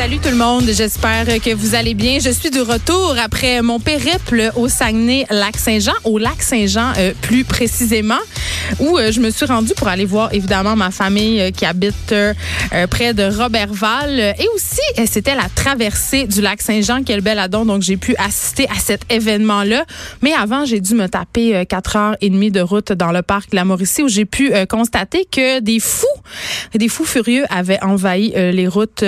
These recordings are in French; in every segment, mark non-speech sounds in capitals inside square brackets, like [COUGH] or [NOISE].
Salut tout le monde, j'espère que vous allez bien. Je suis de retour après mon périple au Saguenay-Lac-Saint-Jean, au Lac-Saint-Jean euh, plus précisément, où euh, je me suis rendue pour aller voir évidemment ma famille euh, qui habite près de Robertval. Et aussi, c'était la traversée du Lac-Saint-Jean, quel bel adon, donc j'ai pu assister à cet événement-là. Mais avant, j'ai dû me taper quatre heures et demie de route dans le parc de la Mauricie, où j'ai pu constater que des fous, des fous furieux avaient envahi les routes.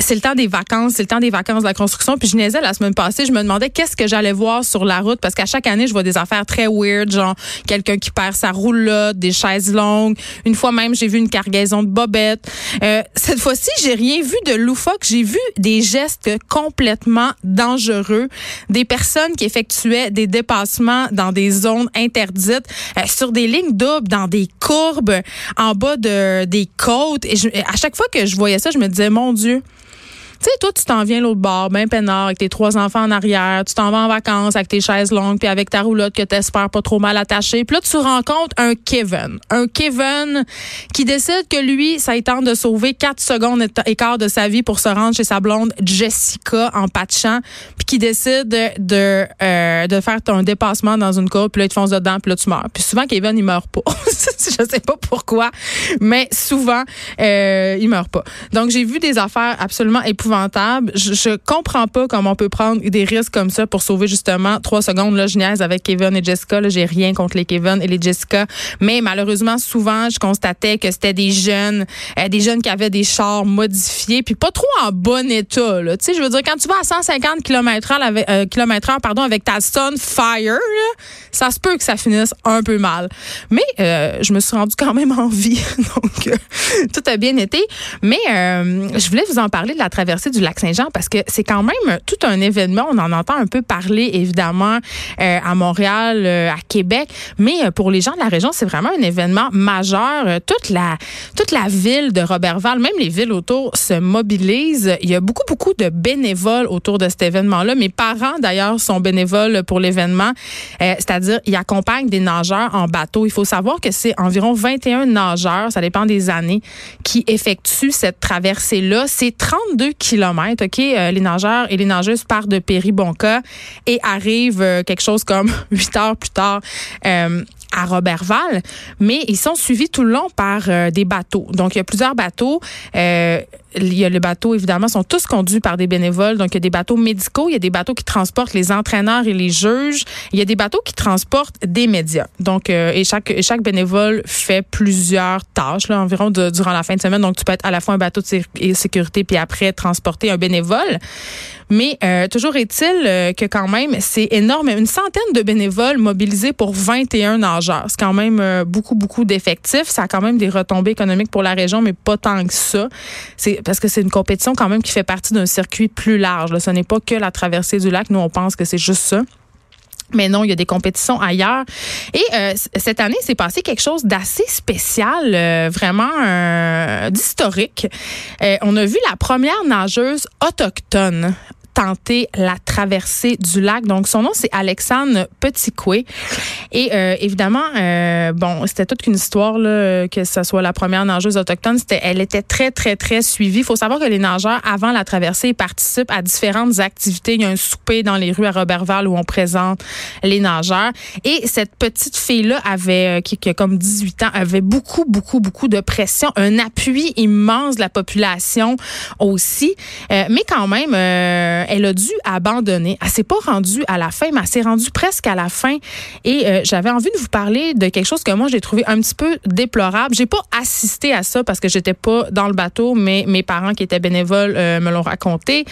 C'est temps des vacances, c'est le temps des vacances de la construction. Puis je niaisais la semaine passée, je me demandais qu'est-ce que j'allais voir sur la route parce qu'à chaque année, je vois des affaires très weird, genre quelqu'un qui perd sa roulotte, des chaises longues. Une fois même, j'ai vu une cargaison de bobettes. Euh, cette fois-ci, j'ai rien vu de loufoque. J'ai vu des gestes complètement dangereux, des personnes qui effectuaient des dépassements dans des zones interdites, euh, sur des lignes doubles, dans des courbes, en bas de des côtes. Et à chaque fois que je voyais ça, je me disais, mon Dieu, tu sais, toi, tu t'en viens l'autre bord, ben peinard, avec tes trois enfants en arrière. Tu t'en vas en vacances avec tes chaises longues, puis avec ta roulotte que t'espères pas trop mal attachée. Puis là, tu rencontres un Kevin. Un Kevin qui décide que lui, ça est temps de sauver quatre secondes et quart de sa vie pour se rendre chez sa blonde Jessica en patchant, puis qui décide de, euh, de faire ton dépassement dans une cour, puis là, il te fonce dedans, puis là, tu meurs. Puis souvent, Kevin, il meurt pas. [LAUGHS] Je sais pas pourquoi, mais souvent, euh, il meurt pas. Donc, j'ai vu des affaires absolument épouvantables je, je comprends pas comment on peut prendre des risques comme ça pour sauver justement trois secondes. Là, je niaise avec Kevin et Jessica. Là, j'ai rien contre les Kevin et les Jessica. Mais malheureusement, souvent, je constatais que c'était des jeunes, euh, des jeunes qui avaient des chars modifiés, puis pas trop en bon état. Tu sais, je veux dire, quand tu vas à 150 km h avec, euh, pardon, avec ta Sunfire, là, ça se peut que ça finisse un peu mal. Mais euh, je me suis rendue quand même en vie. [LAUGHS] Donc, tout a bien été. Mais je voulais vous en parler de la traversée du lac Saint-Jean parce que c'est quand même tout un événement. On en entend un peu parler, évidemment, euh, à Montréal, euh, à Québec, mais euh, pour les gens de la région, c'est vraiment un événement majeur. toute la toute la ville de Robertval, même les villes autour, se mobilisent. Il y a beaucoup beaucoup de bénévoles autour de cet événement-là. Mes parents, d'ailleurs, sont bénévoles pour l'événement, c'est-à-dire ils accompagnent des nageurs en bateau. Il faut savoir que c'est environ 21 nageurs, ça dépend des années, qui effectuent cette traversée-là. C'est 32 kilomètres OK, euh, les nageurs et les nageuses partent de Péribonca et arrivent euh, quelque chose comme [LAUGHS] huit heures plus tard euh, à Robertval, mais ils sont suivis tout le long par des bateaux. Donc, il y a plusieurs bateaux il y a le bateau, évidemment, sont tous conduits par des bénévoles. Donc, il y a des bateaux médicaux, il y a des bateaux qui transportent les entraîneurs et les juges. Il y a des bateaux qui transportent des médias. Donc, euh, et chaque chaque bénévole fait plusieurs tâches, là, environ durant la fin de semaine. Donc, tu peux être à la fois un bateau de sécurité puis après transporter un bénévole. Mais euh, toujours est-il euh, que quand même, c'est énorme. Une centaine de bénévoles mobilisés pour 21 nageurs. C'est quand même beaucoup, beaucoup d'effectifs. Ça a quand même des retombées économiques pour la région, mais pas tant que ça. C'est parce que c'est une compétition quand même qui fait partie d'un circuit plus large. Ce n'est pas que la traversée du lac. Nous, on pense que c'est juste ça. Mais non, il y a des compétitions ailleurs. Et euh, cette année, c'est passé quelque chose d'assez spécial, euh, vraiment euh, d'historique. on a vu la première nageuse autochtone tenter la traversée du lac. Donc, son nom, c'est Alexandre Petitcoué. Et euh, évidemment, euh, bon, c'était toute une histoire, là, que ce soit la première nageuse autochtone. C'était, elle était très, très, très suivie. Il faut savoir que les nageurs, avant la traversée, participent à différentes activités. Il y a un souper dans les rues à Robertval où on présente les nageurs. Et cette petite fille-là avait, euh, qui, qui, a comme 18 ans, avait beaucoup, beaucoup, beaucoup de pression, un appui immense de la population aussi. Euh, mais quand même, euh, elle a dû abandonner. Elle s'est pas rendue à la fin, mais elle s'est rendue presque à la fin. Et euh, j'avais envie de vous parler de quelque chose que moi j'ai trouvé un petit peu déplorable. J'ai pas assisté à ça parce que j'étais pas dans le bateau, mais mes parents qui étaient bénévoles euh, me l'ont raconté.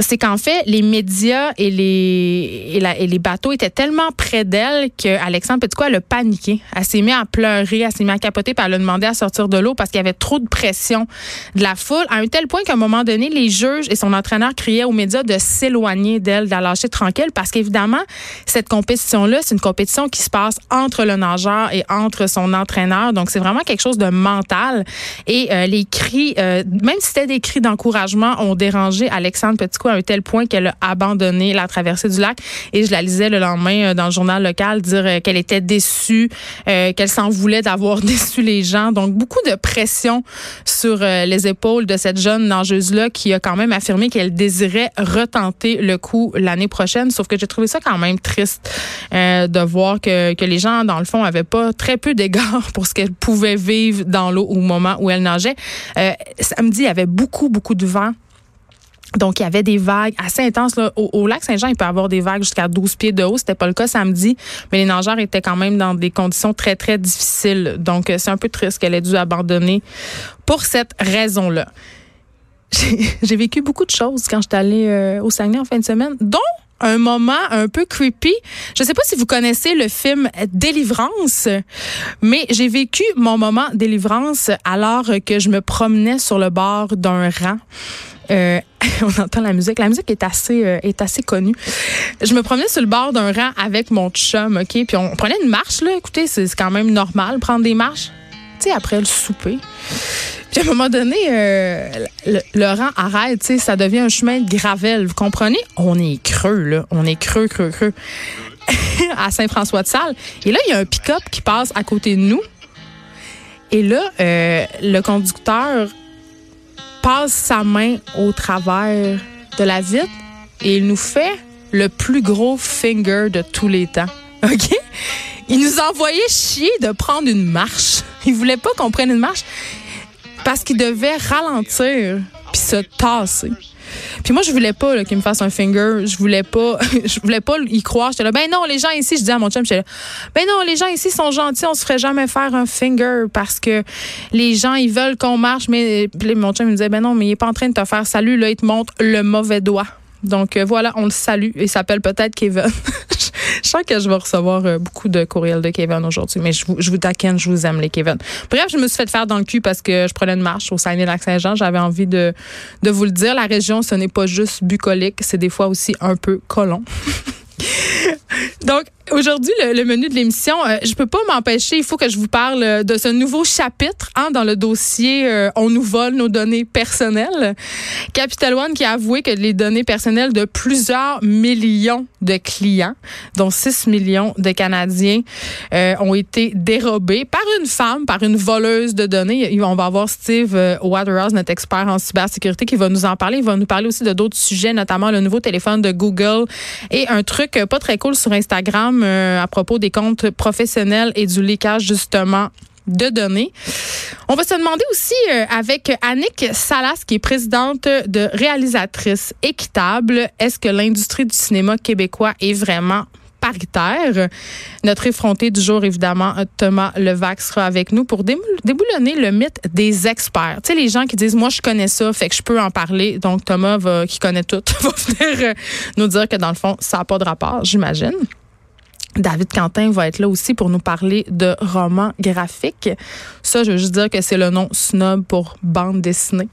C'est qu'en fait, les médias et les et, les bateaux étaient tellement près d'elle que Alexandre Petitco elle a paniqué. Elle s'est mise à pleurer, elle s'est mise à capoter, puis elle a demandé à sortir de l'eau parce qu'il y avait trop de pression de la foule à un tel point qu'à un moment donné, les juges et son entraîneur criaient criait aux médias de s'éloigner d'elle, de la lâcher tranquille, parce qu'évidemment, cette compétition-là, c'est une compétition qui se passe entre le nageur et entre son entraîneur. Donc, c'est vraiment quelque chose de mental. Et euh, les cris, euh, même si c'était des cris d'encouragement, ont dérangé Alexandre Petitcou à un tel point qu'elle a abandonné la traversée du lac. Et je la lisais le lendemain dans le journal local dire qu'elle était déçue, qu'elle s'en voulait d'avoir [LAUGHS] déçu les gens. Donc, beaucoup de pression sur les épaules de cette jeune nageuse-là qui a quand même affirmé qu'elle désirait retenter le coup l'année prochaine. Sauf que j'ai trouvé ça quand même triste euh, de voir que, que les gens, dans le fond, avaient pas très peu d'égards [LAUGHS] pour ce qu'elle pouvait vivre dans l'eau au moment où elle nageait. Euh, samedi, il y avait beaucoup, beaucoup de vent. Donc, il y avait des vagues assez intenses. Là. Au, lac Saint-Jean, il peut y avoir des vagues jusqu'à 12 pieds de haut. C'était pas le cas samedi, mais les nageurs étaient quand même dans des conditions très, très difficiles. Donc, c'est un peu triste qu'elle ait dû abandonner pour cette raison-là. [LAUGHS] J'ai vécu beaucoup de choses quand j'étais allée euh, au Saguenay en fin de semaine, dont un moment un peu creepy. Je ne sais pas si vous connaissez le film Délivrance, mais j'ai vécu mon moment délivrance alors que je me promenais sur le bord d'un rang. Euh, [LAUGHS] on entend la musique. La musique est assez euh, est assez connue. Je me promenais sur le bord d'un rang avec mon chum, ok, puis on prenait une marche là. Écoutez, c'est quand même normal prendre des marches. Tu sais, après le souper. À un moment donné, euh, rang arrête, tu sais, ça devient un chemin de gravelle. Vous comprenez? On est creux, là. On est creux, creux, creux. [LAUGHS] à Saint-François-de-Salle. Et là, il y a un pick-up qui passe à côté de nous. Et là, euh, le conducteur passe sa main au travers de la vitre et il nous fait le plus gros finger de tous les temps. [LAUGHS] OK? Il nous envoyait chier de prendre une marche. Il voulait pas qu'on prenne une marche parce qu'il devait ralentir puis se tasser. Puis moi, je voulais pas qu'il me fasse un finger. Je voulais pas, [LAUGHS] je voulais pas y croire. J'étais là, ben non, les gens ici, je dis à mon chum, j'étais là, ben non, les gens ici sont gentils, on se ferait jamais faire un finger parce que les gens, ils veulent qu'on marche. Mais mon chum me disait, ben non, mais il est pas en train de te faire salut, là, il te montre le mauvais doigt. Donc euh, voilà, on le salue. Il s'appelle peut-être Kevin. [LAUGHS] je sens que je vais recevoir euh, beaucoup de courriels de Kevin aujourd'hui, mais je vous, je vous taquine, je vous aime les Kevin. Bref, je me suis fait faire dans le cul parce que je prenais une marche au Saguenay-Lac-Saint-Jean. J'avais envie de, de vous le dire. La région, ce n'est pas juste bucolique, c'est des fois aussi un peu colon. [LAUGHS] Donc, Aujourd'hui, le, menu de l'émission, euh, je peux pas m'empêcher, il faut que je vous parle euh, de ce nouveau chapitre hein, dans le dossier euh, On nous vole nos données personnelles. Capital One qui a avoué que les données personnelles de plusieurs millions de clients, dont 6 millions de Canadiens, ont été dérobées par une femme, par une voleuse de données. On va avoir Steve Waterhouse, notre expert en cybersécurité, qui va nous en parler. Il va nous parler aussi de d'autres sujets, notamment le nouveau téléphone de Google et un truc pas très cool sur Instagram euh, à propos des comptes professionnels et du leakage justement de données. On va se demander aussi euh, avec Annick Salas, qui est présidente de Réalisatrice Équitable, est-ce que l'industrie du cinéma québécois est vraiment paritaire? Notre effronté du jour, évidemment, Thomas Levac sera avec nous pour déboulonner le mythe des experts. Tu sais, les gens qui disent, moi, je connais ça, fait que je peux en parler. Donc, Thomas, qui connaît tout, [LAUGHS] va venir euh, nous dire que, dans le fond, ça n'a pas de rapport, j'imagine. David Quentin va être là aussi pour nous parler de romans graphiques. Ça, je veux juste dire que c'est le nom snob pour bande dessinée.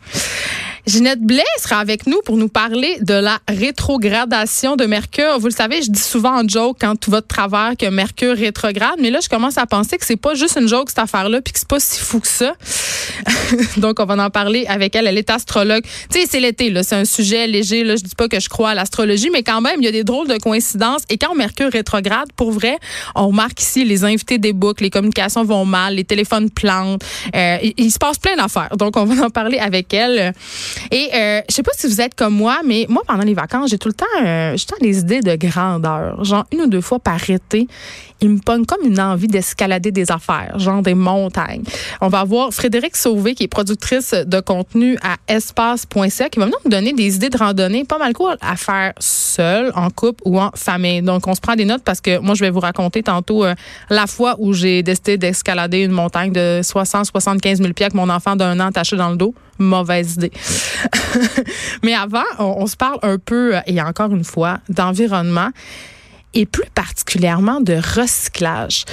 Ginette Blais sera avec nous pour nous parler de la rétrogradation de Mercure. Vous le savez, je dis souvent en joke quand tout va de travers que Mercure rétrograde, mais là, je commence à penser que c'est pas juste une joke cette affaire-là, puis que c'est pas si fou que ça. [LAUGHS] Donc, on va en parler avec elle. Elle est astrologue. Tu sais, c'est l'été, là. C'est un sujet léger, là. Je dis pas que je crois à l'astrologie, mais quand même, il y a des drôles de coïncidences. Et quand Mercure rétrograde, pour vrai, on remarque ici les invités des boucles, les communications vont mal, les téléphones plantent. Euh, il, se passe plein d'affaires. Donc, on va en parler avec elle. Et euh, je sais pas si vous êtes comme moi, mais moi, pendant les vacances, j'ai tout le temps, euh, j'ai tout le temps des idées de grandeur. Genre, une ou deux fois par été, il me pogne comme une envie d'escalader des affaires, genre des montagnes. On va voir Frédéric Sauvé, qui est productrice de contenu à espace.ca, qui va nous donner des idées de randonnée pas mal cool à faire seul, en couple ou en famille. Donc, on se prend des notes parce que moi, je vais vous raconter tantôt euh, la fois où j'ai décidé d'escalader une montagne de 60-75 000 pieds avec mon enfant d'un an attaché dans le dos. Mauvaise idée. [LAUGHS] Mais avant, on, se parle un peu, euh, et encore une fois, d'environnement et plus particulièrement de recyclage.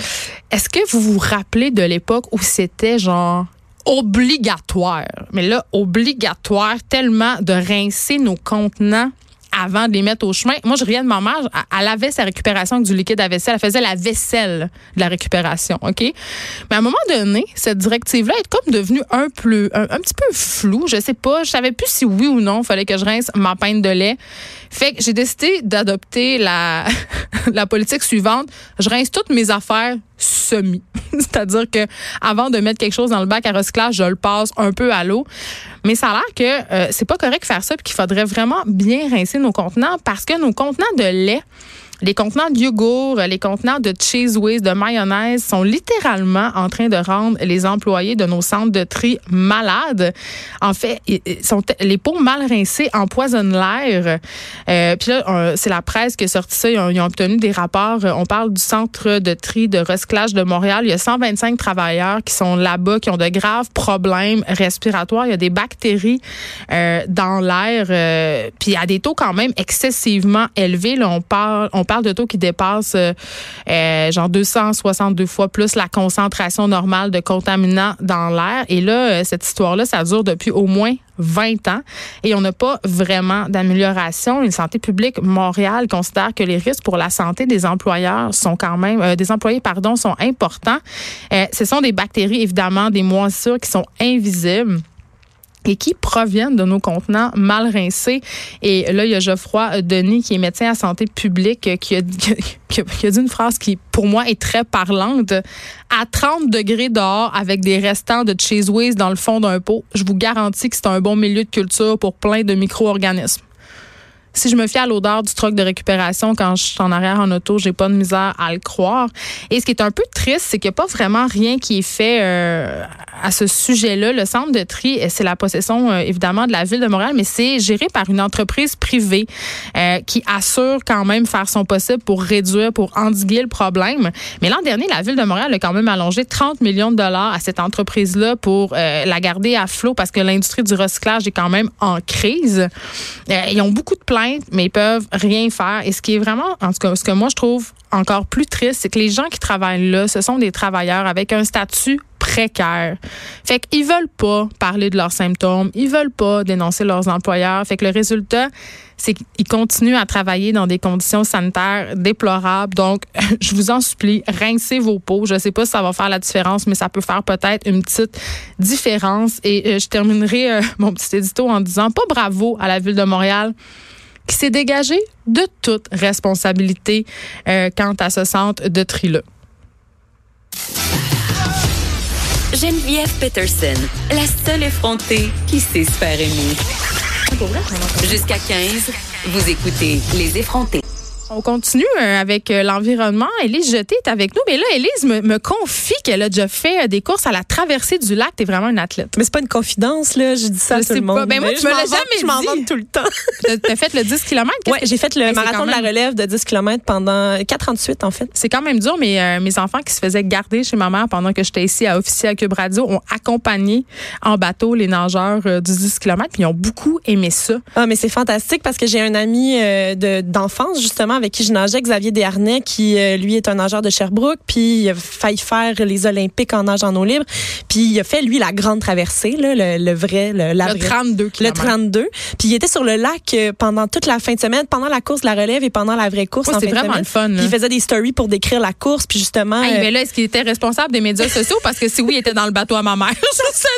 Est-ce que vous vous rappelez de l'époque où c'était genre obligatoire? Mais là, obligatoire, tellement de rincer nos contenants avant de les mettre au chemin. Moi, je riais de ma mère. Elle avait sa récupération avec du liquide à vaisselle. Elle faisait la vaisselle de la récupération, OK? Mais à un moment donné, cette directive-là est comme devenue un, peu, un, petit peu floue. Je sais pas. Je savais plus si oui ou non fallait que je rince ma peine de lait. Fait que j'ai décidé d'adopter la, [LAUGHS] la politique suivante. Je rince toutes mes affaires semi. [LAUGHS] C'est-à-dire que avant de mettre quelque chose dans le bac à recyclage, je le passe un peu à l'eau. Mais ça a l'air que euh, c'est pas correct de faire ça, puis qu'il faudrait vraiment bien rincer nos contenants parce que nos contenants de lait les contenants de yogourt, les contenants de cheese whiz, de mayonnaise sont littéralement en train de rendre les employés de nos centres de tri malades. En fait, sont, les pots mal rincés empoisonnent l'air. Euh, puis là, c'est la presse qui a sorti ça. Ils ont, obtenu des rapports. On parle du centre de tri de recyclage de Montréal. Il y a 125 travailleurs qui sont là-bas, qui ont de graves problèmes respiratoires. Il y a des bactéries euh, dans l'air. Euh, puis à des taux quand même excessivement élevés. Là, on parle, on parle de taux qui dépassent euh, euh, genre 262 fois plus la concentration normale de contaminants dans l'air. Et là, euh, cette histoire-là, ça dure depuis au moins 20 ans et on n'a pas vraiment d'amélioration. Une santé publique Montréal considère que les risques pour la santé des employeurs sont quand même des employés pardon sont importants. ce sont des bactéries évidemment des moisissures qui sont invisibles et qui proviennent de nos contenants mal rincés. Et là, il y a Geoffroy Denis, qui est médecin à santé publique, [LAUGHS] qui a, qui a, dit une phrase qui, pour moi, est très parlante. À 30 degrés dehors, avec des restants de cheese dans le fond d'un pot, je vous garantis que c'est un bon milieu de culture pour plein de micro-organismes si je me fie à l'odeur du truck de récupération quand je suis en arrière en auto, j'ai pas de misère à le croire. Et ce qui est un peu triste, c'est qu'il n'y a pas vraiment rien qui est fait euh, à ce sujet-là. Le centre de tri, c'est la possession euh, évidemment de la ville de Montréal, mais c'est géré par une entreprise privée euh, qui assure quand même faire son possible pour réduire, pour endiguer le problème. Mais l'an dernier, la ville de Montréal a quand même allongé 30 millions de dollars à cette entreprise-là pour la garder à flot parce que l'industrie du recyclage est quand même en crise. ils ont beaucoup de mais ils peuvent rien faire. Et ce qui est vraiment, en tout cas, ce que moi je trouve encore plus triste, c'est que les gens qui travaillent là, ce sont des travailleurs avec un statut précaire. Fait qu'ils veulent pas parler de leurs symptômes, ils veulent pas dénoncer leurs employeurs. Fait que le résultat, c'est qu'ils continuent à travailler dans des conditions sanitaires déplorables. Donc, [LAUGHS] je vous en supplie, rincez vos peaux. Je sais pas si ça va faire la différence, mais ça peut faire peut-être une petite différence. Et euh, je terminerai euh, [LAUGHS] mon petit édito en disant pas bravo à la ville de Montréal qui s'est dégagé de toute responsabilité euh, quant à ce centre de tri-là. Geneviève Peterson, la seule effrontée qui sait se faire aimer. Jusqu'à 15, vous écoutez Les effrontés. On continue euh, avec euh, l'environnement. Élise Jeté est avec nous. Mais là, Élise me, confie qu'elle a déjà fait euh, des courses à la traversée du lac. T'es vraiment une athlète. Mais c'est pas une confidence, là. Je dis ça à tout le monde. Ben moi, tu me l'as jamais dit. Je m'en vante tout le temps. [LAUGHS] T'as fait le 10 km? Ouais, j'ai fait le marathon de la relève de 10 km pendant 4,38 en fait. C'est quand même dur, mais mes enfants qui se faisaient garder chez ma mère pendant que j'étais ici à officier à Cube Radio ont accompagné en bateau les nageurs du 10 km. Puis ils ont beaucoup aimé ça. Ah, mais c'est fantastique parce que j'ai un ami d'enfance, justement, avec qui je nageais, Xavier Desharnais, qui euh, lui est un nageur de Sherbrooke, puis il a failli faire les Olympiques en nage en eau libre, puis il a fait lui la grande traversée, là, le, vrai, le, la le 32 Le 32. Puis il était sur le lac euh, pendant toute la fin de semaine, pendant la course de la relève et pendant la vraie course. c'est vraiment le fun. il faisait des stories pour décrire la course, puis justement. Euh, mais là, est-ce qu'il était responsable des médias sociaux? Parce que si oui, il était dans le bateau à ma mère. [LAUGHS] ça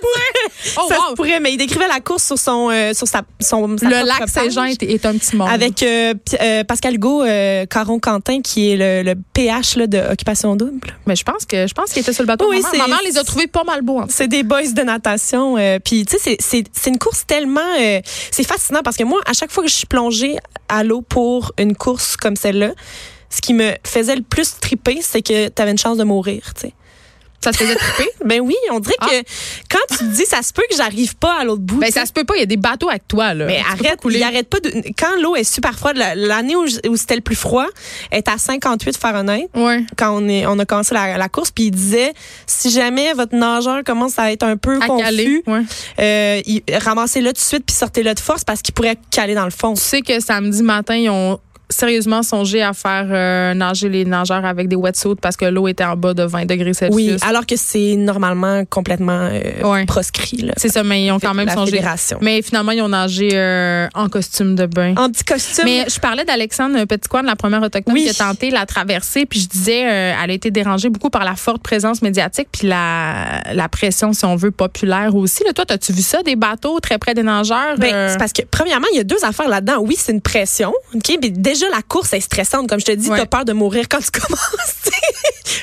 oh, ça se pourrait, mais il décrivait la course sur son sur sa son le lac Saint-Jean est, un petit monde. Avec Pascal Go Caron Quentin, qui est le, PH là, de Occupation Double. Mais je pense que je pense qu'il était sur le bateau. Oui, maman. maman les a trouvés pas mal beaux. C'est des boys de natation. Euh, puis tu sais, c'est une course tellement, euh, c'est fascinant parce que moi, à chaque fois que je suis plongée à l'eau pour une course comme celle-là, ce qui me faisait le plus triper, c'est que tu avais une chance de mourir. Tu sais. Ça te faisait triper? [LAUGHS] ben oui, on dirait que ah. quand tu te dis ça se peut que j'arrive pas à l'autre bout. Ben ça se peut pas, il y a des bateaux avec toi là. Mais arrête, il arrête pas de quand l'eau est super froide, l'année où, c'était le plus froid est à 58 Fahrenheit. Ouais. Quand on est on a commencé la, course puis il disait si jamais votre nageur commence à être un peu confus, euh, ramassez-le tout de suite puis sortez-le de force parce qu'il pourrait caler dans le fond. Tu sais que samedi matin ils ont sérieusement songé à faire euh, nager les nageurs avec des wetsuits parce que l'eau était en bas de 20 degrés Celsius. Oui, alors que c'est normalement complètement euh, Ouais. proscrit. C'est ça, mais ils ont quand même la songé. fédération. Mais finalement, ils ont nagé euh, en costume de bain. En petit costume. Mais je parlais d'Alexandre Petitcoin, la première autochtone Oui. qui a tenté la traversée, puis je disais, elle a été dérangée beaucoup par la forte présence médiatique, puis la, la pression, si on veut, populaire aussi. Là, toi, as-tu vu ça, des bateaux très près des nageurs? Ben, c'est parce que, premièrement, il y a deux affaires là-dedans. Oui, c'est une pression. OK? Mais déjà, la course est stressante. Comme je te dis, Ouais. t'as peur de mourir quand tu [LAUGHS] commences.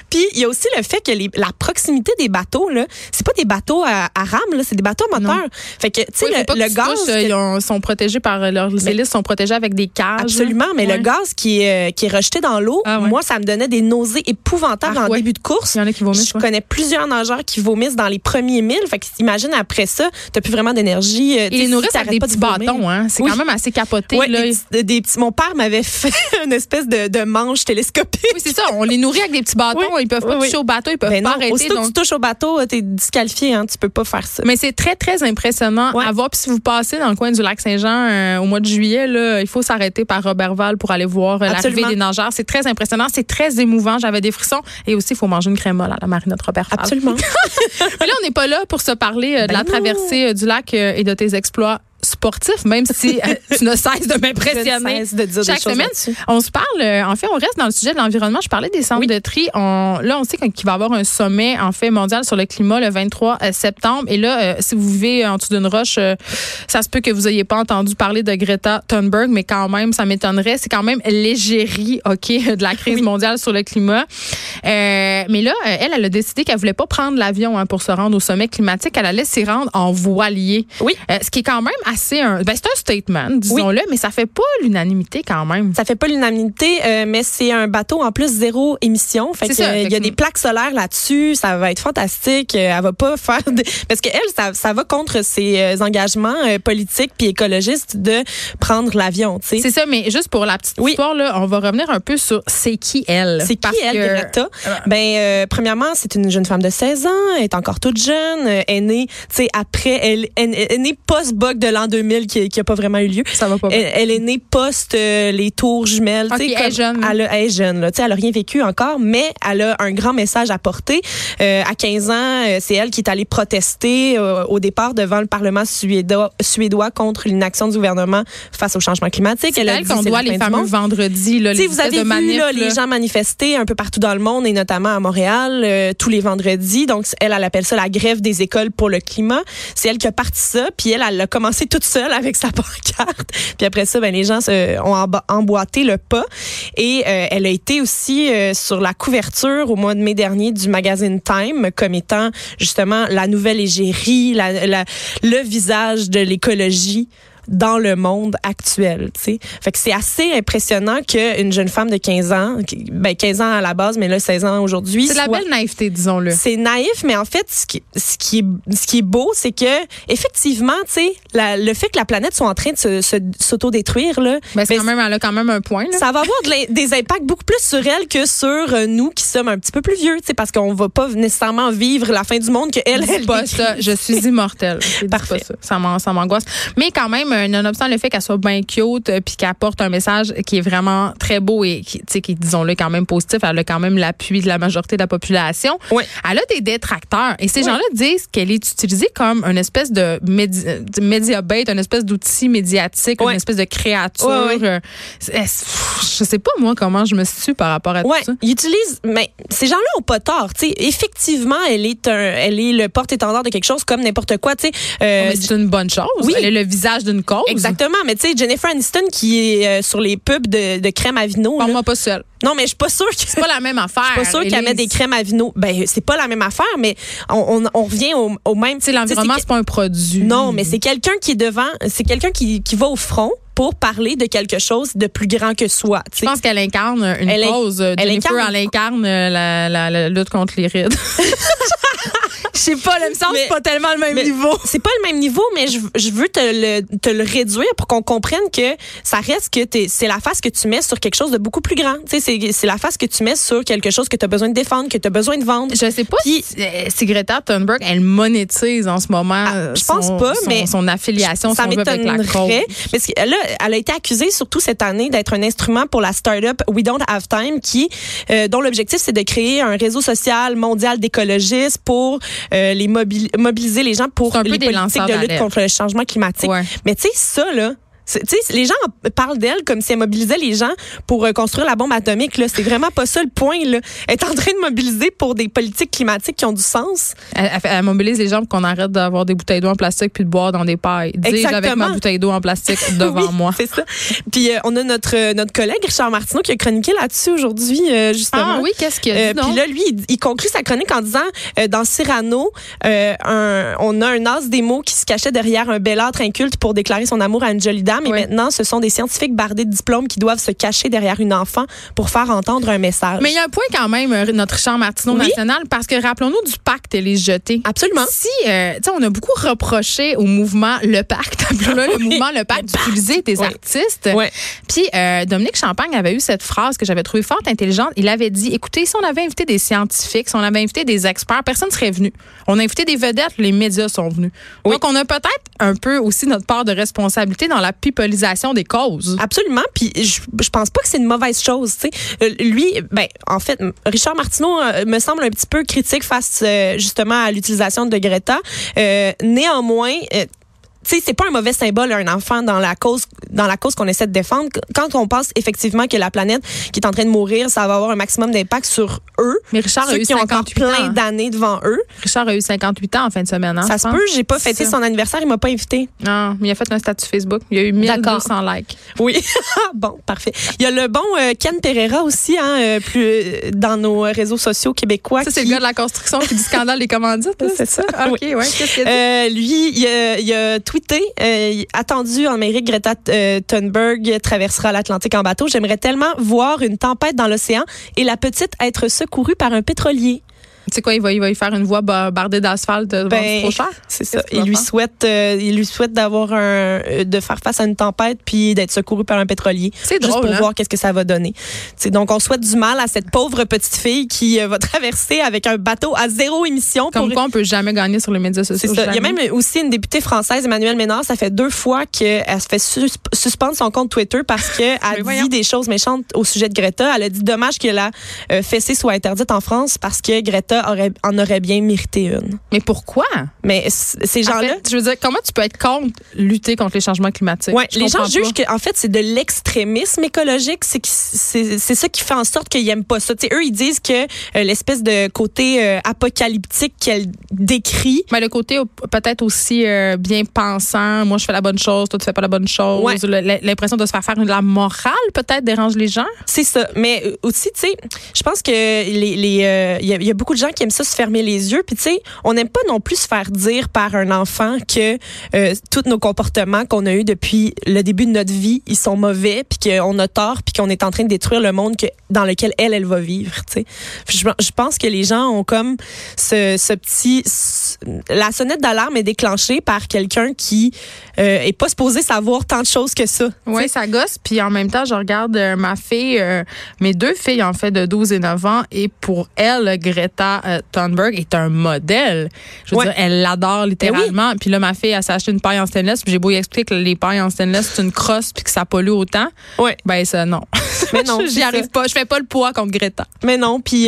Puis, il y a aussi le fait que les- la proximité des bateaux, là, c'est pas des bateaux à, à rame, là, c'est des bateaux à moteur. Fait que, tu sais, oui, le, que le tu gaz. touches, que- ils ont- sont protégés par euh, leurs hélices sont protégés avec des cages. Absolument, mais Ouais. le gaz qui est, euh, qui est rejeté dans l'eau, Ah ouais. moi, ça me donnait des nausées épouvantables Ah en ouais. début de course. Il y en a qui vomissent. Je connais plusieurs nageurs qui vomissent dans les premiers milles. Fait que imagine après ça, t'as plus vraiment d'énergie. euh, sais, les nourrissent avec des petits vomir. bâtons, hein. C'est Oui. quand même assez capoté. Là. des petits- des petits- mon père m'avait fait [LAUGHS] une espèce de, de manche télescopique. Oui, c'est ça. On les nourrit avec des petits bâtons. Oui. Ils peuvent pas Oui, oui. toucher au bateau. Ils peuvent Ben pas non, arrêter. aussitôt que donc- tu touches au bateau, t'es disqualifié, hein, tu peux pas faire ça. Mais c'est très, très impressionnant Ouais. à voir. Puis si vous passez dans le coin du lac Saint-Jean euh, au mois de juillet, là, il faut s'arrêter par Robertval pour aller voir euh, l'arrivée des nageurs. C'est très impressionnant. C'est très émouvant. J'avais des frissons. Et aussi, il faut manger une crème molle à la marinette Robertval. Absolument. [LAUGHS] Mais là, on n'est pas là pour se parler euh, de Ben la non. traversée euh, du lac euh, et de tes exploits sportifs, même si euh, [LAUGHS] tu ne cesses de m'impressionner. ne cesse de dire Chaque semaine, on se parle, euh, en fait, on reste dans le sujet de l'environnement. Je parlais des centres de tri. On, là, on sait qu'il va y avoir un sommet, en fait, mondial sur le climat le 23 euh, septembre. Et là, euh, si vous vivez en dessous d'une roche, euh, ça se peut que vous n'ayez pas entendu parler de Greta Thunberg, mais quand même, ça m'étonnerait. C'est quand même l'égérie, OK, [LAUGHS] de la crise Oui. mondiale sur le climat. Euh, mais là, elle, elle a décidé qu'elle voulait pas prendre l'avion hein, pour se rendre au sommet climatique. Elle allait s'y rendre en voilier. Oui. Ce qui est quand même assez un, ben, c'est un statement, disons-le, mais ça fait pas l'unanimité quand même. Ça fait pas l'unanimité, euh, mais c'est un bateau en plus zéro émission. Fait que, euh, il y a des plaques solaires là-dessus. Ça va être fantastique. Euh, Elle va pas [LAUGHS] faire de- parce que elle, ça, ça va contre ses euh, engagements politiques puis écologistes de prendre l'avion. Tu sais. C'est ça, mais juste pour la petite Oui. histoire, là, on va revenir un peu sur c'est qui elle? C'est qui Parce elle, que- Greta? Ben, euh, premièrement, c'est une jeune femme de 16 ans, elle est encore toute jeune, elle est née, tu sais, après, elle, elle, elle est née post-bug de l'an 2000 qui, qui a pas vraiment eu lieu. Ça va pas. Elle, elle est née post euh, les tours jumelles. elle est jeune. Elle, a- elle est jeune. Là, elle a rien vécu encore, mais elle a un grand message à porter. Euh, à 15 ans, euh, c'est elle qui est allée protester euh, au départ devant le Parlement suédois, suédois contre l'inaction du gouvernement face au changement climatique. C'est Elle qu'on doit les fameux vendredis, là, les vous avez de vu là, les gens manifester un peu partout dans le monde et notamment à Montréal tous les vendredis. Donc elle, elle appelle ça la grève des écoles pour le climat. C'est elle qui a parti ça. Puis elle, elle a commencé seule avec sa [LAUGHS] pancarte. Puis après ça, ben les gens ont emboîté le pas. Et euh, elle a été aussi euh, sur la couverture au mois de mai dernier du magazine Time comme étant justement la nouvelle égérie, la, la- le visage de l'écologie dans le monde actuel, tu sais. Fait que c'est assez impressionnant qu'une jeune femme de 15 ans, ben 15 ans à la base, mais là 16 ans aujourd'hui, C'est de la belle naïveté, disons-le. c'est naïf, mais en fait, ce qui, ce qui, est, ce qui est beau, c'est que effectivement, la- le fait que la planète soit en train de se- se- s'autodétruire, là, Ben, c'est ben, quand même, elle a quand même un point. Là. ça va avoir de des impacts beaucoup plus sur elle que sur euh, nous qui sommes un petit peu plus vieux, parce qu'on va pas nécessairement vivre la fin du monde que elle, elle pas décrit. ça. Je suis immortelle. [LAUGHS] Pas Parfait. ça. Ça m'an- ça m'angoisse. Mais quand même, nonobstant le fait qu'elle soit bien cute euh, puis qu'elle apporte un message qui est vraiment très beau et qui, qui disons-le, quand même positif, elle a quand même l'appui de la majorité de la population. Ouais. Elle a des détracteurs. Et ces gens-là disent qu'elle est utilisée comme une espèce de médi de média bait, une espèce d'outil médiatique, une espèce de créature. Euh, je sais pas, moi, comment je me situe par rapport à tout ça. ils utilisent, mais ces gens-là ont pas tort. Tu sais, effectivement, elle est un, elle est le porte-étendard de quelque chose comme n'importe quoi. Tu sais, Euh, Mais c'est une bonne chose. oui. Elle est le visage d'une cause. exactement. Mais tu sais, Jennifer Aniston qui est euh, sur les pubs de, de crème à vino. Parle-moi pas seule. Non, mais je suis pas sûre que C'est pas la même affaire. [LAUGHS] Je suis pas sûre qu'elle met des crèmes à vino. Ben, c'est pas la même affaire, mais on, on, on revient au, au même. Tu l'environnement, c'est pas un produit. Non, mais c'est quelqu'un qui est devant, c'est quelqu'un qui, qui va au front pour parler de quelque chose de plus grand que soi. Je pense qu'elle incarne une Elle cause. elle Jennifer, incarne- elle incarne euh, la, la- la lutte contre les rides. [LAUGHS] Je sais pas, le me semble pas tellement le même mais niveau. C'est pas le même niveau, mais je, je veux te le, te le réduire pour qu'on comprenne que ça reste que t'es- c'est la face que tu mets sur quelque chose de beaucoup plus grand. Tu sais, c'est la face que tu mets sur quelque chose que tu as besoin de défendre, que tu as besoin de vendre. Je sais pas Puis- si, euh, si Greta Thunberg, elle monétise en ce moment Ah, je son- pense pas, son- mais son affiliation ça si avec la cause. Parce que là, elle a été accusée surtout cette année d'être un instrument pour la start-up We Don't Have Time, qui euh, dont l'objectif c'est de créer un réseau social mondial d'écologistes pour euh, les mobili- mobiliser les gens pour les politiques de lutte contre le changement climatique. Ouais. Mais tu sais ça là. C'est- Tu sais, les gens en parlent d'elle comme si elle mobilisait les gens pour euh, construire la bombe atomique. Là, c'est vraiment pas ça le point. Là. Elle est en train de mobiliser pour des politiques climatiques qui ont du sens. Elle, elle fait- elle mobilise les gens pour qu'on arrête d'avoir des bouteilles d'eau en plastique puis de boire dans des pailles. Dis-je avec ma bouteille d'eau en plastique [LAUGHS] devant Oui, moi. C'est ça. Puis euh, on a notre euh, notre collègue Richard Martineau qui a chroniqué là-dessus aujourd'hui euh, justement. Ah oui, qu'est-ce qu'il a dit puis là, lui, il, il conclut sa chronique en disant dans Cyrano, un- on a un as des mots qui se cachait derrière un belâtre inculte pour déclarer son amour à une jolie dame. Et Oui. maintenant, ce sont des scientifiques bardés de diplômes qui doivent se cacher derrière une enfant pour faire entendre un message. Mais il y a un point quand même, euh, notre champ Martineau Oui. national, parce que rappelons-nous du pacte et les jetés. Absolument. Si, euh, tu sais, on a beaucoup reproché au mouvement Le Pacte, [LAUGHS] le mouvement Le Pacte, d'utiliser des Oui. artistes. Puis euh, Dominique Champagne avait eu cette phrase que j'avais trouvée fort intelligente. Il avait dit, écoutez, si on avait invité des scientifiques, si on avait invité des experts, personne ne serait venu. On a invité des vedettes, les médias sont venus. Oui. Donc, on a peut-être un peu aussi notre part de responsabilité dans la des causes. Absolument. Puis je, je pense pas que c'est une mauvaise chose. tu sais. Euh, lui, ben en fait, Richard Martineau euh, me semble un petit peu critique face euh, justement à l'utilisation de Greta. Euh, néanmoins. Tu sais, c'est pas un mauvais symbole un enfant dans la cause dans la cause qu'on essaie de défendre. Quand on pense effectivement que la planète qui est en train de mourir, ça va avoir un maximum d'impact sur eux, Mais Richard a eu qui ont encore 58 plein ans. d'années devant eux. Richard a eu 58 ans en fin de semaine. hein, ça se peut, j'ai pas fêté ça. son anniversaire, il m'a pas invité. Non, mais il a fait un statut Facebook. Il y a eu D'accord. 1200 likes. Oui, [LAUGHS] bon, parfait. Il y a le bon euh, Ken Pereira aussi, hein, euh, plus euh, dans nos réseaux sociaux québécois. Ça, c'est le gars de la construction qui dit scandale des commandites. [LAUGHS] C'est ça. Ah, OK, ouais. Qu'est-ce qu'il a dit? Lui, il a, il a tweeté, euh, attendu en Amérique, Greta euh, Thunberg traversera l'Atlantique en bateau. J'aimerais tellement voir une tempête dans l'océan et la petite être secourue par un pétrolier. Tu sais quoi, il va, il va y faire une voie ba- bardée d'asphalte devant Ben, trop cher? C'est ça. Il lui souhaite, euh, il lui souhaite d'avoir un, euh, de faire face à une tempête puis d'être secouru par un pétrolier. C'est Juste drôle, pour hein? voir qu'est-ce que ça va donner. Donc on souhaite du mal à cette pauvre petite fille qui euh, va traverser avec un bateau à zéro émission. Comme pour- quoi, on peut jamais gagner sur les médias sociaux. Il y a même aussi une députée française, Emmanuelle Ménard, ça fait deux fois qu'elle se fait sus- suspendre son compte Twitter parce qu'elle [LAUGHS] voyons. dit des choses méchantes au sujet de Greta. Elle a dit dommage que la euh, fessée soit interdite en France parce que Greta en aurait bien mérité une. Mais pourquoi? Mais ces En gens-là, fait, je veux dire, comment tu peux être contre lutter contre les changements climatiques? Ouais, les gens jugent que en fait c'est de l'extrémisme écologique, c'est ça qui fait en sorte qu'ils aiment pas ça. Tu sais, eux ils disent que euh, l'espèce de côté euh, apocalyptique qu'elle décrit Mais le côté peut-être aussi euh, bien pensant, moi je fais la bonne chose, toi tu fais pas la bonne chose. Ouais. L'impression de se faire faire de la morale peut-être dérange les gens? C'est ça. Mais aussi, tu sais, je pense que les, les, il y, y a beaucoup de gens qui aiment ça se fermer les yeux. Puis tu sais, on n'aime pas non plus se faire dire par un enfant que euh, tous nos comportements qu'on a eus depuis le début de notre vie, ils sont mauvais, puis qu'on a tort, puis qu'on est en train de détruire le monde que, dans lequel elle, elle va vivre. Tu sais, je, je pense que les gens ont comme ce, ce petit, la sonnette d'alarme est déclenchée par quelqu'un qui euh, est pas supposé savoir tant de choses que ça. Oui, ça gosse. Puis en même temps, je regarde euh, ma fille, euh, mes deux filles en fait de 12 et 9 ans. Et pour elle, Greta euh, Thunberg est un modèle. Je veux Ouais. dire, elle l'adore littéralement. Puis là, ma fille, elle s'est acheté une paille en stainless. Puis j'ai beau y expliquer que les pailles en stainless, c'est une crosse puis que ça pollue autant. Ouais. Ben ça, non. [LAUGHS] Mais non, [LAUGHS] J'y arrive ça. pas. Je fais pas le poids contre Greta. Mais non, puis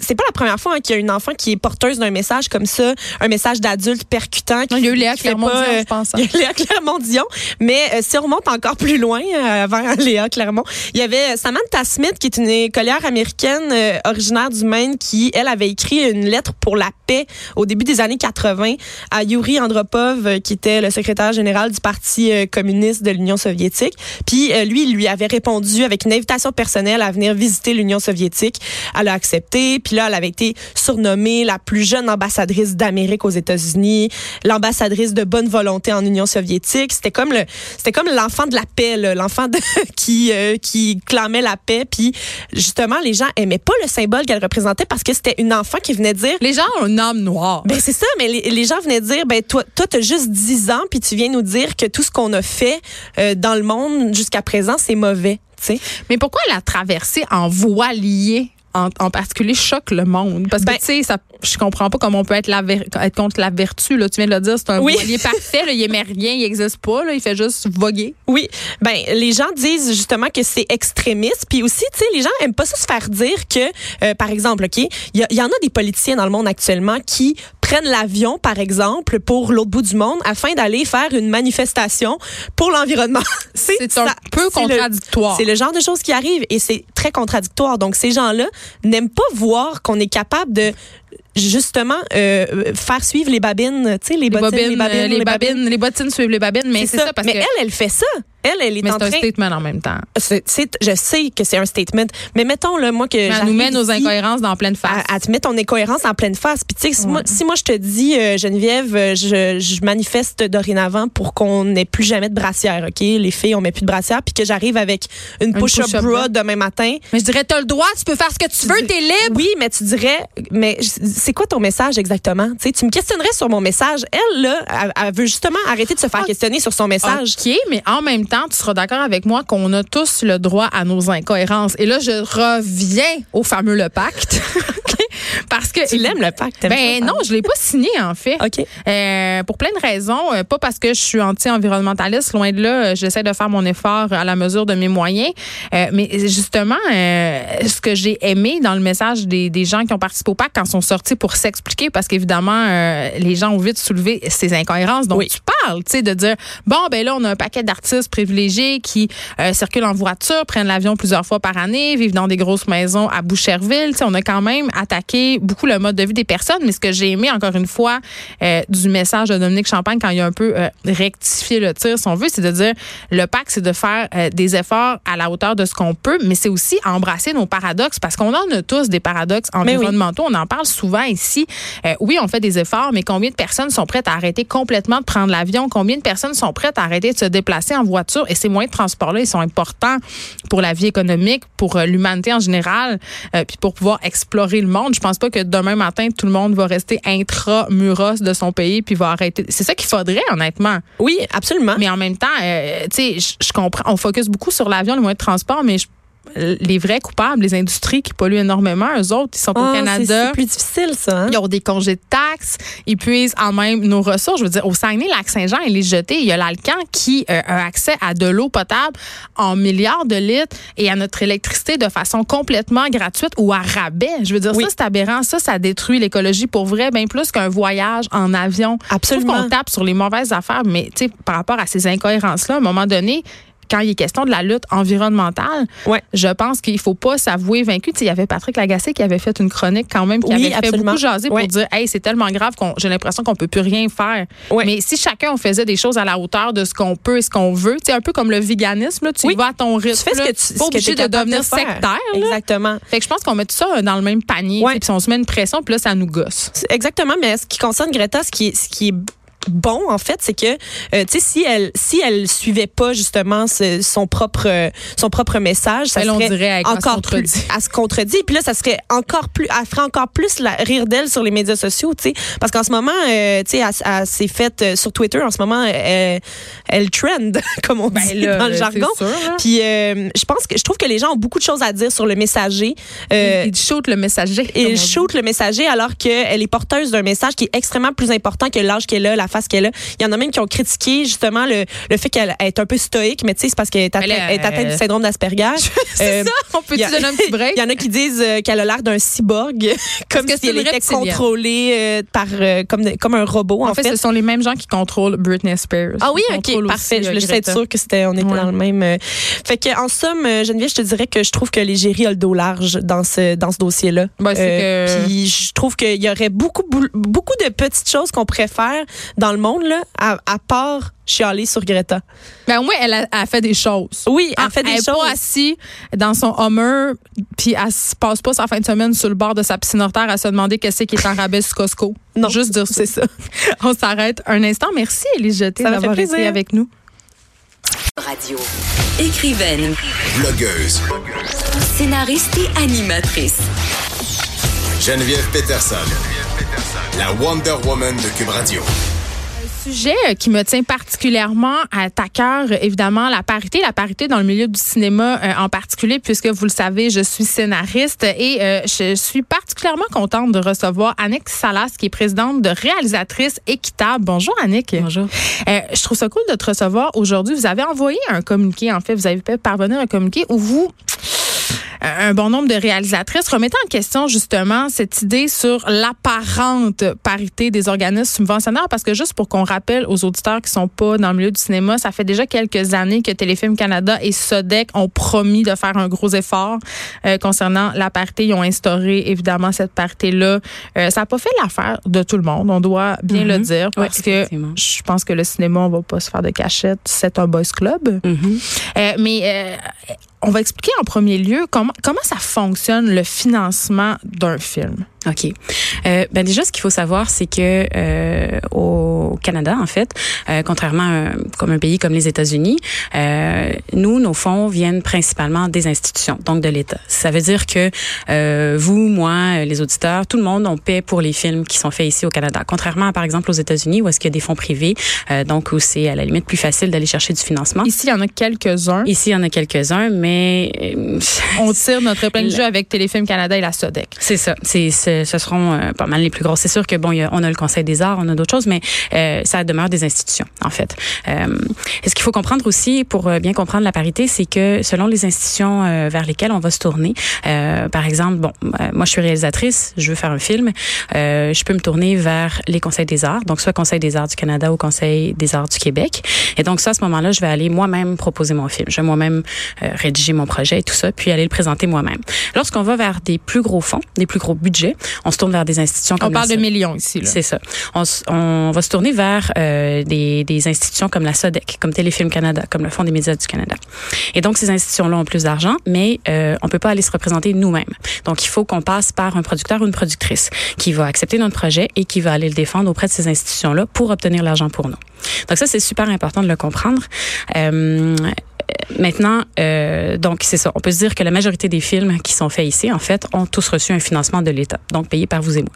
c'est pas la première fois hein, qu'il y a une enfant qui est porteuse d'un message comme ça, un message d'adulte percutant. Qui, Il y a eu Léa Clermont-Dion, pas, euh, je pense, hein. [LAUGHS] Il y a Léa Clermont-Dion. Mais euh, si on remonte encore plus loin, euh, avant [LAUGHS] Léa Clermont, il y avait Samantha Smith, qui est une écolière américaine originaire du Maine, qui, elle, avait écrit une lettre pour la paix au début des années 80 à Yuri Andropov, euh, qui était le secrétaire général du Parti euh, communiste de l'Union soviétique. Puis euh, lui, il lui avait répondu avec une invitation personnelle à venir visiter l'Union soviétique. Elle a accepté. Puis là, elle avait été surnommée la plus jeune ambassadrice d'Amérique aux États-Unis, l'ambassadrice de bonne volonté en Union soviétique. C'était comme le, c'était comme l'enfant de la paix, l'enfant [LAUGHS] qui qui clamait la paix. Puis justement, les gens aimaient pas le symbole qu'elle représentait parce que c'était une enfant qui venait dire Les gens ont un homme noir. Ben c'est ça, mais les, les gens venaient dire, ben toi, toi t'as juste 10 ans, puis tu viens nous dire que tout ce qu'on a fait euh, dans le monde jusqu'à présent, c'est mauvais. tu sais. Mais pourquoi la traversée en voilier? En, en particulier choque le monde? Parce que, Ben- tu sais, ça, je comprends pas comment on peut être, la ver- être contre la vertu. Là. Tu viens de le dire, c'est un Oui. voilier parfait. Là, il émet rien, il existe pas. Là, il fait juste voguer. Oui, ben les gens disent justement que c'est extrémiste, puis aussi, tu sais, les gens aiment pas ça se faire dire que, euh, par exemple, ok, il y, a- il y en a des politiciens dans le monde actuellement qui prennent l'avion, par exemple, pour l'autre bout du monde afin d'aller faire une manifestation pour l'environnement. [LAUGHS] C'est un ça- peu contradictoire. C'est le genre de choses qui arrivent et c'est très contradictoire. Donc ces gens-là n'aiment pas voir qu'on est capable de justement euh, faire suivre les babines, tu sais, les, les bottines, bobines, les babines, euh, les, babines, les bottines suivent les babines. Mais c'est ça. parce mais que, elle, elle fait ça. Elle, elle est mais en c'est un train statement en même temps. je sais que c'est un statement, mais mettons là, moi que Mais elle nous met nos incohérences dans pleine face. À, à te mettre ton incohérence en pleine face. Puis tu sais, si, moi, si moi je te dis euh, Geneviève, euh, je, je manifeste dorénavant pour qu'on n'ait plus jamais de brassière, ok? Les filles, on met plus de brassière, puis que j'arrive avec une, Une push-up push-up bra demain matin. Mais je dirais, t'as le droit, tu peux faire ce que tu veux, t'es libre. Oui, mais tu dirais, mais c'est quoi ton message exactement? Tu tu me questionnerais sur mon message. Elle là, elle, elle veut justement arrêter de se faire Ah. questionner sur son message. OK, mais en même tu seras d'accord avec moi qu'on a tous le droit à nos incohérences. Et là, je reviens au fameux le pacte. [LAUGHS] Parce que. Tu l'aimes le pacte? Ben ça, non, je l'ai pas signé en fait. [LAUGHS] OK. Euh, pour plein de raisons, Euh, pas parce que je suis anti-environnementaliste, loin de là, Euh, j'essaie de faire mon effort à la mesure de mes moyens, Euh, mais justement, euh, ce que j'ai aimé dans le message des, des gens qui ont participé au pacte quand ils sont sortis pour s'expliquer, parce qu'évidemment, euh, les gens ont vite soulevé ces incohérences dont Oui. tu parles, tu sais, de dire, bon, ben là, on a un paquet d'artistes privilégiés qui euh, circulent en voiture, prennent l'avion plusieurs fois par année, vivent dans des grosses maisons à Boucherville, tu sais, on a quand même attaqué beaucoup le mode de vie des personnes, mais ce que j'ai aimé, encore une fois, euh, du message de Dominique Champagne quand il a un peu euh, rectifié le tir, si on veut, c'est de dire le pacte, c'est de faire euh, des efforts à la hauteur de ce qu'on peut, mais c'est aussi embrasser nos paradoxes parce qu'on en a tous des paradoxes Mais oui. environnementaux. On en parle souvent ici. Euh, oui, on fait des efforts, mais combien de personnes sont prêtes à arrêter complètement de prendre l'avion? Combien de personnes sont prêtes à arrêter de se déplacer en voiture? Et ces moyens de transport-là, ils sont importants pour la vie économique, pour l'humanité en général, puis pour pouvoir explorer le monde. Je pense pas que demain matin, tout le monde va rester intramuros de son pays puis va arrêter. C'est ça qu'il faudrait, honnêtement. Oui, absolument. Mais en même temps, euh, tu sais, je- comprends. On focus beaucoup sur l'avion, les moyens de transport, mais je- les vrais coupables, les industries qui polluent énormément, eux autres, ils sont Ah, au c'est- Canada. c'est plus difficile ça. hein? Ils ont des congés de taxes, ils puisent en même nos ressources. Je veux dire, au Saguenay-Lac-Saint-Jean, il est jeté. Il y a l'Alcan qui euh, a accès à de l'eau potable en milliards de litres et à notre électricité de façon complètement gratuite ou à rabais. Je veux dire, Oui. ça, c'est aberrant. Ça, ça détruit l'écologie pour vrai, bien plus qu'un voyage en avion. Absolument. Je trouve qu'on tape sur les mauvaises affaires, mais tu sais, par rapport à ces incohérences-là, à un moment donné, quand il est question de la lutte environnementale, Ouais. je pense qu'il faut pas s'avouer vaincu. Tu sais, il y avait Patrick Lagacé qui avait fait une chronique quand même, qui Oui, avait fait beaucoup jaser Ouais. pour dire, hey, c'est tellement grave qu'on j'ai l'impression qu'on peut plus rien faire. Ouais. Mais si chacun on faisait des choses à la hauteur de ce qu'on peut et ce qu'on veut, tu sais, un peu comme le véganisme, là, tu Oui. vas à ton rythme. Tu fais ce là. que tu Pas obligé de devenir faire. sectaire. là. Exactement. Fait que je pense qu'on met tout ça dans le même panier. Puis on se met une pression, puis là, ça nous gosse. Exactement, mais ce qui concerne Greta, ce qui ce qui est bon en fait, c'est que euh, tu sais si elle si elle suivait pas justement ce- son propre euh, son propre message, ça Elle, on serait dirait, elle- encore plus elle se contredit puis là ça serait encore plus elle ferait encore plus la, rire d'elle sur les médias sociaux, tu sais parce qu'en ce moment euh, tu sais elle, elle s'est faite euh, sur Twitter en ce moment elle, trend [LAUGHS] comme on Ben dit là, dans le jargon. sûr. Puis je pense que je trouve que les gens ont beaucoup de choses à dire sur le messager. Euh, il shoot le messager. et comme on il dit. shoot le messager alors qu'elle est porteuse d'un message qui est extrêmement plus important que l'âge qu'elle a, la face qu'elle a. Il y en a même qui ont critiqué justement le, le fait qu'elle est un peu stoïque, mais tu sais, c'est parce qu'elle est, atteinte- elle est atteinte euh, du syndrome d'Asperger. [LAUGHS] C'est Euh, ça. On peut a- donner un petit break? [LAUGHS] Il y en a qui disent euh, qu'elle a l'air d'un cyborg, [LAUGHS] comme si elle était contrôlée euh, par euh, comme, comme un robot, en, En fait, ce sont les mêmes gens qui contrôlent Britney Spears. ah oui, ok, parfait. Je euh, voulais juste être sûre que c'était, on était Ouais. dans le même. euh. Fait que, en somme, euh, Geneviève, je te dirais que je trouve que l'égérie a le dos large dans ce, dans ce dossier-là. Euh, Ben, c'est que- Puis je trouve qu'il y aurait beaucoup, beaucoup de petites choses qu'on pourrait faire dans le monde, là, à, à part chialer sur Greta. Ben, au moins, elle a, elle fait des choses. Oui, elle Ah, fait des elle est choses. pas assise dans son Hummer, puis elle se passe pas sa fin de semaine sur le bord de sa piscine hors terre à se demander qu'est-ce qui est en rabais sur Costco. [LAUGHS] Non, Juste dire ça. c'est ça. [LAUGHS] On s'arrête un instant. Merci, Élise Jeté, Ça m'a fait d'avoir été plaisir. avec nous. Radio. Écrivaine, Blogueuse. scénariste et animatrice. Geneviève Peterson. La Wonder Woman de Cube Radio sujet qui me tient particulièrement à cœur, évidemment, la parité, la parité dans le milieu du cinéma euh, en particulier, puisque vous le savez, je suis scénariste et euh, je suis particulièrement contente de recevoir Annick Salas, qui est présidente de Réalisatrice Équitable. Bonjour Annick. Bonjour. Euh, je trouve ça cool de te recevoir aujourd'hui. Vous avez envoyé un communiqué, en fait, vous avez fait parvenir un communiqué où vous un bon nombre de réalisatrices remettant en question justement cette idée sur l'apparente parité des organismes subventionnaires parce que juste pour qu'on rappelle aux auditeurs qui sont pas dans le milieu du cinéma, ça fait déjà quelques années que Téléfilm Canada et Sodec ont promis de faire un gros effort euh, concernant la parité. Ils ont instauré évidemment cette parité-là. Euh, ça n'a pas fait l'affaire de tout le monde, on doit bien le Mhm. dire, parce que je pense que le cinéma, on va pas se faire de cachette. C'est un boys club. Mhm. Euh, mais euh, on va expliquer en premier lieu comment, comment ça fonctionne le financement d'un film? OK. Euh, ben déjà, ce qu'il faut savoir, c'est que euh, au Canada, en fait, euh, contrairement à un, comme un pays comme les États-Unis, euh, nous, nos fonds viennent principalement des institutions, donc de l'État. Ça veut dire que euh, vous, moi, les auditeurs, tout le monde, on paie pour les films qui sont faits ici au Canada. Contrairement, à, par exemple, aux États-Unis, où est-ce qu'il y a des fonds privés, euh, donc où c'est à la limite plus facile d'aller chercher du financement. Ici, il y en a quelques-uns. Ici, il y en a quelques-uns, mais euh, On notre épingle du jeu avec Téléfilm Canada et la Sodec. C'est ça. C'est, ce ce seront euh, pas mal les plus grosses. C'est sûr que bon, a- on a le Conseil des arts, on a d'autres choses, mais euh, ça demeure des institutions en fait. Euh, ce qu'il faut comprendre aussi pour euh, bien comprendre la parité, c'est que selon les institutions vers lesquelles on va se tourner, par exemple, bon, moi je suis réalisatrice, je veux faire un film, je peux me tourner vers les Conseils des arts, donc soit Conseil des arts du Canada ou Conseil des arts du Québec. Et donc ça, à ce moment-là, je vais aller moi-même proposer mon film. Je vais moi-même rédiger mon projet et tout ça, puis aller le présenter moi-même. Lorsqu'on va vers des plus gros fonds, des plus gros budgets, on se tourne vers des institutions comme On parle la de millions ici. C'est ça. On, va se tourner vers euh, des, des institutions comme la SODEC, comme Téléfilm Canada, comme le Fonds des médias du Canada. Et donc, ces institutions-là ont plus d'argent, mais euh, on peut pas aller se représenter nous-mêmes. Donc, il faut qu'on passe par un producteur ou une productrice qui va accepter notre projet et qui va aller le défendre auprès de ces institutions-là pour obtenir l'argent pour nous. Donc, ça, c'est super important de le comprendre. Euh, Maintenant, euh, donc c'est ça. On peut se dire que la majorité des films qui sont faits ici, en fait, ont tous reçu un financement de l'État, donc payé par vous et moi.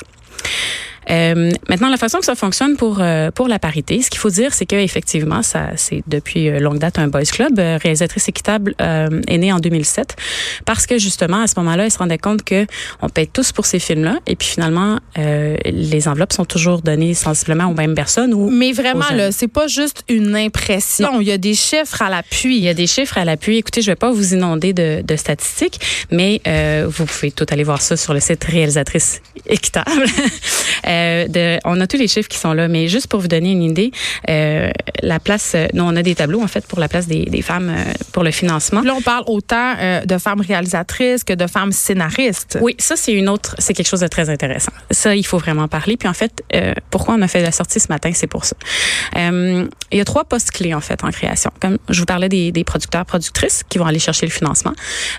Euh, maintenant, la façon que ça fonctionne pour euh, pour la parité, ce qu'il faut dire, c'est que effectivement, ça c'est depuis euh, longue date un boys club. Réalisatrice équitable euh, est née en 2007 parce que justement à ce moment-là, elle se rendait compte que on paye tous pour ces films-là et puis finalement euh, les enveloppes sont toujours données sensiblement aux mêmes personnes ou Mais vraiment, là, c'est pas juste une impression. Il y a des chiffres à l'appui. Il y a des chiffres à l'appui. Écoutez, je vais pas vous inonder de, de statistiques, mais euh, vous pouvez tout aller voir ça sur le site réalisatrice équitable. [LAUGHS] Euh, de, on a tous les chiffres qui sont là, mais juste pour vous donner une idée, euh, la place, euh, nous on a des tableaux en fait pour la place des, des femmes euh, pour le financement. Là, on parle autant euh, de femmes réalisatrices que de femmes scénaristes. Oui, ça c'est une autre, c'est quelque chose de très intéressant. Ça, il faut vraiment parler. Puis en fait, euh, pourquoi on a fait la sortie ce matin, c'est pour ça. Euh, il y a trois postes clés en fait en création. Comme je vous parlais des, des producteurs, productrices qui vont aller chercher le financement.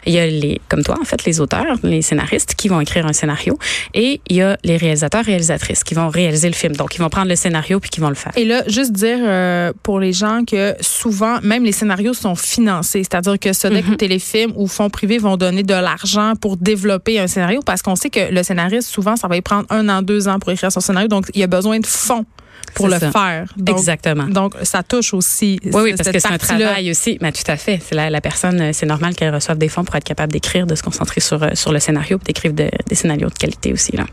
Il y a les, comme toi en fait, les auteurs, les scénaristes qui vont écrire un scénario, et il y a les réalisateurs, réalisatrices qui vont réaliser le film. Donc ils vont prendre le scénario puis qui vont le faire. Et là, juste dire euh, pour les gens que souvent, même les scénarios sont financés. C'est-à-dire que Sodec ou Téléfilm ou fonds privés vont donner de l'argent pour développer un scénario parce qu'on sait que le scénariste, souvent, ça va y prendre un an, deux ans pour écrire son scénario. Donc, il y a besoin de fonds pour le ça. faire. Donc, Exactement. Donc, ça touche aussi. Oui, oui, parce que c'est un travail aussi. Mais tout à fait. C'est la, la personne, euh, c'est normal qu'elle reçoive des fonds pour être capable d'écrire, de se concentrer sur, euh, sur le scénario, puis d'écrire de- des scénarios de qualité aussi. Là.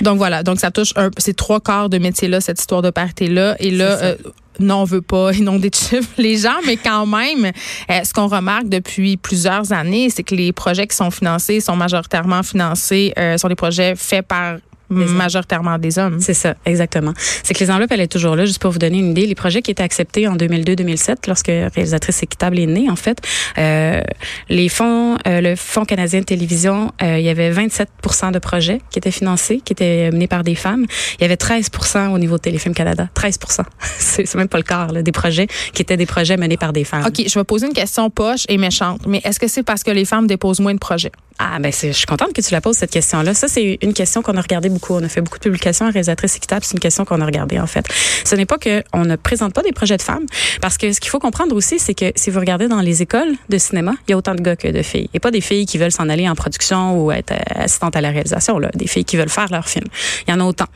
Donc voilà, donc ça touche un, ces trois quarts de métier-là, cette histoire de parité-là. Et là, euh, non, on veut pas [LAUGHS] inonder de chiffres les gens, mais quand même, euh, ce qu'on remarque depuis plusieurs années, c'est que les projets qui sont financés sont majoritairement financés, euh, sont des projets faits par Des hommes. majoritairement des hommes. C'est ça, exactement. C'est que les enveloppes, elle est toujours là. Juste pour vous donner une idée, les projets qui étaient acceptés en 2002-2007, lorsque Réalisatrice Équitable est née, en fait, euh, les fonds, euh, le Fonds canadien de télévision, euh, il y avait 27 de projets qui étaient financés, qui étaient menés par des femmes. Il y avait 13 au niveau de Téléfilm Canada. 13 [LAUGHS] C'est c'est même pas le quart, là, des projets qui étaient des projets menés par des femmes. OK, je vais poser une question poche et méchante, mais est-ce que c'est parce que les femmes déposent moins de projets? Ah ben je suis contente que tu la poses cette question-là. Ça c'est une question qu'on a regardé beaucoup. On a fait beaucoup de publications à réalisatrice équitable. C'est une question qu'on a regardée en fait. Ce n'est pas que on ne présente pas des projets de femmes, parce que ce qu'il faut comprendre aussi, c'est que si vous regardez dans les écoles de cinéma, il y a autant de gars que de filles. Et pas des filles qui veulent s'en aller en production ou être euh, assistantes à la réalisation. Là, des filles qui veulent faire leur film. Il y en a autant.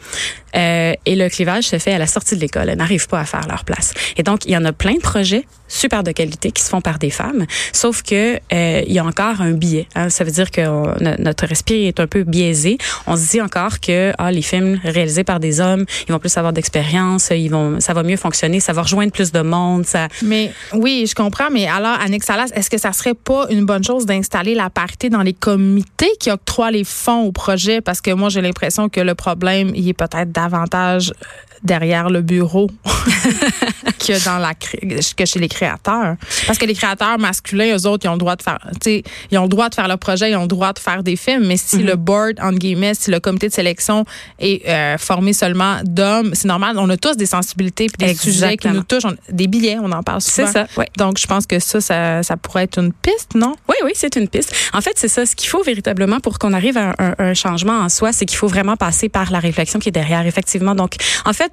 Euh, et le clivage se fait à la sortie de l'école. Elles n'arrivent pas à faire leur place. Et donc il y en a plein de projets super de qualité qui se font par des femmes, sauf que euh, il y a encore un biais. Hein. Ça veut dire que notre esprit est un peu biaisé. On se dit encore que ah, les films réalisés par des hommes, ils vont plus avoir d'expérience, ils vont, ça va mieux fonctionner, ça va rejoindre plus de monde. Ça... Mais oui, je comprends. Mais alors, Annick Salas, est-ce que ça serait pas une bonne chose d'installer la parité dans les comités qui octroient les fonds au projet? Parce que moi, j'ai l'impression que le problème, il est peut-être davantage derrière le bureau [LAUGHS] que dans la que chez les créateurs. Parce que les créateurs masculins eux autres ils ont le droit de faire tu sais ils ont le droit de faire leur projet ils ont le droit de faire des films mais si le board entre guillemets si le comité de sélection est euh, formé seulement d'hommes c'est normal on a tous des sensibilités puis des sujets qui nous touchent des billets on en parle souvent. c'est ça ouais. donc je pense que ça, ça, ça pourrait être une piste non? Oui oui c'est une piste. En fait c'est ça ce qu'il faut véritablement pour qu'on arrive à un, un changement en soi c'est qu'il faut vraiment passer par la réflexion qui est derrière effectivement. Donc en fait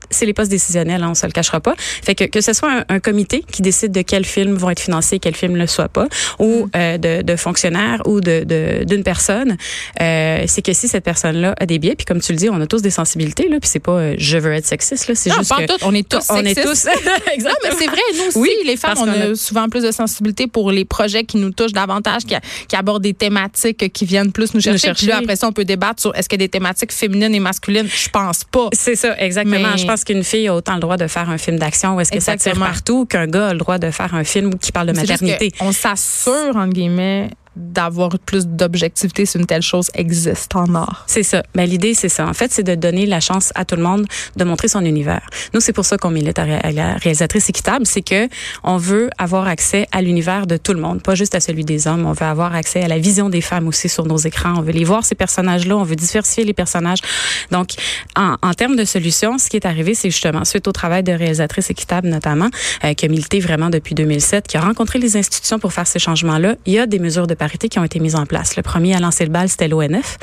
c'est les postes décisionnels, hein, on se le cachera pas. Fait que que ce soit un, comité qui décide de quels films vont être financés, quels films ne le soient pas, ou mm. euh, de, de, fonctionnaires ou de d'une personne, euh, c'est que si cette personne-là a des biais, puis comme tu le dis, on a tous des sensibilités là, puis c'est pas euh, je veux être sexiste là, c'est juste que tout, on est tous on est tous [LAUGHS] exactement. mais c'est vrai, nous aussi, oui, les femmes, on a, souvent plus de sensibilité pour les projets qui nous touchent davantage, qui, qui abordent des thématiques qui viennent plus nous chercher. Puis là, après ça, on peut débattre sur est-ce qu'il y a des thématiques féminines et masculines. Je pense pas. C'est ça, exactement. Je pense qu'une fille a autant le droit de faire un film d'action ou est-ce que ça tire partout qu'un gars a le droit de faire un film qui parle de maternité? on s'assure, en guillemets, d'avoir plus d'objectivité si une telle chose existe en art. C'est ça. Mais ben, l'idée, c'est ça. En fait, c'est de donner la chance à tout le monde de montrer son univers. Nous, c'est pour ça qu'on milite à la réalisatrice équitable, c'est que on veut avoir accès à l'univers de tout le monde, pas juste à celui des hommes. On veut avoir accès à la vision des femmes aussi sur nos écrans. On veut les voir, ces personnages-là. On veut diversifier les personnages. Donc, en, en termes de solutions, ce qui est arrivé, c'est justement, suite au travail de réalisatrice équitable notamment, euh, qui a milité vraiment depuis 2007, qui a rencontré les institutions pour faire ces changements-là, il y a des mesures de parité qui ont été mises en place. Le premier à lancer le bal, c'était l'ONF,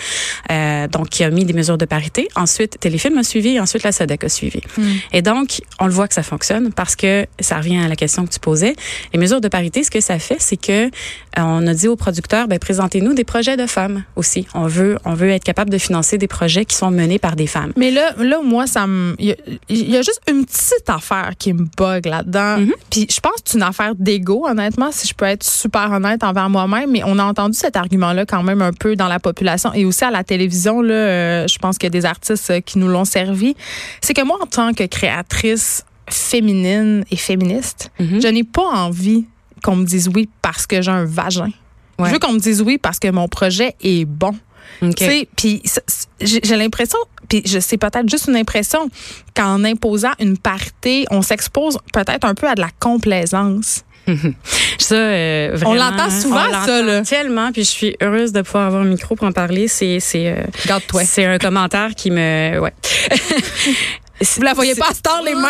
euh, donc qui a mis des mesures de parité. Ensuite, Téléfilm a suivi, et ensuite la SEDEC a suivi. Hmm. Et donc, on le voit que ça fonctionne parce que ça revient à la question que tu posais. Les mesures de parité, ce que ça fait, c'est que euh, on a dit aux producteurs, ben présentez-nous des projets de femmes aussi. On veut, on veut être capable de financer des projets qui sont menés par des femmes. Mais là, là, moi, ça me, il y, a juste une petite affaire qui me bug là-dedans. Mm-hmm. Puis je pense que c'est une affaire d'ego, honnêtement, si je peux être super honnête envers moi-même. Mais on a entendu cet argument-là quand même un peu dans la population et aussi à la télévision. Là, euh, je pense qu'il y a des artistes euh, qui nous l'ont servi. C'est que moi, en tant que créatrice féminine et féministe, mhm. je n'ai pas envie qu'on me dise oui parce que j'ai un vagin. Je veux qu'on me dise oui parce que mon projet est bon. Puis j'ai l'impression, puis je sais peut-être juste une impression qu'en imposant une parité, on s'expose peut-être un peu à de la complaisance. [LAUGHS] ça, euh, vraiment, on l'entend souvent, on ça. Là. Tellement, puis je suis heureuse de pouvoir avoir un micro pour en parler. C'est, c'est, euh, c'est un commentaire qui me, ouais. [LAUGHS] Vous la voyez pas à temps, les mains,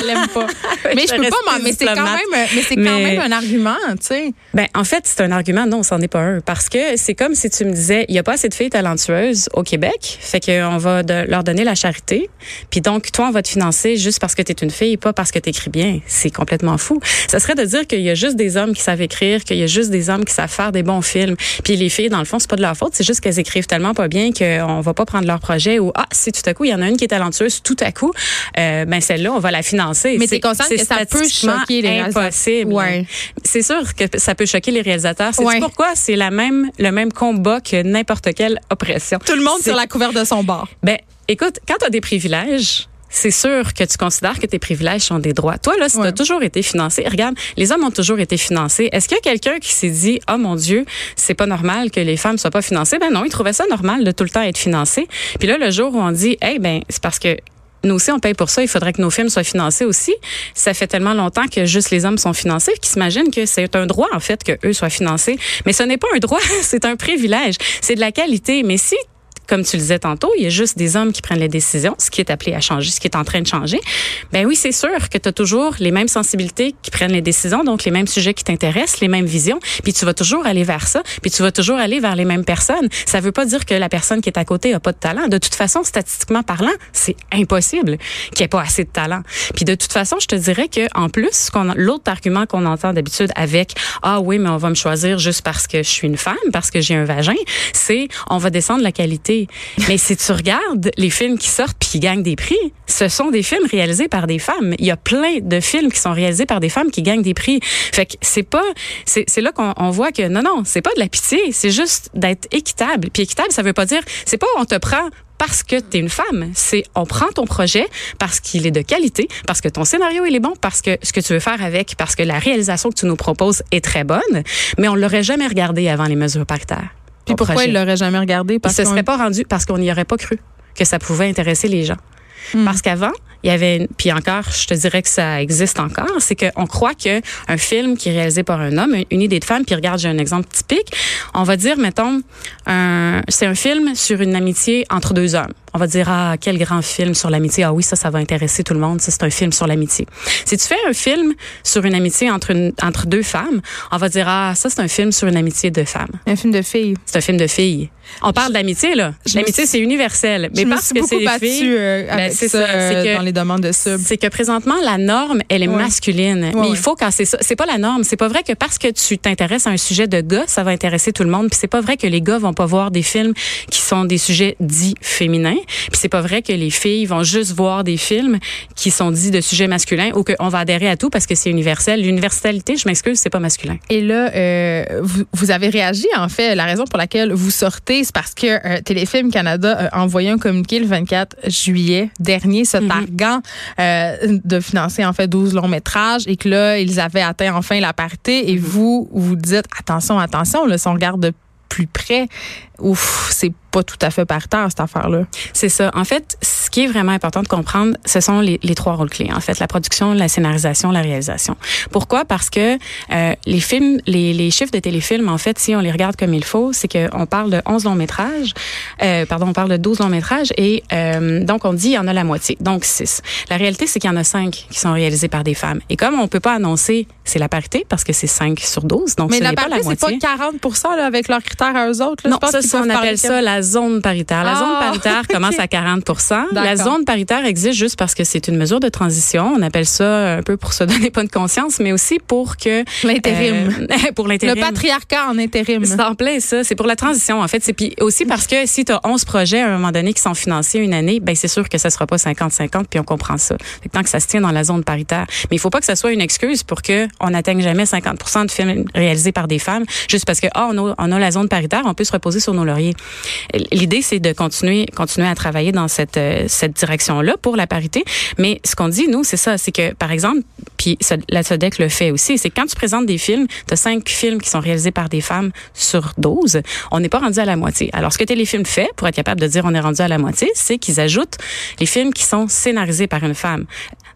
elle [LAUGHS] l'aime pas. mais je peux pas, mais c'est quand même, mais c'est quand même un argument, tu sais. Ben, en fait, c'est un argument, non, c'en est pas un. Parce que c'est comme si tu me disais, il y a pas assez de filles talentueuses au Québec, fait qu'on va leur donner la charité. Puis donc, toi, on va te financer juste parce que tu es une fille, pas parce que tu écris bien. C'est complètement fou. Ça serait de dire qu'il y a juste des hommes qui savent écrire, qu'il y a juste des hommes qui savent faire des bons films. Puis les filles, dans le fond, c'est pas de leur faute, c'est juste qu'elles écrivent tellement pas bien qu'on va pas prendre leur projet ou, ah, si tout à coup, il y en a une qui est talentueuse, tout à coup, euh, ben celle-là, on va la financer. Mais c'est consciente que ça peut choquer les impossible. Ouais. C'est sûr que ça peut choquer les réalisateurs. C'est pourquoi? C'est la même le même combat que n'importe quelle oppression. Tout le monde sur la couverture de son bord. Ben écoute, quand tu as des privilèges, c'est sûr que tu considères que tes privilèges sont des droits. Toi, là, si tu as toujours été financé, regarde, les hommes ont toujours été financés. Est-ce qu'il y a quelqu'un qui s'est dit, oh mon Dieu, c'est pas normal que les femmes soient pas financées? Ben non, ils trouvaient ça normal de tout le temps être financés. Puis là, le jour où on dit, hey, ben, c'est parce que nous aussi, on paye pour ça. Il faudrait que nos films soient financés aussi. Ça fait tellement longtemps que juste les hommes sont financés qu'ils s'imaginent que c'est un droit, en fait, que eux soient financés. Mais ce n'est pas un droit, [LAUGHS] c'est un privilège. C'est de la qualité. Mais si comme tu le disais tantôt, il y a juste des hommes qui prennent les décisions, ce qui est appelé à changer, ce qui est en train de changer. Ben oui, c'est sûr que tu as toujours les mêmes sensibilités qui prennent les décisions, donc les mêmes sujets qui t'intéressent, les mêmes visions, puis tu vas toujours aller vers ça, puis tu vas toujours aller vers les mêmes personnes. Ça veut pas dire que la personne qui est à côté a pas de talent. De toute façon, statistiquement parlant, c'est impossible qu'il ait pas assez de talent. Puis de toute façon, je te dirais que en plus, l'autre argument qu'on entend d'habitude avec ah oui, mais on va me choisir juste parce que je suis une femme, parce que j'ai un vagin, c'est on va descendre la qualité. Mais si tu regardes les films qui sortent puis qui gagnent des prix, ce sont des films réalisés par des femmes. Il y a plein de films qui sont réalisés par des femmes qui gagnent des prix. Fait que c'est pas c'est là qu'on voit que non non, c'est pas de la pitié, c'est juste d'être équitable. Puis équitable, ça veut pas dire c'est pas on te prend parce que tu es une femme. C'est on prend ton projet parce qu'il est de qualité, parce que ton scénario il est bon, parce que ce que tu veux faire avec, parce que la réalisation que tu nous proposes est très bonne, mais on l'aurait jamais regardé avant les mesures paritaires. Puis pourquoi il l'aurait jamais regardé? Parce qu'il se serait pas rendu parce qu'on n'y aurait pas cru que ça pouvait intéresser les gens. Hmm. Parce qu'avant, il y avait, puis encore, je te dirais que ça existe encore, c'est qu'on croit que un film qui est réalisé par un homme, une idée de femme, puis regarde, j'ai un exemple typique, on va dire, mettons, c'est un film sur une amitié entre deux hommes on va dire ah quel grand film sur l'amitié. Ah oui, ça ça va intéresser tout le monde, ça c'est un film sur l'amitié. Si tu fais un film sur une amitié entre une, entre deux femmes, on va dire ah ça c'est un film sur une amitié de femmes. Un film de filles. C'est un film de filles. On parle d'amitié là. L'amitié c'est universel, mais parce que c'est des filles. Euh, ben, c'est ça, dans les demandes de sub. C'est que présentement la norme elle est masculine, mais il faut quand c'est ça. C'est pas la norme. C'est pas vrai que parce que tu t'intéresses à un sujet de gars, ça va intéresser tout le monde. Puis c'est pas vrai que les gars vont pas voir des films qui sont des sujets dits féminins. Puis c'est pas vrai que les filles vont juste voir des films qui sont dits de sujets masculins ou qu'on va adhérer à tout parce que c'est universel. L'universalité, je m'excuse, c'est pas masculin. Et là, euh, vous, vous, avez réagi en fait. La raison pour laquelle vous sortez, c'est parce que euh, Téléfilm Canada a envoyé un communiqué le 24 juillet dernier se mm-hmm. Euh, de financer en fait 12 longs métrages et que là, ils avaient atteint enfin la parité. Et mm-hmm. vous, vous dites attention, attention, là, si on regarde de plus près, ouf, c'est pas tout à fait par terre, cette affaire-là. C'est ça. En fait, ce qui est vraiment important de comprendre, ce sont les, les, trois rôles clés. En fait, la production, la scénarisation, la réalisation. Pourquoi? Parce que euh, les films, les, les, chiffres de téléfilms, en fait, si on les regarde comme il faut, c'est qu'on parle de 11 longs métrages, euh, pardon, on parle de 12 longs métrages et euh, donc on dit il y en a la moitié, donc 6. La réalité, c'est qu'il y en a 5 qui sont réalisés par des femmes. Et comme on peut pas annoncer, c'est la parité parce que c'est 5 sur 12, donc Mais la parité, c'est pas 40 là, avec leurs critères à eux autres. Là, non, ça, on appelle ça la zone paritaire. La zone ah! paritaire commence à 40% La zone paritaire existe juste parce que c'est une mesure de transition. On appelle ça un peu pour se donner pas de conscience, mais aussi pour que l'intérim, euh, [LAUGHS] pour l'intérim, le patriarcat en intérim. C'est en plein ça. C'est pour la transition en fait. C'est puis aussi parce que si tu as 11 projets à un moment donné qui sont financés une année, ben c'est sûr que ça sera pas 50-50 puis on comprend ça. tant que ça se tient dans la zone paritaire, mais il faut pas que ça soit une excuse pour que on n'atteigne jamais 50 de films réalisés par des femmes juste parce que ah on a, on a la zone paritaire, on peut se reposer sur nos lauriers. L'idée, c'est de continuer, continuer à travailler dans cette, euh, cette direction-là pour la parité. Mais ce qu'on dit, nous, c'est ça, c'est que, par exemple, puis la SODEC le fait aussi, c'est quand tu présentes des films, tu as cinq films qui sont réalisés par des femmes sur 12, on n'est pas rendu à la moitié. Alors, ce que Téléfilm fait, pour être capable de dire on est rendu à la moitié, c'est qu'ils ajoutent les films qui sont scénarisés par une femme.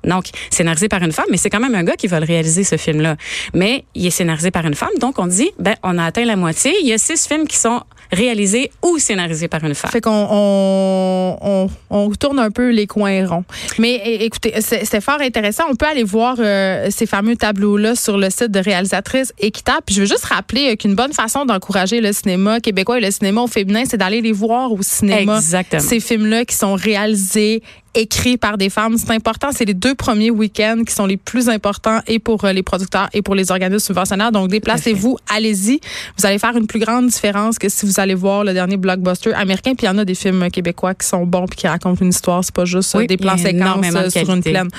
Donc, scénarisé par une femme, mais c'est quand même un gars qui va le réaliser, ce film-là. Mais il est scénarisé par une femme, donc on dit, ben, on a atteint la moitié. Il y a six films qui sont réalisé ou scénarisé par une femme. Fait qu'on on, on, on, tourne un peu les coins ronds. Mais écoutez, c'est fort intéressant. On peut aller voir euh, ces fameux tableaux-là sur le site de réalisatrice Équitable. Puis je veux juste rappeler qu'une bonne façon d'encourager le cinéma québécois et le cinéma au féminin, c'est d'aller les voir au cinéma. Exactement. Ces films-là qui sont réalisés écrit par des femmes. C'est important. C'est les deux premiers week-ends qui sont les plus importants et pour euh, les producteurs et pour les organismes subventionnaires. Donc, déplacez-vous, allez-y. Vous allez faire une plus grande différence que si vous allez voir le dernier blockbuster américain. Puis il y en a des films québécois qui sont bons puis qui racontent une histoire. C'est pas juste euh, des plans séquences euh, sur une plaine. [LAUGHS]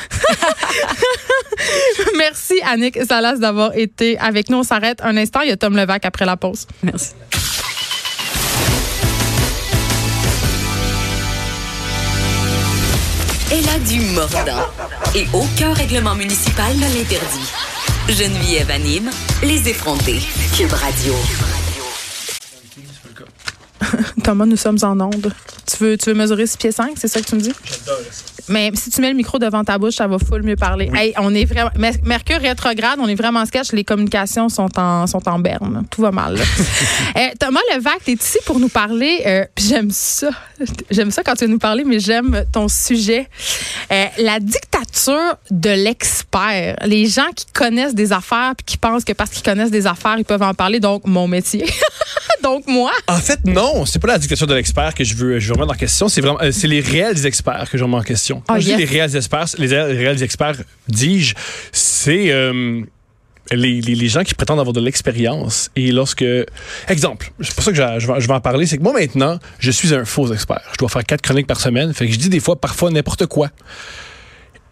Merci, Annick Salas, d'avoir été avec nous. On s'arrête un instant. Il y a Tom Levac après la pause. Merci. A du mordant. Et aucun règlement municipal ne l'interdit. Geneviève anime Les effrontés. Cube Radio. [LAUGHS] Thomas, nous sommes en onde. Tu veux, tu veux mesurer 6 pieds 5, c'est ça que tu me dis? J'adore ça. Mais si tu mets le micro devant ta bouche, ça va full mieux parler. Hey, on est vraiment. Mer- Mercure rétrograde, on est vraiment sketch. Les communications sont en, sont en berne. Tout va mal. là. [LAUGHS] Euh, Thomas Levac, t'es ici pour nous parler. euh, j'aime ça. J'aime ça quand tu veux nous parler, mais j'aime ton sujet. Euh, la dictature de l'expert. Les gens qui connaissent des affaires puis qui pensent que parce qu'ils connaissent des affaires, ils peuvent en parler. Donc, mon métier. [LAUGHS] donc, moi. En fait, non, c'est pas la dictature de l'expert que je veux, je veux remettre en question. C'est vraiment, c'est les réels experts que je remets en question. Oh, je dis yes. les réels experts, les réels, experts, dis-je, c'est euh, les, les- les gens qui prétendent avoir de l'expérience. Et lorsque, exemple, c'est pour ça que je, je je vais en parler, c'est que moi maintenant, je suis un faux expert. Je dois faire quatre chroniques par semaine, fait que je dis des fois, parfois n'importe quoi.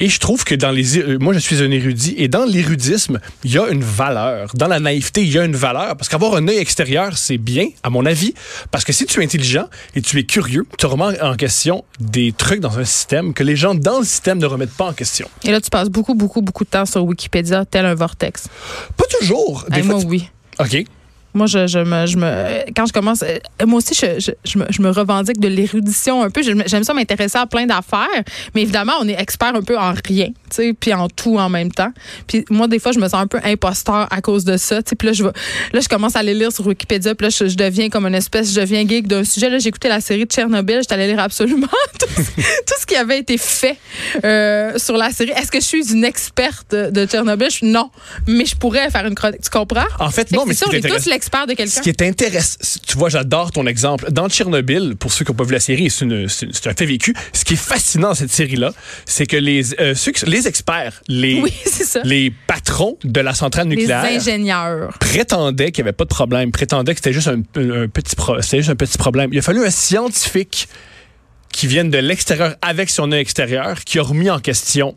Et je trouve que dans les... euh, Moi, je suis un érudit. Et dans l'érudisme, il y a une valeur. Dans la naïveté, il y a une valeur. Parce qu'avoir un œil extérieur, c'est bien, à mon avis. Parce que si tu es intelligent et tu es curieux, tu remets en question des trucs dans un système que les gens dans le système ne remettent pas en question. Et là, tu passes beaucoup, beaucoup, beaucoup de temps sur Wikipédia, tel un vortex. Pas toujours. Des Hey, fois, moi, tu- oui. OK. Moi, je, je me, je me, quand je commence, euh, moi aussi, je, je, je me, je me revendique de l'érudition un peu. J'aime ça m'intéresser à plein d'affaires, mais évidemment, on est expert un peu en rien, tu sais, puis en tout en même temps. Puis moi, des fois, je me sens un peu imposteur à cause de ça, tu sais. Puis là, je vais, là, je commence à aller lire sur Wikipédia, puis là, je, deviens comme une espèce, je deviens geek d'un sujet. Là, j'ai écouté la série de Tchernobyl, j'étais allée lire absolument [LAUGHS] tout, tout ce qui avait été fait euh, sur la série. Est-ce que je suis une experte de, Tchernobyl? Je- Non, mais je pourrais faire une chronique. Tu comprends? En fait, non, mais c'est ce qui est Ce qui intéressant, tu vois, j'adore ton exemple. Dans Tchernobyl, pour ceux qui n'ont pas vu la série, c'est un fait vécu. Ce qui est fascinant dans cette série-là, c'est que les, euh, ceux qui- les experts, les, Oui, [LAUGHS] patrons de la centrale Les nucléaire ingénieurs. prétendaient qu'il n'y avait pas de problème, prétendaient que c'était juste un, petit juste un petit problème. Il a fallu un scientifique qui vienne de l'extérieur avec son œil extérieur, qui a remis en question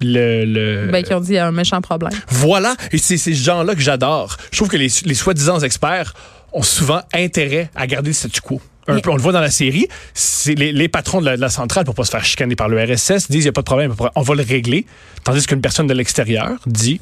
le, le- Ben, qui ont dit il y a un méchant problème. voilà, et c'est ces gens-là que j'adore. Je trouve que les, les soi-disant experts ont souvent intérêt à garder le statu quo. Un Mais- peu, on le voit dans la série, c'est les, les patrons de la, de la centrale, pour pas se faire chicaner par le RSS, disent il n'y a pas de problème, on va le régler. Tandis qu'une personne de l'extérieur dit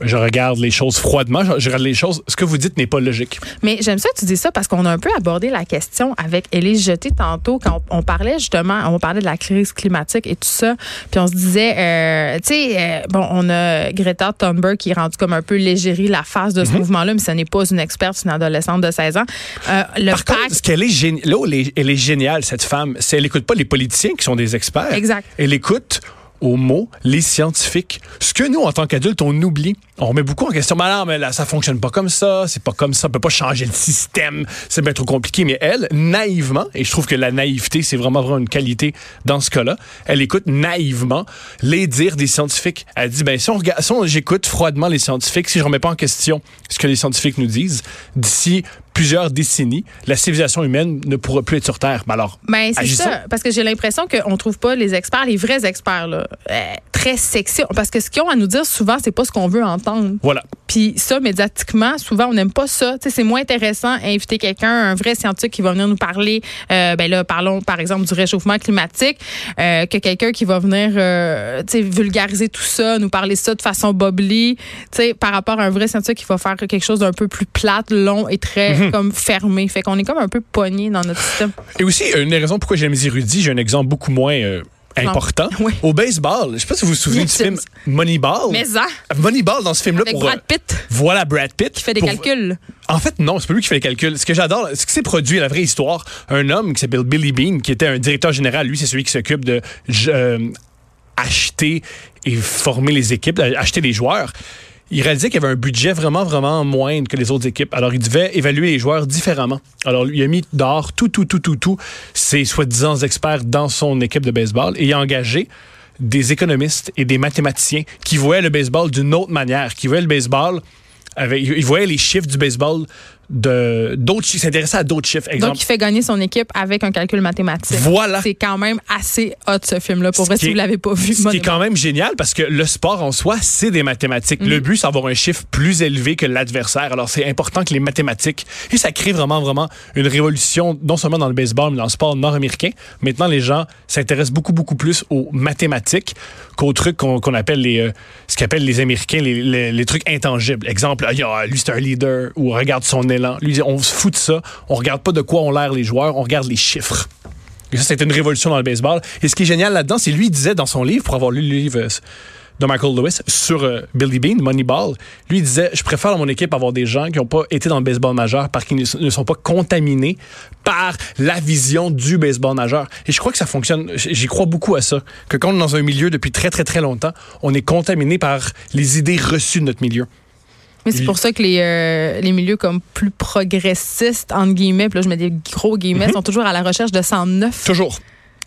je regarde les choses froidement, je, regarde les choses, ce que vous dites n'est pas logique. Mais j'aime ça que tu dis ça parce qu'on a un peu abordé la question avec Élise Jeté tantôt quand on, on parlait justement, on parlait de la crise climatique et tout ça. Puis on se disait, euh, tu sais, euh, bon, on a Greta Thunberg qui est rendue comme un peu légérie la face de ce mouvement-là, mais ce n'est pas une experte, c'est une adolescente de 16 ans. Euh, le Par contre, ce qu'elle est, géni- là où elle est, elle est géniale, cette femme, c'est qu'elle n'écoute pas les politiciens qui sont des experts. Exact. Elle écoute au mot les scientifiques. Ce que nous, en tant qu'adultes, on oublie. On remet beaucoup en question. Mais non, mais là, ça fonctionne pas comme ça. C'est pas comme ça. On peut pas changer le système. C'est bien trop compliqué. Mais elle, naïvement, et je trouve que la naïveté, c'est vraiment, vraiment une qualité dans ce cas-là, elle écoute naïvement les dires des scientifiques. Elle dit, ben, si on regarde, si j'écoute froidement les scientifiques, si je remets pas en question ce que les scientifiques nous disent, d'ici plusieurs décennies, la civilisation humaine ne pourra plus être sur Terre. Mais alors, Ben, c'est ça. Parce que j'ai l'impression qu'on trouve pas les experts, les vrais experts, là, euh, très sexy. Parce que ce qu'ils ont à nous dire souvent, c'est pas ce qu'on veut entendre. Voilà. Puis ça, médiatiquement, souvent, on n'aime pas ça. Tu sais, c'est moins intéressant inviter quelqu'un, un vrai scientifique qui va venir nous parler. euh, ben là, parlons par exemple du réchauffement climatique, euh, que quelqu'un qui va venir, euh, tu sais, vulgariser tout ça, nous parler ça de façon sais, par rapport à un vrai scientifique qui va faire quelque chose d'un peu plus plate, long et très Mhm. [LAUGHS] comme fermé. Fait qu'on est comme un peu pogné dans notre système. Et aussi, une des raisons pourquoi j'aime les érudits, j'ai un exemple beaucoup moins euh, important. [LAUGHS] Oui. Au baseball, je sais pas si vous vous souvenez du film. Moneyball. Mais ça, Moneyball, dans ce film-là, avec pour, Brad euh, Pitt voilà Brad Pitt. qui fait des Pour- calculs. En fait, non, c'est pas lui qui fait les calculs. Ce que j'adore, ce qui s'est produit, la vraie histoire, un homme qui s'appelle Billy Bean, qui était un directeur général, lui, c'est celui qui s'occupe de euh, acheter et former les équipes, acheter les joueurs. Il réalisait qu'il avait un budget vraiment, vraiment moindre que les autres équipes. Alors, il devait évaluer les joueurs différemment. Alors, il a mis dehors tout, tout, tout, tout, tout ses soi-disant experts dans son équipe de baseball et il a engagé des économistes et des mathématiciens qui voyaient le baseball d'une autre manière, qui voyaient le baseball avec, ils voyaient les chiffres du baseball de d'autres chiffres, s'intéressaient à d'autres chiffres. Exemple, Donc, il fait gagner son équipe avec un calcul mathématique. Voilà. C'est quand même assez hot, ce film-là. Pour vrai, si vous l'avez pas vu. Ce qui est quand même génial parce que le sport en soi, c'est des mathématiques. Mm. Le but, c'est d'avoir un chiffre plus élevé que l'adversaire. Alors, c'est important que les mathématiques, et ça crée vraiment, vraiment une révolution, non seulement dans le baseball, mais dans le sport nord-américain. Maintenant, les gens s'intéressent beaucoup, beaucoup plus aux mathématiques qu'aux trucs qu'on appelle les, euh, ce qu'appellent les Américains les, les- les trucs intangibles. Exemple, ah, il y a- lui, c'est un leader, ou regarde son élan. Lui, on se fout de ça. On regarde pas de quoi ont l'air les joueurs, on regarde les chiffres. Et ça, c'était une révolution dans le baseball. Et ce qui est génial là-dedans, c'est lui, disait dans son livre, pour avoir lu le livre euh, de Michael Lewis sur euh, Billy Bean, Moneyball, lui, disait Je préfère dans mon équipe avoir des gens qui n'ont pas été dans le baseball majeur parce qu'ils ne sont pas contaminés par la vision du baseball majeur. Et je crois que ça fonctionne. J'y crois beaucoup à ça. Que quand on est dans un milieu depuis très, très, très longtemps, on est contaminé par les idées reçues de notre milieu. Mais c'est pour ça que les, euh, les milieux comme plus progressistes, entre guillemets, puis là je mets des gros guillemets, sont toujours à la recherche de 109. Toujours.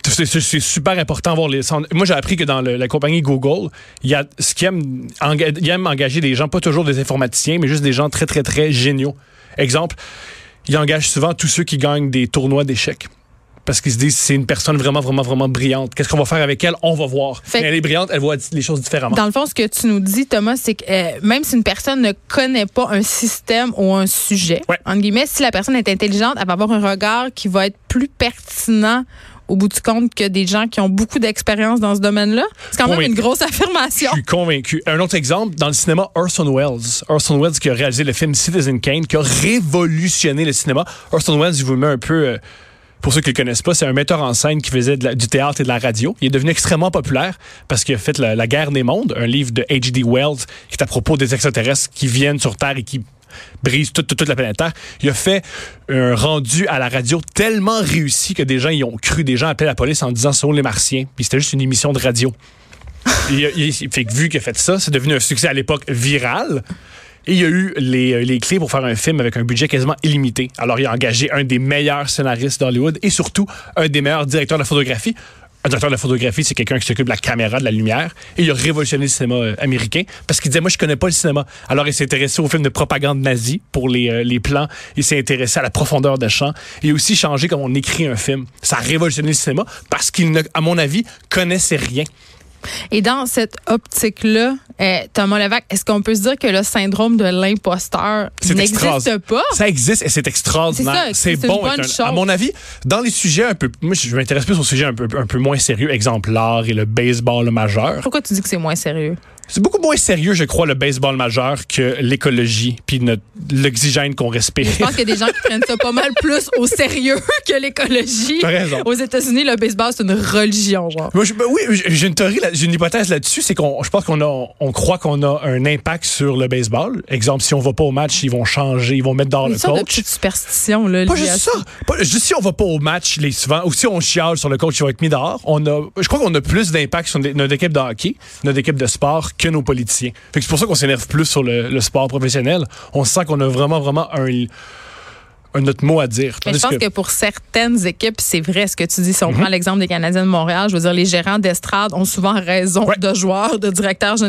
C'est- super important voir les. Moi, j'ai appris que dans le- la compagnie Google, il y a ce qui aime, enga- ils aiment engager des gens, pas toujours des informaticiens, mais juste des gens très, très, très géniaux. Exemple, ils engagent souvent tous ceux qui gagnent des tournois d'échecs. Parce qu'ils se disent, c'est une personne vraiment, vraiment, vraiment brillante. Qu'est-ce qu'on va faire avec elle? On va voir. Fait- Mais elle est brillante, elle voit les choses différemment. Dans le fond, ce que tu nous dis, Thomas, c'est que euh, même si une personne ne connaît pas un système ou un sujet, Ouais. entre guillemets, si la personne est intelligente, elle va avoir un regard qui va être plus pertinent au bout du compte que des gens qui ont beaucoup d'expérience dans ce domaine-là. C'est quand même Convaincu. une grosse affirmation. Je suis convaincu. Un autre exemple, dans le cinéma, Orson Welles. Orson Welles qui a réalisé le film Citizen Kane, qui a révolutionné le cinéma. Orson Welles, je vous le mets un peu... euh, pour ceux qui ne le connaissent pas, c'est un metteur en scène qui faisait de la- du théâtre et de la radio. Il est devenu extrêmement populaire parce qu'il a fait la, La guerre des mondes, un livre de H.G. Wells qui est à propos des extraterrestres qui viennent sur Terre et qui brisent toute, toute, toute la planète Terre. Il a fait un rendu à la radio tellement réussi que des gens y ont cru. Des gens appelaient la police en disant « sont les martiens ». Puis c'était juste une émission de radio. [LAUGHS] Il, il- fait que vu qu'il a fait ça, c'est devenu un succès à l'époque viral. Et il y a eu les, euh, les clés pour faire un film avec un budget quasiment illimité. Alors, il a engagé un des meilleurs scénaristes d'Hollywood et surtout un des meilleurs directeurs de la photographie. Un directeur de la photographie, c'est quelqu'un qui s'occupe de la caméra, de la lumière. Et il a révolutionné le cinéma euh, américain parce qu'il disait, moi, je connais pas le cinéma. Alors, il s'est intéressé aux films de propagande nazie pour les, euh, les plans. Il s'est intéressé à la profondeur de champ. Il a aussi changé comment on écrit un film. Ça a révolutionné le cinéma parce qu'il, à mon avis, connaissait rien. Et dans cette optique-là, euh, Thomas Levac, est-ce qu'on peut se dire que le syndrome de l'imposteur n'existe pas? Ça existe et c'est extraordinaire. C'est une bon. bonne être un- chose. à mon avis, dans les sujets un peu. Moi, je m'intéresse plus aux sujets un peu, un peu moins sérieux, exemple l'art et le baseball majeur. Pourquoi tu dis que c'est moins sérieux? C'est beaucoup moins sérieux, je crois, le baseball majeur que l'écologie puis notre- l'oxygène qu'on respire. Je pense qu'il y a des gens qui prennent ça pas mal plus au sérieux que l'écologie. Aux États-Unis, le baseball, c'est une religion, genre. Moi, je- ben oui, j'ai une théorie, j'ai une hypothèse là-dessus, c'est qu'on, je pense qu'on a, on croit qu'on a un impact sur le baseball. Exemple, si on va pas au match, ils vont changer, ils vont mettre dehors Une le sorte coach. petite superstition, là. Pas juste ça. Pas, juste si on va pas au match les souvent, ou si on chiale sur le coach qui va être mis dehors, on a, je crois qu'on a plus d'impact sur notre équipe de hockey, notre équipe de sport que nos politiciens. Fait que c'est pour ça qu'on s'énerve plus sur le, le sport professionnel. On sent qu'on a vraiment, vraiment un, notre mot à dire. Mais je pense que... pour certaines équipes, c'est vrai ce que tu dis. Si on prend l'exemple des Canadiens de Montréal, je veux dire, les gérants d'estrade ont souvent raison Ouais. de joueurs, de directeurs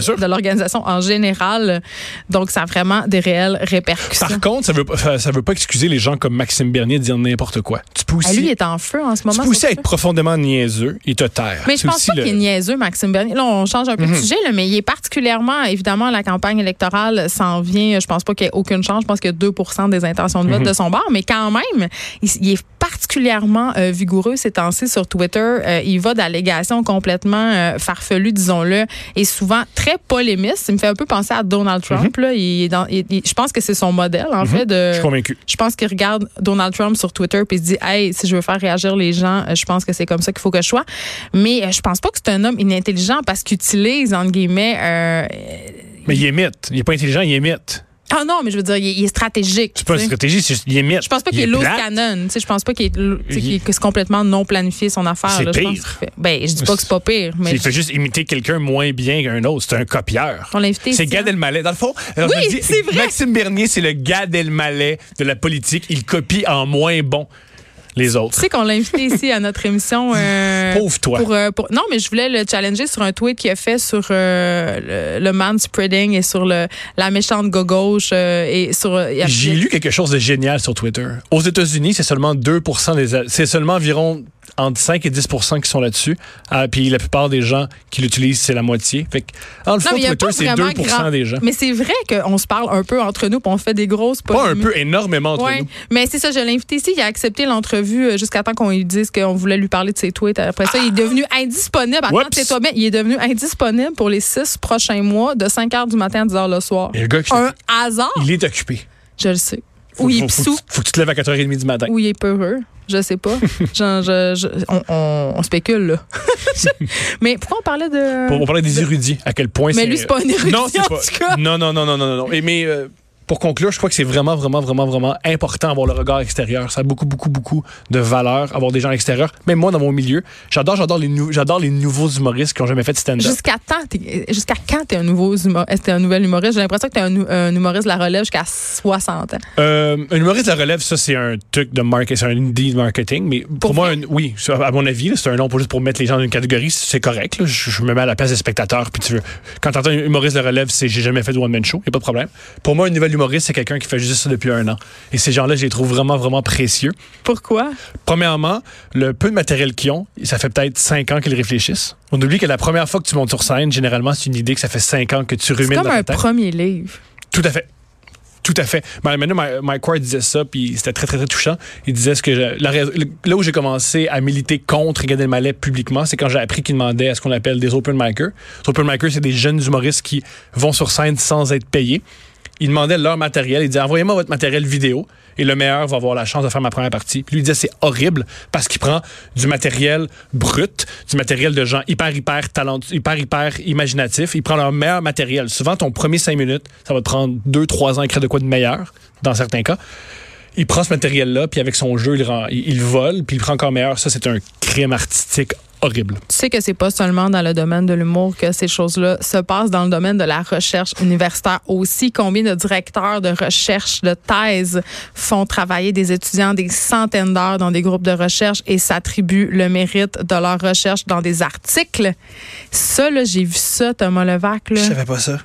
sûr. de l'organisation en général. Donc, ça a vraiment des réelles répercussions. Par contre, ça veut, pas- ça, ça veut pas excuser les gens comme Maxime Bernier de dire n'importe quoi. Tu peux aussi, Ah, lui, il est en feu en ce tu moment. peux aussi être profondément niaiseux et te taire. Mais je C'est pense aussi pas le- qu'il est niaiseux, Maxime Bernier. Là, on change un peu de sujet, là, mais il est particulièrement, évidemment, la campagne électorale s'en vient. Je pense pas qu'il y ait aucune chance. Je pense a 2 des intentions de de son bord. Mais quand même, il, il est particulièrement euh, vigoureux ces temps-ci sur Twitter. Euh, il va d'allégations complètement euh, farfelues, disons-le, et souvent très polémistes. Il me fait un peu penser à Donald Trump. là. Il est dans- il- il- je pense que c'est son modèle, en fait. De, Je suis convaincu. je pense qu'il regarde Donald Trump sur Twitter puis il se dit hey si je veux faire réagir les gens je pense que c'est comme ça qu'il faut que je sois mais je pense pas que c'est un homme inintelligent parce qu'il utilise entre guillemets Mais il émite. Il est pas intelligent, il émite. Ah non mais je veux dire il est, il est stratégique C'est pas une stratégie, c'est juste, il émite. je pense pas Il qu'il est loose cannon. Tu sais, Je pense pas qu'il est, que c'est complètement non planifié son affaire. C'est pire. fait- Ben, je dis pas que c'est pas pire, mais Il fait juste imiter quelqu'un moins bien qu'un autre. C'est un copieur. on l'a invité C'est Gad. Elmaleh. Dans le fond, alors, Oui, je me dis, c'est vrai. Maxime Bernier, c'est le Gad Elmaleh de la politique. Il copie en moins bon les Tu autres. sais qu'on l'a invité ici à notre émission. euh, [LAUGHS] Pauvre toi. Pour, euh, pour- non, mais je voulais le challenger sur un tweet qu'il a fait sur euh, le, le man spreading et sur le, la méchante gauche euh, et sur. euh, J'ai lu quelque chose de génial sur Twitter. Aux États-Unis, c'est seulement 2 des. C'est seulement environ entre 5 et 10% qui sont là-dessus. Ah, puis la plupart des gens qui l'utilisent, c'est la moitié. Fait que, en le fond, Twitter, c'est vraiment 2 grand- des gens. Mais c'est vrai qu'on se parle un peu entre nous, puis on fait des grosses Pas un peu, énormément entre Ouais. nous. Mais c'est ça, je l'ai invité ici. Il a accepté l'entrevue euh, jusqu'à temps qu'on lui dise qu'on voulait lui parler de ses tweets. Après ça, il est devenu indisponible. Attends, Oups. c'est toi, mais il est devenu indisponible pour les six prochains mois, de 5 h du matin à 10 h le soir. Et le gars qui- Un hasard? Il est occupé. Je le sais. Faut, Ou il est faut- faut- faut que tu te lèves à 4h30 du matin. Ou il est peureux. Je sais pas. [LAUGHS] Genre, je- je- on, on- on spécule, là. [LAUGHS] mais pourquoi on parlait de. On parlait des érudits, à quel point Mais c'est- lui, c'est pas un érudit, Non, c'est en pas. tout cas. Non, non, non, non, non, non, non. Et mais euh, pour conclure, je crois que c'est vraiment, vraiment, vraiment, vraiment important d'avoir le regard extérieur. Ça a beaucoup, beaucoup, beaucoup de valeur, avoir des gens à l'extérieur. Même moi, dans mon milieu, j'adore, j'adore les, nou- j'adore les nouveaux humoristes qui ont jamais fait de stand-up. Jusqu'à quand t'es un nouveau humo- t'es un nouvel humoriste? J'ai l'impression que t'es un, un humoriste de la relève jusqu'à 60 ans. Euh, un humoriste de la relève, ça, c'est un truc de marketing, c'est un indie marketing. Mais pour, Pour moi, un- oui, à mon avis, c'est un nom pour juste pour mettre les gens dans une catégorie, c'est correct. là. Je, je me mets à la place des spectateurs. Puis tu veux, quand t'entends un humoriste de relève, c'est j'ai jamais fait de one-man show, y a pas de problème. Pour moi, un nouvel humoriste, c'est quelqu'un qui fait juste ça depuis un an. Et ces gens-là, je les trouve vraiment, vraiment précieux. Pourquoi? Premièrement, le peu de matériel qu'ils ont, ça fait peut-être cinq ans qu'ils réfléchissent. On oublie que la première fois que tu montes sur scène, généralement, c'est une idée que ça fait cinq ans que tu C'est rumines comme dans ta un tête. premier livre. Tout à fait. Tout à fait. Maintenant, Mike Ward disait ça, puis c'était très, très, très touchant. Il disait ce que je- la là où j'ai commencé à militer contre Gad Elmaleh publiquement, c'est quand j'ai appris qu'il demandait à ce qu'on appelle des open micers. Les open micers, c'est des jeunes humoristes qui vont sur scène sans être payés. Ils demandaient leur matériel. Ils disaient envoyez-moi votre matériel vidéo et le meilleur va avoir la chance de faire ma première partie. Puis lui il disait c'est horrible parce qu'il prend du matériel brut, du matériel de gens hyper hyper talentueux, hyper hyper imaginatifs. Il prend leur meilleur matériel. Souvent ton premier cinq minutes, ça va te prendre deux trois ans à écrire de quoi de meilleur dans certains cas. Il prend ce matériel-là, puis avec son jeu, il, rend- il, il vole, puis il prend encore meilleur. Ça, c'est un crime artistique horrible. Tu sais que c'est pas seulement dans le domaine de l'humour que ces choses-là se passent dans le domaine de la recherche universitaire aussi. Combien de directeurs de recherche, de thèse font travailler des étudiants des centaines d'heures dans des groupes de recherche et s'attribuent le mérite de leur recherche dans des articles? Ça, là, j'ai vu ça, Thomas Levac, là, Je savais pas ça.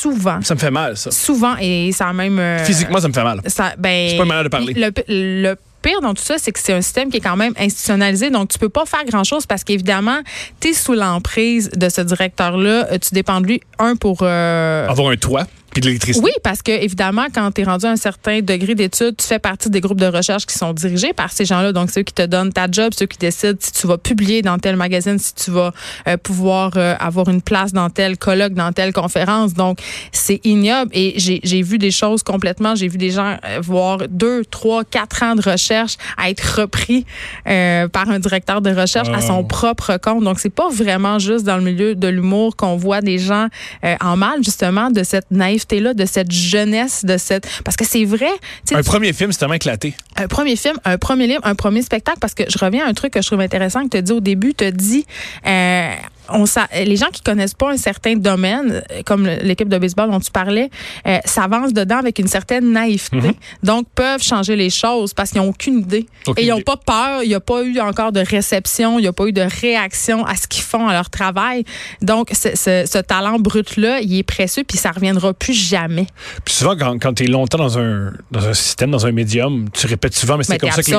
Souvent. Ça me fait mal, ça. Souvent, et ça a même... euh, Physiquement, ça me fait mal. ça, ben, C'est pas une manière de parler. Le, le pire dans tout ça, c'est que c'est un système qui est quand même institutionnalisé. Donc, tu peux pas faire grand-chose parce qu'évidemment, tu es sous l'emprise de ce directeur-là. Tu dépends de lui, un, pour... euh, Avoir un toit, puis de l'électricité. oui, parce que évidemment, quand tu es rendu à un certain degré d'études, tu fais partie des groupes de recherche qui sont dirigés par ces gens-là. Donc, c'est eux qui te donnent ta job, ceux qui décident si tu vas publier dans tel magazine, si tu vas euh, pouvoir euh, avoir une place dans tel colloque, dans telle conférence. Donc, c'est ignoble. Et j'ai vu des choses complètement. J'ai vu des gens euh, voir deux, trois, quatre ans de recherche à être repris euh, par un directeur de recherche à son Oh. propre compte. Donc, c'est pas vraiment juste dans le milieu de l'humour qu'on voit des gens euh, en mal, justement, de cette naïveté-là, de cette jeunesse, de cette. Parce que c'est vrai. Un premier film, c'est tellement éclaté. un premier film, un premier livre, un premier spectacle, parce que je reviens à un truc que je trouve intéressant que tu as dit au début, tu as dit, euh, on, les gens qui connaissent pas un certain domaine, euh, comme l'équipe de baseball dont tu parlais, euh, s'avancent dedans avec une certaine naïveté, donc peuvent changer les choses parce qu'ils n'ont aucune idée. Aucune Et ils n'ont pas peur, il n'y a pas eu encore de réception, il n'y a pas eu de réaction à ce qu'ils font à leur travail. Donc, ce, ce- ce talent brut-là, il est précieux, puis ça reviendra plus jamais. Puis souvent, quand, quand tu es longtemps dans un, dans un système, dans un médium, tu répètes souvent, mais c'est t'es comme, ça que les-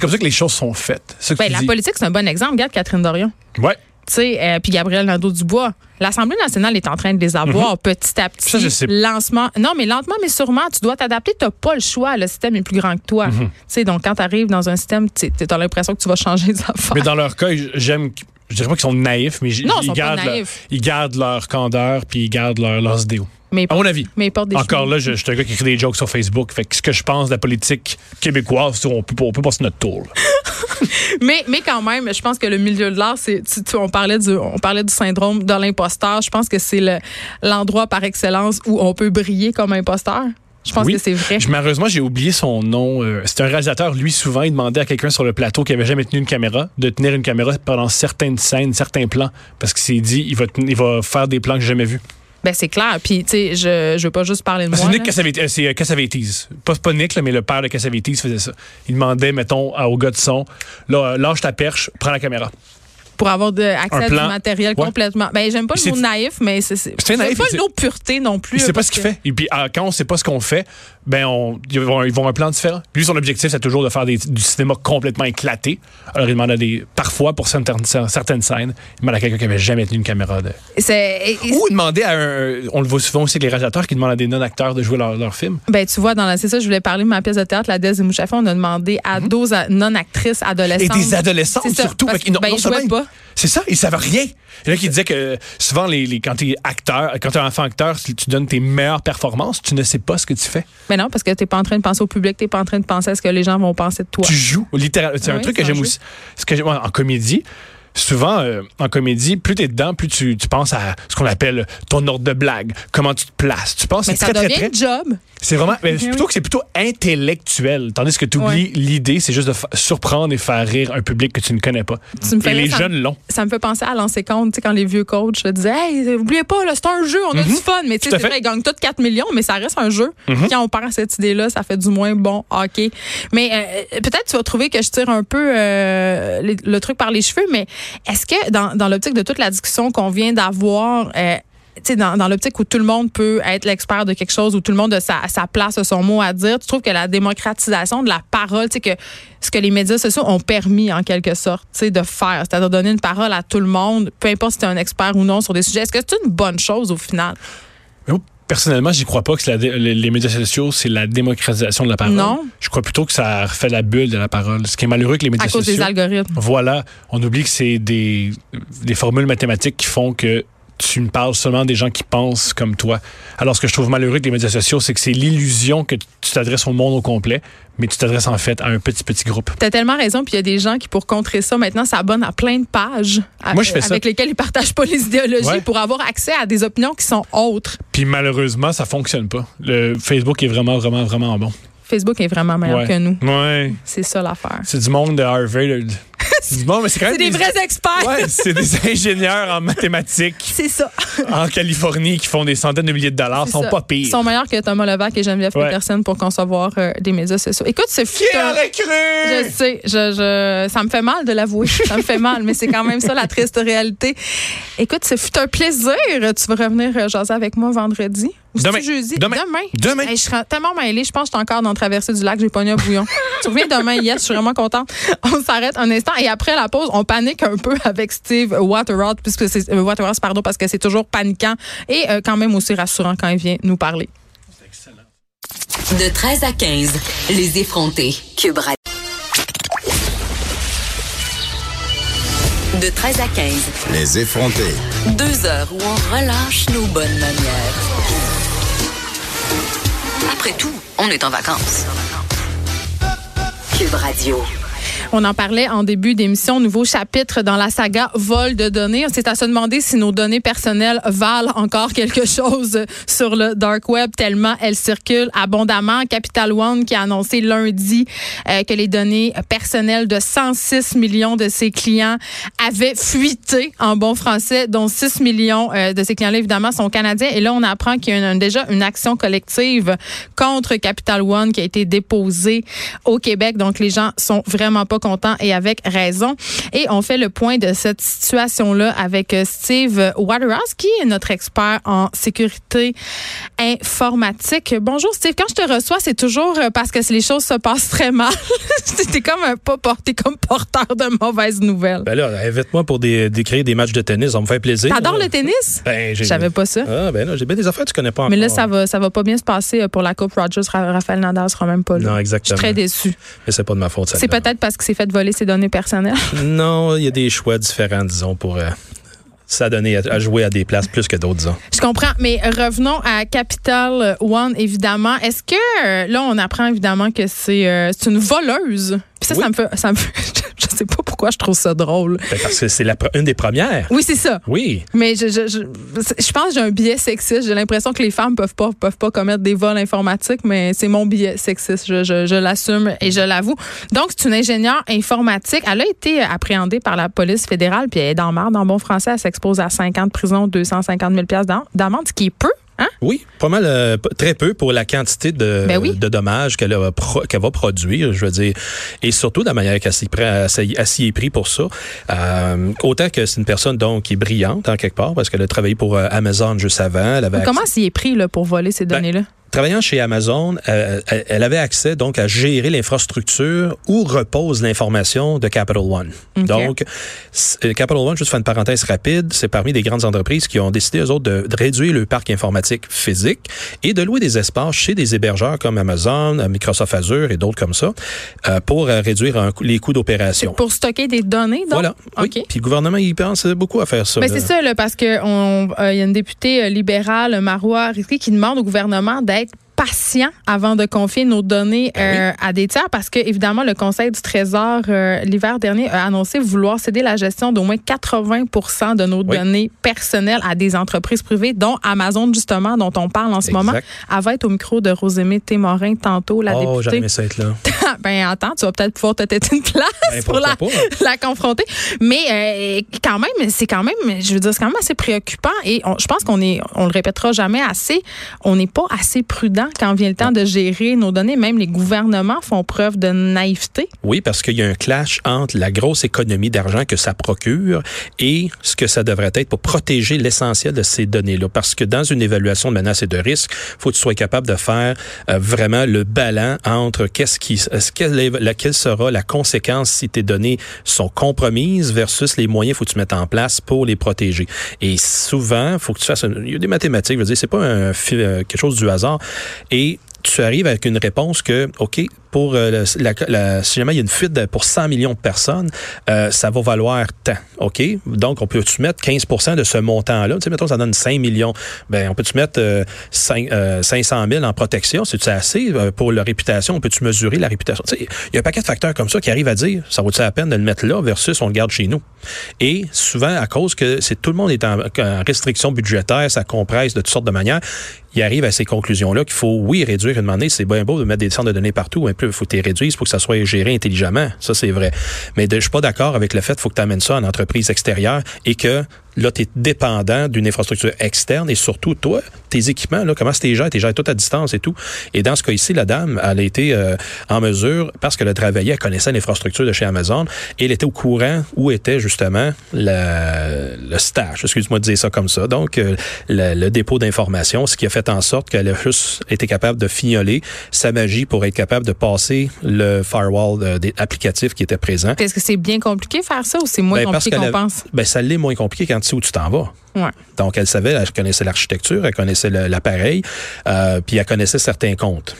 comme ça que les choses sont faites. Que Ben, la dis. politique, c'est un bon exemple. Regarde Catherine Dorion. Ouais. Euh, puis Gabriel Nadeau-Dubois. L'Assemblée nationale est en train de les avoir petit à petit. Mhm. Ça, je sais. Lancement. Non, mais lentement, mais sûrement, tu dois t'adapter. Tu n'as pas le choix. Le système est plus grand que toi. Mhm. Tu sais, donc quand tu arrives dans un système, tu as l'impression que tu vas changer les affaires. Mais dans leur cas, j'aime. Je dirais pas qu'ils sont naïfs, mais Non, ils gardent leur, ils gardent leur candeur puis ils gardent leur, leurs idéaux. Mais, À mon avis. mais des Encore cheveux. là, je, je suis un gars qui écrit des jokes sur Facebook. Fait que ce que je pense de la politique québécoise, on peut, on peut passer notre tour. [LAUGHS] Mais, mais quand même, je pense que le milieu de l'art, c'est, tu- tu- on parlait du, on parlait du syndrome de l'imposteur. Je pense que c'est le, l'endroit par excellence où on peut briller comme imposteur. Je pense Oui. que c'est vrai. Je- Malheureusement, j'ai oublié son nom. Euh, C'était un réalisateur. Lui, souvent, il demandait à quelqu'un sur le plateau qui avait jamais tenu une caméra de tenir une caméra pendant certaines scènes, certains plans. Parce qu'il s'est dit, il va, ten- il va faire des plans que j'ai jamais vus. Ben, c'est clair. Puis, tu sais, je, je veux pas juste parler de C'est moi. Nick là. Cassavetes. euh, C'est euh, Cassavetes. Pas, pas Nick, là, mais le père de Cassavetes faisait ça. Il demandait, mettons, au gars de son, là, euh, lâche ta perche, prends la caméra. pour avoir de, accès à du matériel Ouais. complètement. Ben, j'aime pas le mot c'est- naïf, mais c'est c'est C'est pas c'est- le mot pureté non plus. Il sait pas ce qu'il fait. Et puis, ah, quand on sait pas ce qu'on fait, ben, on, ils, vont, ils vont un plan différent. Lui, son objectif, c'est toujours de faire des- du cinéma complètement éclaté. Alors, il demande à des, parfois, pour certaines, certaines scènes, il demande à quelqu'un qui avait jamais tenu une caméra. De... Et- Ou demander à un, on le voit souvent aussi avec les réalisateurs qui demandent à des non-acteurs de jouer leur, leur film. Ben, tu vois, dans la, c'est ça, je voulais parler de ma pièce de théâtre, La Dès et Mouchafon. On a demandé à 12 a- non-actrices Mhm. Et adolescentes. des ça, surtout. parce ben, non ils jouaient pas. C'est ça, ils savent rien. Il y en a qui disaient que souvent, les, les- quand tu es acteur, quand tu es enfant acteur, tu donnes tes meilleures performances, tu ne sais pas ce que tu fais. Mais non, parce que t'es pas en train de penser au public, t'es pas en train de penser à ce que les gens vont penser de toi. Tu joues, littéralement. C'est un truc que j'aime aussi. Ce que j'aime en comédie, souvent, euh, en comédie, plus tu es dedans, plus tu, tu penses à ce qu'on appelle ton ordre de blague, comment tu te places. Tu penses, Mais c'est très, très, très. job. C'est vraiment, mais c'est plutôt que c'est plutôt intellectuel. Tandis que tu oublies l'idée, c'est juste de surprendre et faire rire un public que tu ne connais pas. Tu me fais Et les ça jeunes l'ont. Ça me fait penser à lancer compte, tu sais, quand les vieux coachs disaient Hey, oubliez pas, là, c'est un jeu, on a du fun. Mais tu sais, à c'est vrai, ils gagnent tous 4 millions, mais ça reste un jeu. Quand on perd cette idée-là, ça fait du moins bon hockey. Mais euh, peut-être tu vas trouver que je tire un peu euh, les- le truc par les cheveux, mais est-ce que dans, dans l'optique de toute la discussion qu'on vient d'avoir, euh, dans, dans l'optique où tout le monde peut être l'expert de quelque chose, où tout le monde a sa, place, a son mot à dire, tu trouves que la démocratisation de la parole, que ce que les médias sociaux ont permis en quelque sorte, de faire, c'est-à-dire donner une parole à tout le monde, peu importe si tu es un expert ou non sur des sujets, est-ce que c'est une bonne chose au final? Personnellement, j'y crois pas que la les les médias sociaux, c'est la démocratisation de la parole. Non. Je crois plutôt que ça refait la bulle de la parole. Ce qui est malheureux avec les médias À cause sociaux. des algorithmes. Voilà, on oublie que c'est des, des formules mathématiques qui font que tu ne parles seulement des gens qui pensent comme toi. Alors, ce que je trouve malheureux avec les médias sociaux, c'est que c'est l'illusion que tu t'adresses au monde au complet, mais tu t'adresses en fait à un petit, petit groupe. T'as tellement raison, puis il y a des gens qui, pour contrer ça, maintenant s'abonnent à plein de pages à- Moi, je fais ça. avec lesquelles ils partagent pas les idéologies Ouais. pour avoir accès à des opinions qui sont autres. Puis malheureusement, ça fonctionne pas. Le Facebook est vraiment, vraiment, vraiment bon. Facebook est vraiment meilleur Ouais. que nous. Ouais. C'est ça l'affaire. C'est du monde de Harvard. c'est [LAUGHS] du monde, mais c'est quand même C'est des vrais experts. Ouais, c'est des [LAUGHS] ingénieurs en mathématiques C'est ça. en Californie qui font des centaines de milliers de dollars. C'est sont ça. pas pires. Ils sont meilleurs que Thomas Levac et Geneviève Ouais. Peterson pour concevoir euh, des médias sociaux. Écoute, ce fut Qui aurait cru? Je sais, je, je, ça me fait mal de l'avouer. ça me fait mal, mais c'est quand même ça la triste réalité. Écoute, ce fut un plaisir. Tu vas revenir euh, jaser avec moi vendredi. Demain. jeudi? Demain. Demain? Hey, je serais tellement mêlée. Je pense que je suis encore dans la traversée du lac. J'ai pogné un bouillon. tu reviens demain, yes. Je suis vraiment contente. On s'arrête un instant. Et après la pause, on panique un peu avec Steve Waterhouse, puisque c'est, euh, Waterhouse, pardon, parce que c'est toujours paniquant et euh, quand même aussi rassurant quand il vient nous parler. De 13 à 15, les effrontés. Cube Radio. De 13 à 15, Les effrontés. deux heures où on relâche nos bonnes manières. Après tout, on est en vacances. Cube Radio. On en parlait en début d'émission, nouveau chapitre dans la saga vol de données. C'est à se demander si nos données personnelles valent encore quelque chose sur le dark web tellement elles circulent abondamment. Capital One qui a annoncé lundi euh, que les données personnelles de 106 millions de ses clients avaient fuité en bon français, dont 6 millions euh, de ces clients-là évidemment sont canadiens. Et là, on apprend qu'il y a déjà une action collective contre Capital One qui a été déposée au Québec. Donc, les gens sont vraiment pas contents et avec raison. Et on fait le point de cette situation-là avec euh, Steve Waterhouse, qui est notre expert en sécurité informatique. Bonjour, Steve. Quand je te reçois, c'est toujours euh, parce que les choses se passent très mal. [LAUGHS] T'es comme un pas porté comme porteur de mauvaises nouvelles. Ben là, invite-moi pour des, décrire des matchs de tennis, ça me fait plaisir. T'adores le tennis? Ben, j'ai- Je savais pas ça. Ah, ben là, j'ai bien des affaires que tu connais pas Mais là, encore. ça va, ça va pas bien se passer euh, pour la Coupe Rogers. Ra- Raphaël Nadal sera même pas là. Non, Je exactement. suis très déçue. Mais c'est pas de ma faute, ça. C'est peut-être parce qu'il s'est fait voler ses données personnelles? [LAUGHS] Non, il y a des choix différents, disons, pour euh, s'adonner à, jouer à des places plus que d'autres, disons. Je comprends, mais revenons à Capital One, évidemment. Est-ce que euh, là, on apprend évidemment que c'est euh, c'est une voleuse? Puis ça, Oui. ça me fait, ça me fait- [LAUGHS] je sais pas pourquoi je trouve ça drôle. Ben, parce que c'est une des premières. Oui, c'est ça. Oui. Mais je, je, je, je pense que j'ai un biais sexiste. J'ai l'impression que les femmes peuvent pas, peuvent pas commettre des vols informatiques, mais c'est mon biais sexiste. Je, je, je l'assume et je l'avoue. Donc, c'est une ingénieure informatique. Elle a été appréhendée par la police fédérale, puis elle est dans marre, dans bon français. Elle s'expose à 5 ans de prison, 250 000 d'am- d'amende, ce qui est peu. Hein? Oui, pas mal, euh, très peu pour la quantité de, Ben oui. de dommages qu'elle va produire, je veux dire, et surtout de la manière qu'elle s'y est pris pour ça. Euh, autant que c'est une personne donc qui est brillante en quelque part parce qu'elle a travaillé pour euh, Amazon juste avant. Elle avait Comment s'y est pris là, pour voler ces Ben, données-là? Travaillant chez Amazon, euh, elle, elle avait accès donc à gérer l'infrastructure où repose l'information de Capital One. Donc, euh, Capital One, juste faire une parenthèse rapide, c'est parmi des grandes entreprises qui ont décidé, eux autres, de, de réduire le parc informatique physique et de louer des espaces chez des hébergeurs comme Amazon, euh, Microsoft Azure et d'autres comme ça euh, pour euh, réduire un les coûts d'opération. Pour stocker des données, donc? Voilà. Oui. OK. Puis le gouvernement, il pense beaucoup à faire ça. Ben là. c'est ça, là, parce qu'il y a une députée euh, libérale, Marois Risky, qui demande au gouvernement d'être Okay. Patient avant de confier nos données Ben euh, à des tiers parce que évidemment le Conseil du Trésor euh, l'hiver dernier a annoncé vouloir céder la gestion d'au moins 80% de nos Oui. données personnelles à des entreprises privées dont Amazon justement dont on parle en ce Exact. moment. Elle va être au micro de Rosémée Témorin tantôt la Oh, députée. j'aimerais ça être là. [LAUGHS] ben attends, tu vas peut-être pouvoir te têter une place Ben, pour la, pas? [LAUGHS] la confronter. Mais euh, quand même, c'est quand même, je veux dire, c'est quand même assez préoccupant. Et on- je pense qu'on est, on le répétera jamais assez. On n'est pas assez prudent quand vient le temps de gérer nos données. Même les gouvernements font preuve de naïveté. Oui, parce qu'il y a un clash entre la grosse économie d'argent que ça procure et ce que ça devrait être pour protéger l'essentiel de ces données-là. Parce que dans une évaluation de menaces et de risques, faut que tu sois capable de faire euh, vraiment le balan entre qu'est-ce qui, quelle, sera la conséquence si tes données sont compromises versus les moyens faut que tu mettes en place pour les protéger. Et souvent, faut que tu fasses, il y a des mathématiques, je veux dire, c'est pas un, euh, quelque chose du hasard. Et tu arrives avec une réponse que, OK, pour euh, la, la- si jamais il y a une fuite de- pour 100 millions de personnes, euh, ça va valoir tant. OK? Donc, on peut-tu mettre 15% de ce montant-là? Tu sais, mettons, ça donne 5 millions. Ben, on peut-tu mettre euh, cinq- euh, 500 000 en protection? C'est-tu assez euh, pour la réputation? On peut-tu mesurer la réputation? Tu sais, il y a un paquet de facteurs comme ça qui arrivent à dire, ça vaut-tu la peine de le mettre là versus on le garde chez nous? Et souvent, à cause que c'est tout le monde est en, en restriction budgétaire, ça compresse de toutes sortes de manières, il arrive à ces conclusions-là qu'il faut, oui, réduire une monnaie. C'est bien beau de mettre des centres de données partout, il faut que tu pour que ça soit géré intelligemment. Ça, c'est vrai. Mais je suis pas d'accord avec le fait qu'il faut que tu amènes ça en entreprise extérieure et que là, tu es dépendant d'une infrastructure externe et surtout, toi, tes équipements, là, comment tu les gères? Tu les tout à distance et tout. Et dans ce cas ici, la dame, elle a été euh, en mesure, parce qu'elle a travaillé, elle connaissait l'infrastructure de chez Amazon et elle était au courant où était justement la- le stage, excuse-moi de dire ça comme ça. Donc, euh, le, le dépôt d'informations, ce qui a fait en sorte qu'elle a juste été capable de fignoler sa magie pour être capable de passer le firewall euh, des applicatifs qui était présent. Est-ce que c'est bien compliqué faire ça ou c'est moins Ben, compliqué qu'on a- pense? Ben, ça l'est moins compliqué quand tu sais où tu t'en vas. Ouais. Donc, elle savait, elle connaissait l'architecture, elle connaissait l'appareil, euh, puis elle connaissait certains comptes.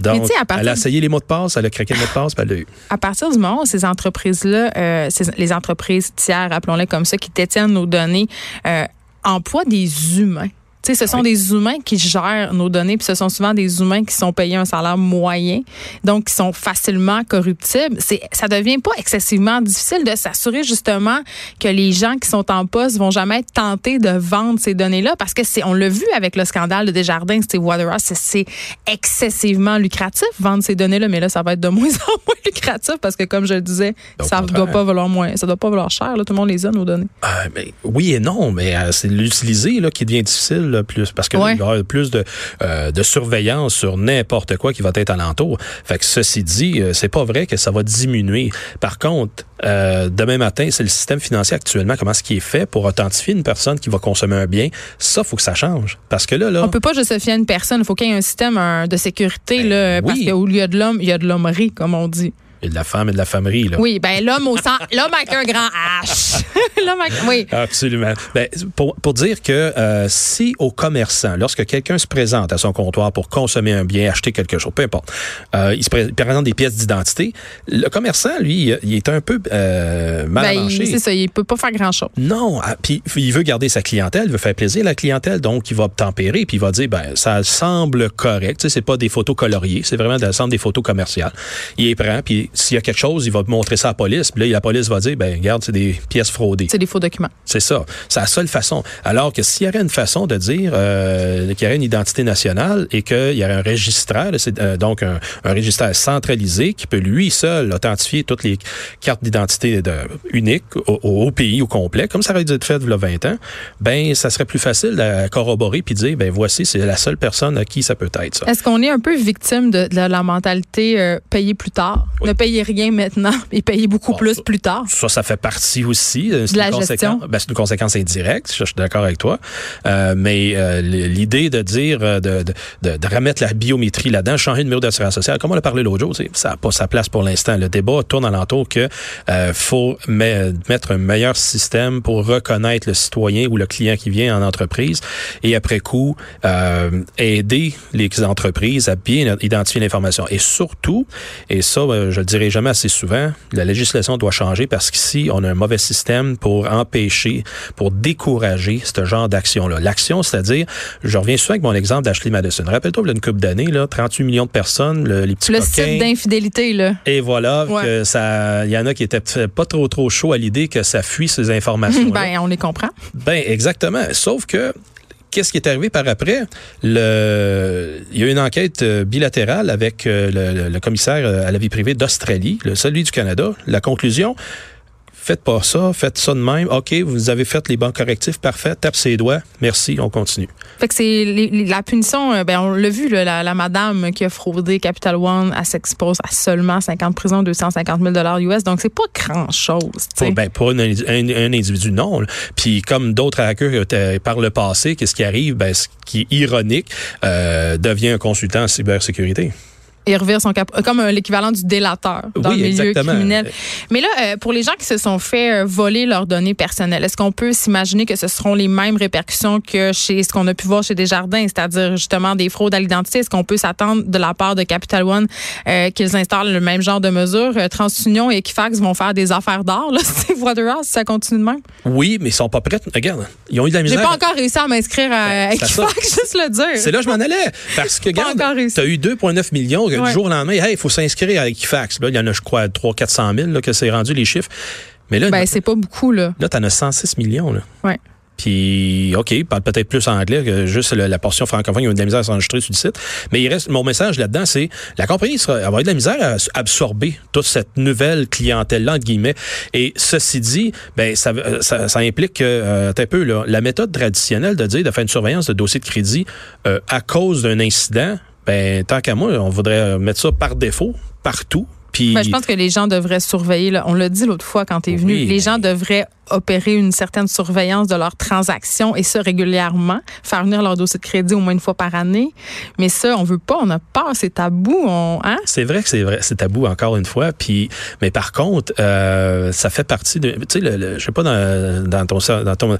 Donc, partir elle a essayé les mots de passe, elle a craqué le mot de passe, puis elle l'a eu. À partir du moment où ces entreprises-là, euh, les entreprises tiers, appelons-les comme ça, qui détiennent nos données, euh, emploient des humains. Tu sais, ce sont des humains qui gèrent nos données, puis ce sont souvent des humains qui sont payés un salaire moyen, donc qui sont facilement corruptibles. C'est, ça devient pas excessivement difficile de s'assurer justement que les gens qui sont en poste vont jamais être tentés de vendre ces données-là, parce que c'est, on l'a vu avec le scandale de Desjardins, Steve Waterhouse, c'est, c'est excessivement lucratif vendre ces données-là, mais là, ça va être de [LAUGHS] moins en moins lucratif parce que, comme je le disais, ça contraire. doit pas valoir moins, ça doit pas valoir cher. Là, tout le monde les a nos données. Euh, ben, oui et non, mais euh, c'est l'utiliser là, qui devient difficile là, plus parce que là, Ouais. il va y avoir plus de, euh, de surveillance sur n'importe quoi qui va être alentour. Fait que ceci dit, euh, c'est pas vrai que ça va diminuer. Par contre, euh, demain matin, c'est le système financier actuellement, comment est-ce qui est fait pour authentifier une personne qui va consommer un bien? Ça, faut que ça change. Parce que là, là. On peut pas juste se fier à une personne. Il faut qu'il y ait un système un, de sécurité, Ben là, oui. parce qu'au lieu de l'homme, il y a de l'hommerie, comme on dit. De la femme et de la famerie, là. Oui, ben l'homme au sang, l'homme avec un grand H. [LAUGHS] l'homme avec, oui. Absolument. Ben, pour, pour dire que euh, si au commerçant, lorsque quelqu'un se présente à son comptoir pour consommer un bien, acheter quelque chose, peu importe, euh, il se pré- présente des pièces d'identité, le commerçant, lui, il- est un peu euh, mal Ben, c'est ça, il peut pas faire grand chose. Non, ah, puis il veut garder sa clientèle, il veut faire plaisir à la clientèle, donc il va tempérer, puis il va dire ben ça semble correct, tu sais, c'est pas des photos coloriées, c'est vraiment semble des photos commerciales. Il les prend, puis s'il y a quelque chose, il va montrer ça à la police, puis là la police va dire ben regarde, c'est des pièces fraudées. C'est des faux documents. C'est ça. C'est la seule façon. Alors que s'il y aurait une façon de dire euh, qu'il y aurait une identité nationale et qu'il y aurait un registraire, c'est, euh, donc un, un registraire centralisé qui peut lui seul authentifier toutes les cartes d'identité de, uniques au, au pays au complet, comme ça aurait dû être fait il y a 20 ans, ben ça serait plus facile à corroborer puis dire ben voici c'est la seule personne à qui ça peut être ça. Est-ce qu'on est un peu victime de, de la mentalité euh, payer plus tard? Oui. Ne payer rien maintenant [LAUGHS] et payer beaucoup Bon, plus plus tard. Ça, ça fait partie aussi. euh, c'est De la une gestion. conséquence- ben, c'est une conséquence indirecte, je suis d'accord avec toi. Euh, mais euh, l'idée de dire, de, de, de, de remettre la biométrie là-dedans, changer le numéro d'assurance sociale, comme on l'a parlé l'autre jour, c'est- ça n'a pas sa place pour l'instant. Le débat tourne alentour que euh, faut me- mettre un meilleur système pour reconnaître le citoyen ou le client qui vient en entreprise et après coup, aider les entreprises à bien identifier l'information. Et surtout, et ça, je le dirai jamais assez souvent, la législation doit changer parce qu'ici, on a un mauvais système pour empêcher, pour décourager ce genre d'action-là. L'action, c'est-à-dire, je reviens souvent avec mon exemple d'Ashley Madison. Rappelle-toi, il y a une couple d'années, là, 38 millions de personnes, le- les petits Le coquins. site d'infidélité, là. Et voilà, Ouais. que ça, il y en a qui étaient peut-être pas trop trop chaud à l'idée que ça fuit ces [LAUGHS] informations. Ben, on les comprend. Ben exactement. Sauf que qu'est-ce qui est arrivé par après? Il y a une enquête euh, bilatérale avec euh, le, le commissaire euh, à la vie privée d'Australie, le celui du Canada. La conclusion Faites pas ça, faites ça de même. OK, vous avez fait les bons correctifs, parfait. Tape ses doigts. Merci, on continue. Fait que c'est la punition, euh, ben on l'a vu, là, la, la madame qui a fraudé Capital One, elle s'expose à seulement 50 prisons, 250 000 US. Donc, c'est pas grand-chose. Pour, ben, pour un, un- un individu, non. Puis comme d'autres hackers par le passé, qu'est-ce qui arrive? Ben, ce qui est ironique, euh, devient un consultant en cybersécurité. Il revire son cap comme euh, l'équivalent du délateur dans Oui, le milieu exactement. criminel. Mais là, euh, pour les gens qui se sont fait euh, voler leurs données personnelles, est-ce qu'on peut s'imaginer que ce seront les mêmes répercussions que chez ce qu'on a pu voir chez Desjardins, c'est-à-dire justement des fraudes à l'identité? Est-ce qu'on peut s'attendre de la part de Capital One euh, qu'ils installent le même genre de mesures? Euh, TransUnion et Equifax vont faire des affaires d'or, là, [LAUGHS] c'est Waterhouse, si ça continue de même? Oui, mais ils sont pas prêts. Regarde, ils ont eu de la J'ai misère. pas encore réussi à m'inscrire à Ben. Equifax, [LAUGHS] juste le dire. C'est là que je m'en allais. Parce que, regarde, tu as eu 2,9 millions. Que Ouais. Du jour au lendemain, hey, il faut s'inscrire à Equifax. Là, il y en a, je crois, 300 400 000 là, que c'est rendu les chiffres. Mais là, Ben, c'est pas beaucoup, là. là tu en as 106 millions. Là. Ouais. Puis, OK, il parle peut-être plus anglais que juste la portion francophone. Il y a eu de la misère à s'enregistrer sur le site. Mais il reste, mon message là-dedans, c'est la compagnie sera, elle va avoir de la misère à absorber toute cette nouvelle clientèle-là, entre guillemets. Et ceci dit, ben, ça, euh, ça, ça implique que, euh, un peu, là, la méthode traditionnelle de dire de faire une surveillance de dossier de crédit euh, à cause d'un incident, ben, tant qu'à moi, on voudrait mettre ça par défaut, partout. Puis, Ben, je pense que les gens devraient surveiller. là. On l'a dit l'autre fois quand tu es venu. Oui, les mais- gens devraient opérer une certaine surveillance de leurs transactions et ça régulièrement. Faire venir leur dossier de crédit au moins une fois par année. Mais ça, on veut pas. On a peur. C'est tabou. On, hein? C'est vrai que c'est vrai, c'est tabou encore une fois. Puis, mais par contre, euh, ça fait partie de, tu sais, le, le- je sais pas dans, dans ton dans ton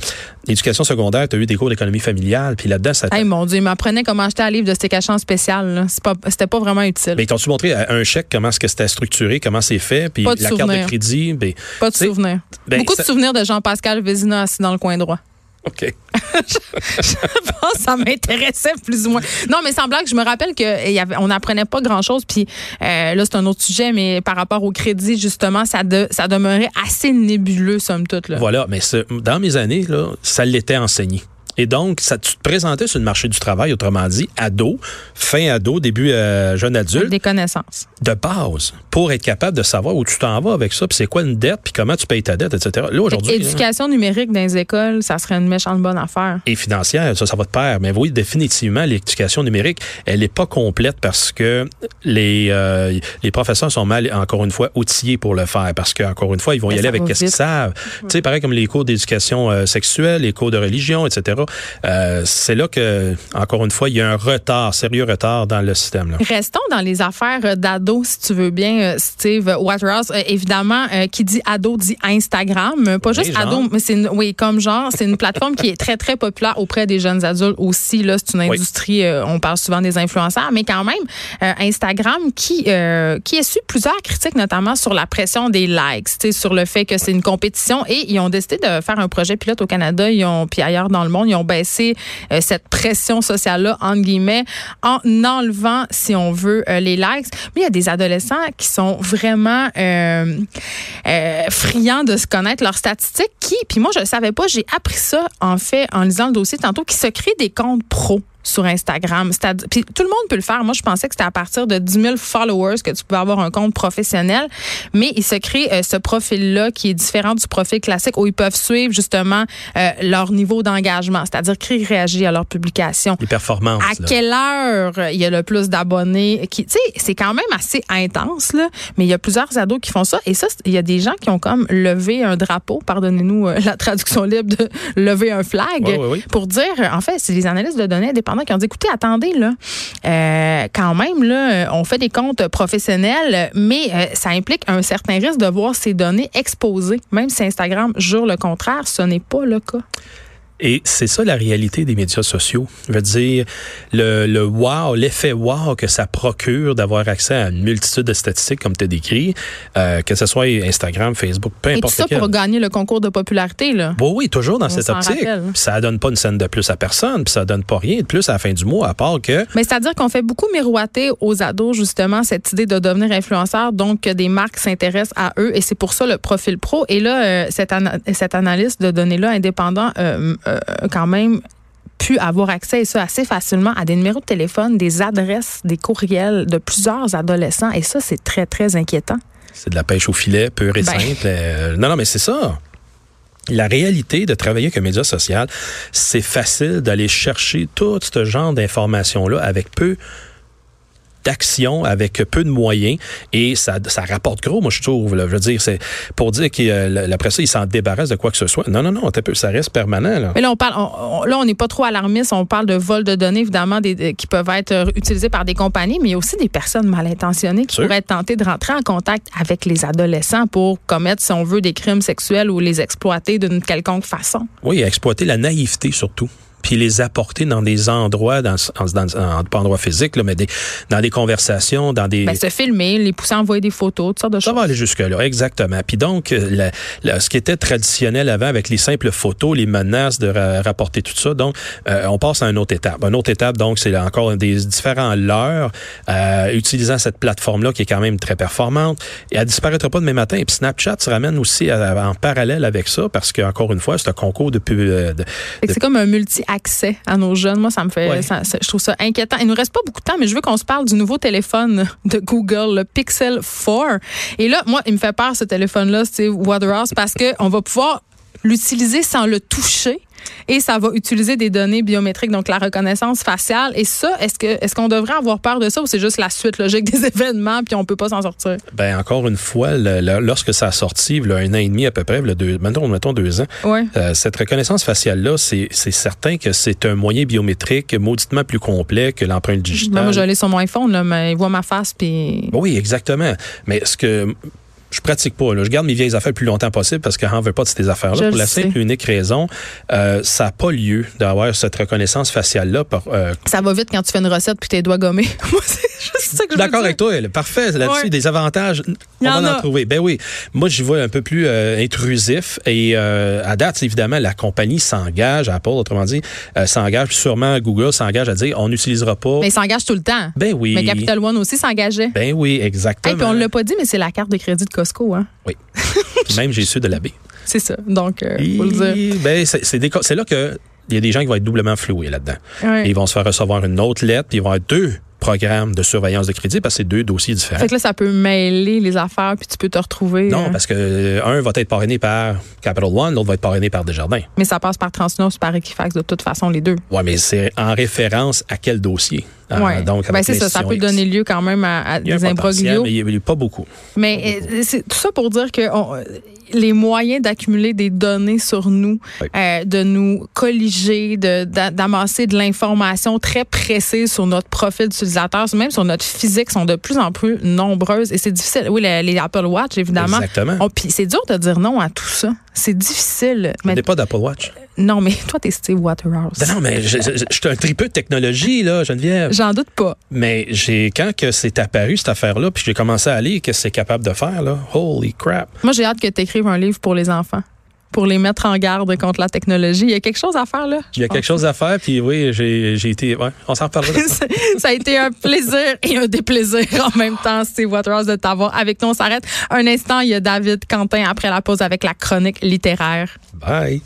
éducation secondaire, tu as eu des cours d'économie familiale, puis là-dedans, ça. Hey, mon Dieu, il m'apprenait comment acheter un livre de Stécachant spécial. là. C'est pas- C'était pas, vraiment utile. mais ils t'ont-tu montré à un chèque comment est-ce que c'était structuré, comment c'est fait, puis Pas de la carte de crédit, ben, pas de souvenirs. ben, Beaucoup ça- de souvenirs de Jean-Pascal Vézina assis dans le coin droit. [LAUGHS] OK. Je pense que ça m'intéressait plus ou moins. Non, mais sans blague, je me rappelle qu'on n'apprenait pas grand-chose. Puis euh, là, c'est un autre sujet, mais par rapport au crédit, justement, ça, de- ça demeurait assez nébuleux, somme toute. Là. Voilà, mais dans mes années, là, ça l'était enseigné. Et donc, ça, tu te présentais sur le marché du travail, autrement dit, ado, fin ado, début euh, jeune adulte, Des connaissances. de base, pour être capable de savoir où tu t'en vas avec ça, puis c'est quoi une dette, puis comment tu payes ta dette, etc. Là, aujourd'hui, là, Éducation numérique dans les écoles, ça serait une méchante bonne affaire. et financière, ça, ça va de pair. Mais oui, définitivement, l'éducation numérique, elle n'est pas complète parce que les, euh, les professeurs sont mal, encore une fois, outillés pour le faire. Parce qu'encore une fois, ils vont y aller avec qu'est-ce qu'ils savent. Tu sais, pareil comme les cours d'éducation euh, sexuelle, les cours de religion, etc. Euh, c'est là que, encore une fois, il y a un retard, sérieux retard dans le système. Là. Restons dans les affaires d'ados, si tu veux bien, euh, Steve Waterhouse. Euh, évidemment, euh, qui dit ado dit Instagram. Pas Oui, juste genre. ado, mais c'est une, oui, comme genre, c'est une plateforme qui est très, très populaire auprès des jeunes adultes aussi. Là, c'est une Oui. industrie, euh, on parle souvent des influenceurs, mais quand même, Instagram qui, qui a su plusieurs critiques, notamment sur la pression des likes, sur le fait que c'est une compétition et ils ont décidé de faire un projet pilote au Canada, ils ont, puis ailleurs dans le monde, ils ont baissé euh, cette pression sociale-là, en enlevant, si on veut, euh, les likes. Mais il y a des adolescents qui sont vraiment euh, friands de se connaître leurs statistiques qui, puis moi, je ne savais pas, j'ai appris ça, en fait, en lisant le dossier tantôt, qui se créent des comptes pro. Sur Instagram. Puis tout le monde peut le faire. Moi, je pensais que c'était à partir de 10 000 followers que tu pouvais avoir un compte professionnel. Mais il se crée euh, ce profil-là qui est différent du profil classique où ils peuvent suivre justement euh, leur niveau d'engagement, c'est-à-dire qui réagit à leurs publications. Les performances. À là. quelle heure il y a le plus d'abonnés? Qui, tu sais, c'est quand même assez intense, là. Mais il y a plusieurs ados qui font ça. Et ça, il y a des gens qui ont comme levé un drapeau, pardonnez-nous euh, [LAUGHS] la traduction libre de lever un flag, pour dire, en fait, c'est les analystes de données qui ont dit, écoutez, attendez, là, euh, quand même, là, on fait des comptes professionnels, mais euh, ça implique un certain risque de voir ces données exposées. Même si Instagram jure le contraire, ce n'est pas le cas. Et c'est ça la réalité des médias sociaux. Je veux dire, le, le wow, l'effet wow que ça procure d'avoir accès à une multitude de statistiques comme tu as décrit, euh, que ce soit Instagram, Facebook, peu Et tout importe ça lequel. pour gagner le concours de popularité, là. Oui, oui, toujours dans On cette optique. Puis ça donne pas une scène de plus à personne, puis ça donne pas rien de plus à la fin du mois, à part que Mais c'est-à-dire qu'on fait beaucoup miroiter aux ados, justement, cette idée de devenir influenceur, donc que des marques s'intéressent à eux, et c'est pour ça le profil pro. Et là, euh, cet, cet analyste de données-là, indépendant, euh, euh, quand même pu avoir accès, et ça assez facilement, à des numéros de téléphone, des adresses, des courriels de plusieurs adolescents. Et ça, c'est très, très inquiétant. c'est de la pêche au filet, pure et Ben. simple. Euh, non, non, mais c'est ça. La réalité de travailler avec un média social, c'est facile d'aller chercher tout ce genre d'informations-là avec peu d'action avec peu de moyens et ça, ça rapporte gros, moi je trouve. Là. Je veux dire, c'est pour dire qu'après ça, ils s'en débarrassent de quoi que ce soit. Non, non, non, peu, ça reste permanent. Là. Mais là, on parle, on- on- là, on n'est pas trop alarmiste. On parle de vol de données, évidemment, des, qui peuvent être euh, utilisés par des compagnies, mais il y a aussi des personnes mal intentionnées qui pourraient être tentées de rentrer en contact avec les adolescents pour commettre, si on veut, des crimes sexuels ou les exploiter d'une quelconque façon. Oui, exploiter la naïveté surtout puis les apporter dans des endroits, dans, dans, pas endroits physiques, là, mais des, dans des conversations, dans des... Ben, se filmer, les pousser à envoyer des photos, toutes sortes de Ça choses. va aller jusque-là, exactement. Puis donc, euh, la- la- ce qui était traditionnel avant avec les simples photos, les menaces de ra- rapporter tout ça, donc, euh, on passe à une autre étape. Une autre étape, donc, c'est encore des différents leurres euh, utilisant cette plateforme-là qui est quand même très performante. Et elle disparaîtra pas demain matin. Et puis Snapchat se ramène aussi à- en parallèle avec ça parce qu'encore une fois, c'est un concours de... euh, de- que C'est comme un multi-accès à nos jeunes. Moi, ça me fait, Ouais. ça- ça- je trouve ça inquiétant. Il nous reste pas beaucoup de temps, mais je veux qu'on se parle du nouveau téléphone de Google, le Pixel 4. Et là, moi, il me fait peur ce téléphone-là, c'est Waterhouse, parce que on va pouvoir l'utiliser sans le toucher. Et ça va utiliser des données biométriques, donc la reconnaissance faciale. Et ça, est-ce que est-ce qu'on devrait avoir peur de ça ou c'est juste la suite logique des [LAUGHS] événements puis on peut pas s'en sortir? Ben encore une fois, le- le- lorsque ça a sorti, il y a un an et demi à peu près, le deux, mettons, mettons deux ans, Ouais. euh, cette reconnaissance faciale-là, c'est c'est certain que c'est un moyen biométrique mauditement plus complet que l'empreinte digitale. Moi, je l'ai sur mon iPhone, là, mais il voit ma face puis. Oui, exactement. Mais ce que je pratique pas, là. je garde mes vieilles affaires le plus longtemps possible parce que j'en veux pas de ces affaires-là. Pour la sais. simple et unique raison, euh, ça n'a pas lieu d'avoir cette reconnaissance faciale-là. euh, Ça va vite quand tu fais une recette puis tes doigts gommés. [LAUGHS] Moi, c'est juste ça que je veux D'accord avec toi, elle. parfait. Là-dessus, Ouais. des avantages, on en va en a. trouver. Ben oui. Moi, j'y vois un peu plus euh, intrusif. Et à date, évidemment, la compagnie s'engage, Apple, autrement dit, s'engage, sûrement Google s'engage à dire on n'utilisera pas. Mais il s'engage tout le temps. ben oui. Mais Capital One aussi s'engageait. Ben oui, exactement. Et puis on l'a pas dit, mais c'est la carte de crédit de Costco, hein? Oui. Même, j'ai su de la baie. [LAUGHS] C'est ça. Donc, euh, faut le dire. Ben, c'est là que il y a des gens qui vont être doublement floués là-dedans. Ouais. Ils vont se faire recevoir une autre lettre, puis ils vont avoir deux programmes de surveillance de crédit parce que c'est deux dossiers différents. Fait que là, ça peut mêler les affaires, puis tu peux te retrouver. Non, euh, parce que euh, un va être parrainé par Capital One, l'autre va être parrainé par Desjardins. Mais ça passe par Transnos, par Equifax, de toute façon, les deux. Ouais, mais c'est en référence à quel dossier? Euh, Ouais. donc, ben, c'est ça. Ça peut X. donner lieu quand même à, à Il y a un des imbroglios. mais il n'y a pas beaucoup. Mais euh, c'est tout ça pour dire que on- les moyens d'accumuler des données sur nous, Oui. euh, de nous colliger, d'amasser de l'information très précise sur notre profil d'utilisateur, même sur notre physique, sont de plus en plus nombreuses. Et c'est difficile. Oui, les, les Apple Watch, évidemment. Exactement. Puis c'est dur de dire non à tout ça. C'est difficile. Je Mais, n'ai pas d'Apple Watch. non, mais [LAUGHS] toi, t'es Steve Waterhouse. Non, non, mais je, je- je- je suis un tripeux de technologie, là, Geneviève. J'en doute pas. Mais j'ai quand que c'est apparu, cette affaire-là, puis j'ai commencé à lire qu'est-ce que c'est capable de faire, là. Holy crap. Moi, j'ai hâte que tu écrives un livre pour les enfants, pour les mettre en garde contre la technologie. Il y a quelque chose à faire, là. Il y a quelque chose à faire, puis oui, j'ai j'ai été. Ouais, on s'en reparlera. [LAUGHS] ça. ça a été un plaisir et un déplaisir [LAUGHS] en même temps, Steve Waterhouse, de t'avoir avec nous. On s'arrête un instant. Il y a David Quentin après la pause avec la chronique littéraire. Bye.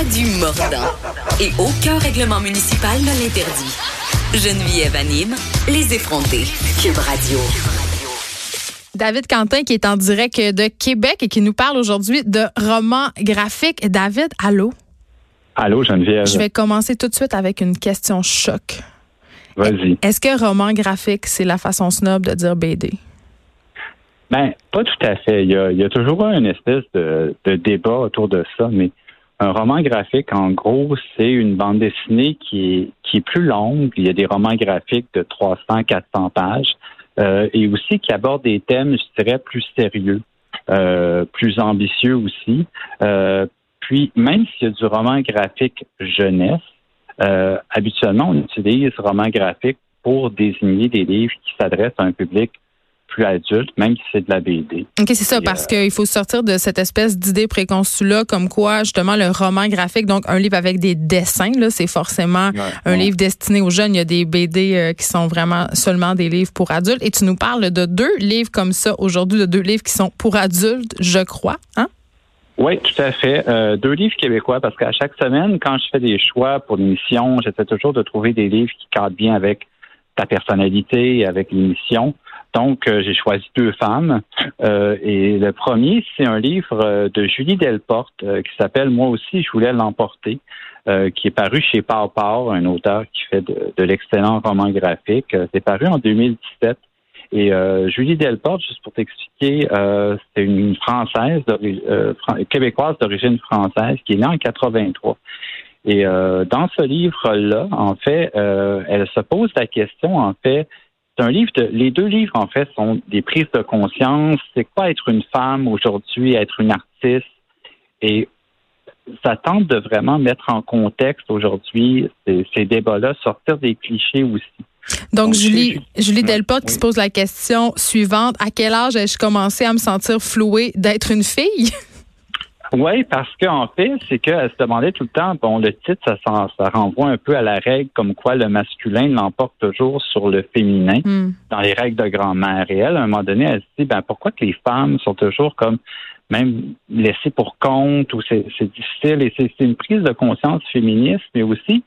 a du mordant. Et aucun règlement municipal ne l'interdit. Geneviève anime les effrontés. Cube Radio. David Quentin qui est en direct de Québec et qui nous parle aujourd'hui de romans graphiques. David, allô? Allô, Geneviève. Je vais commencer tout de suite avec une question choc. Vas-y. Est-ce que roman graphique, c'est la façon snob de dire BD? Ben, pas tout à fait. Il y a, il y a toujours une espèce de, de débat autour de ça, mais un roman graphique, en gros, c'est une bande dessinée qui est, qui est plus longue. Il y a des romans graphiques de 300, 400 pages euh, et aussi qui abordent des thèmes, je dirais, plus sérieux, euh, plus ambitieux aussi. Euh, puis, même s'il y a du roman graphique jeunesse, habituellement, on utilise roman graphique pour désigner des livres qui s'adressent à un public plus adulte, même si c'est de la BD. OK, c'est ça, Et, parce euh, qu'il faut sortir de cette espèce d'idée préconçue-là, comme quoi, justement, le roman graphique, donc un livre avec des dessins, là, c'est forcément Ouais, un ouais. livre destiné aux jeunes. Il y a des BD euh, qui sont vraiment seulement des livres pour adultes. Et tu nous parles de deux livres comme ça aujourd'hui, de deux livres qui sont pour adultes, je crois. Hein? Oui, tout à fait. Euh, deux livres québécois, parce qu'à chaque semaine, quand je fais des choix pour l'émission, j'essaie toujours de trouver des livres qui cadrent bien avec ta personnalité, avec l'émission. Donc, euh, j'ai choisi deux femmes. Euh, et le premier, c'est un livre euh, de Julie Delporte euh, qui s'appelle Moi aussi, je voulais l'emporter, euh, qui est paru chez Pau, un auteur qui fait de, de l'excellent roman graphique. C'est paru en 2017. Et euh, Julie Delporte, juste pour t'expliquer, euh, c'est une Française, euh, québécoise d'origine française, qui est née en 83. Et dans ce livre-là, en fait, elle se pose la question, en fait, c'est un livre de, les deux livres, en fait, sont des prises de conscience. C'est quoi être une femme aujourd'hui, être une artiste? Et ça tente de vraiment mettre en contexte aujourd'hui ces, ces débats-là, sortir des clichés aussi. Donc, Donc, Julie, Julie Delporte qui se pose la question suivante. À quel âge ai-je commencé à me sentir flouée d'être une fille? [LAUGHS] Oui, parce qu'en fait, c'est qu'elle se demandait tout le temps, bon, le titre, ça, ça renvoie un peu à la règle comme quoi le masculin l'emporte toujours sur le féminin Hmm. dans les règles de grand-mère. Et elle, à un moment donné, elle se dit, ben, pourquoi que les femmes sont toujours comme même laissées pour compte ou c'est difficile. Et c'est une prise de conscience féministe, mais aussi,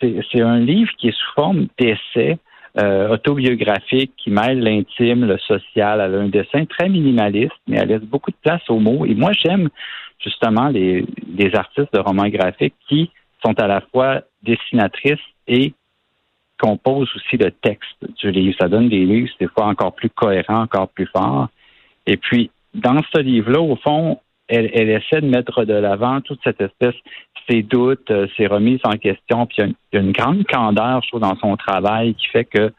c'est c'est un livre qui est sous forme d'essai euh, autobiographique qui mêle l'intime, le social. Elle a un dessin très minimaliste, mais elle laisse beaucoup de place aux mots. Et moi, j'aime justement les, artistes de romans graphiques qui sont à la fois dessinatrices et composent aussi le texte du livre. Ça donne des livres, des fois, encore plus cohérents, encore plus forts. Et puis, dans ce livre-là, au fond, elle, elle essaie de mettre de l'avant toute cette espèce, ses doutes, euh, ses remises en question. Puis il y a une grande candeur, je trouve, dans son travail qui fait que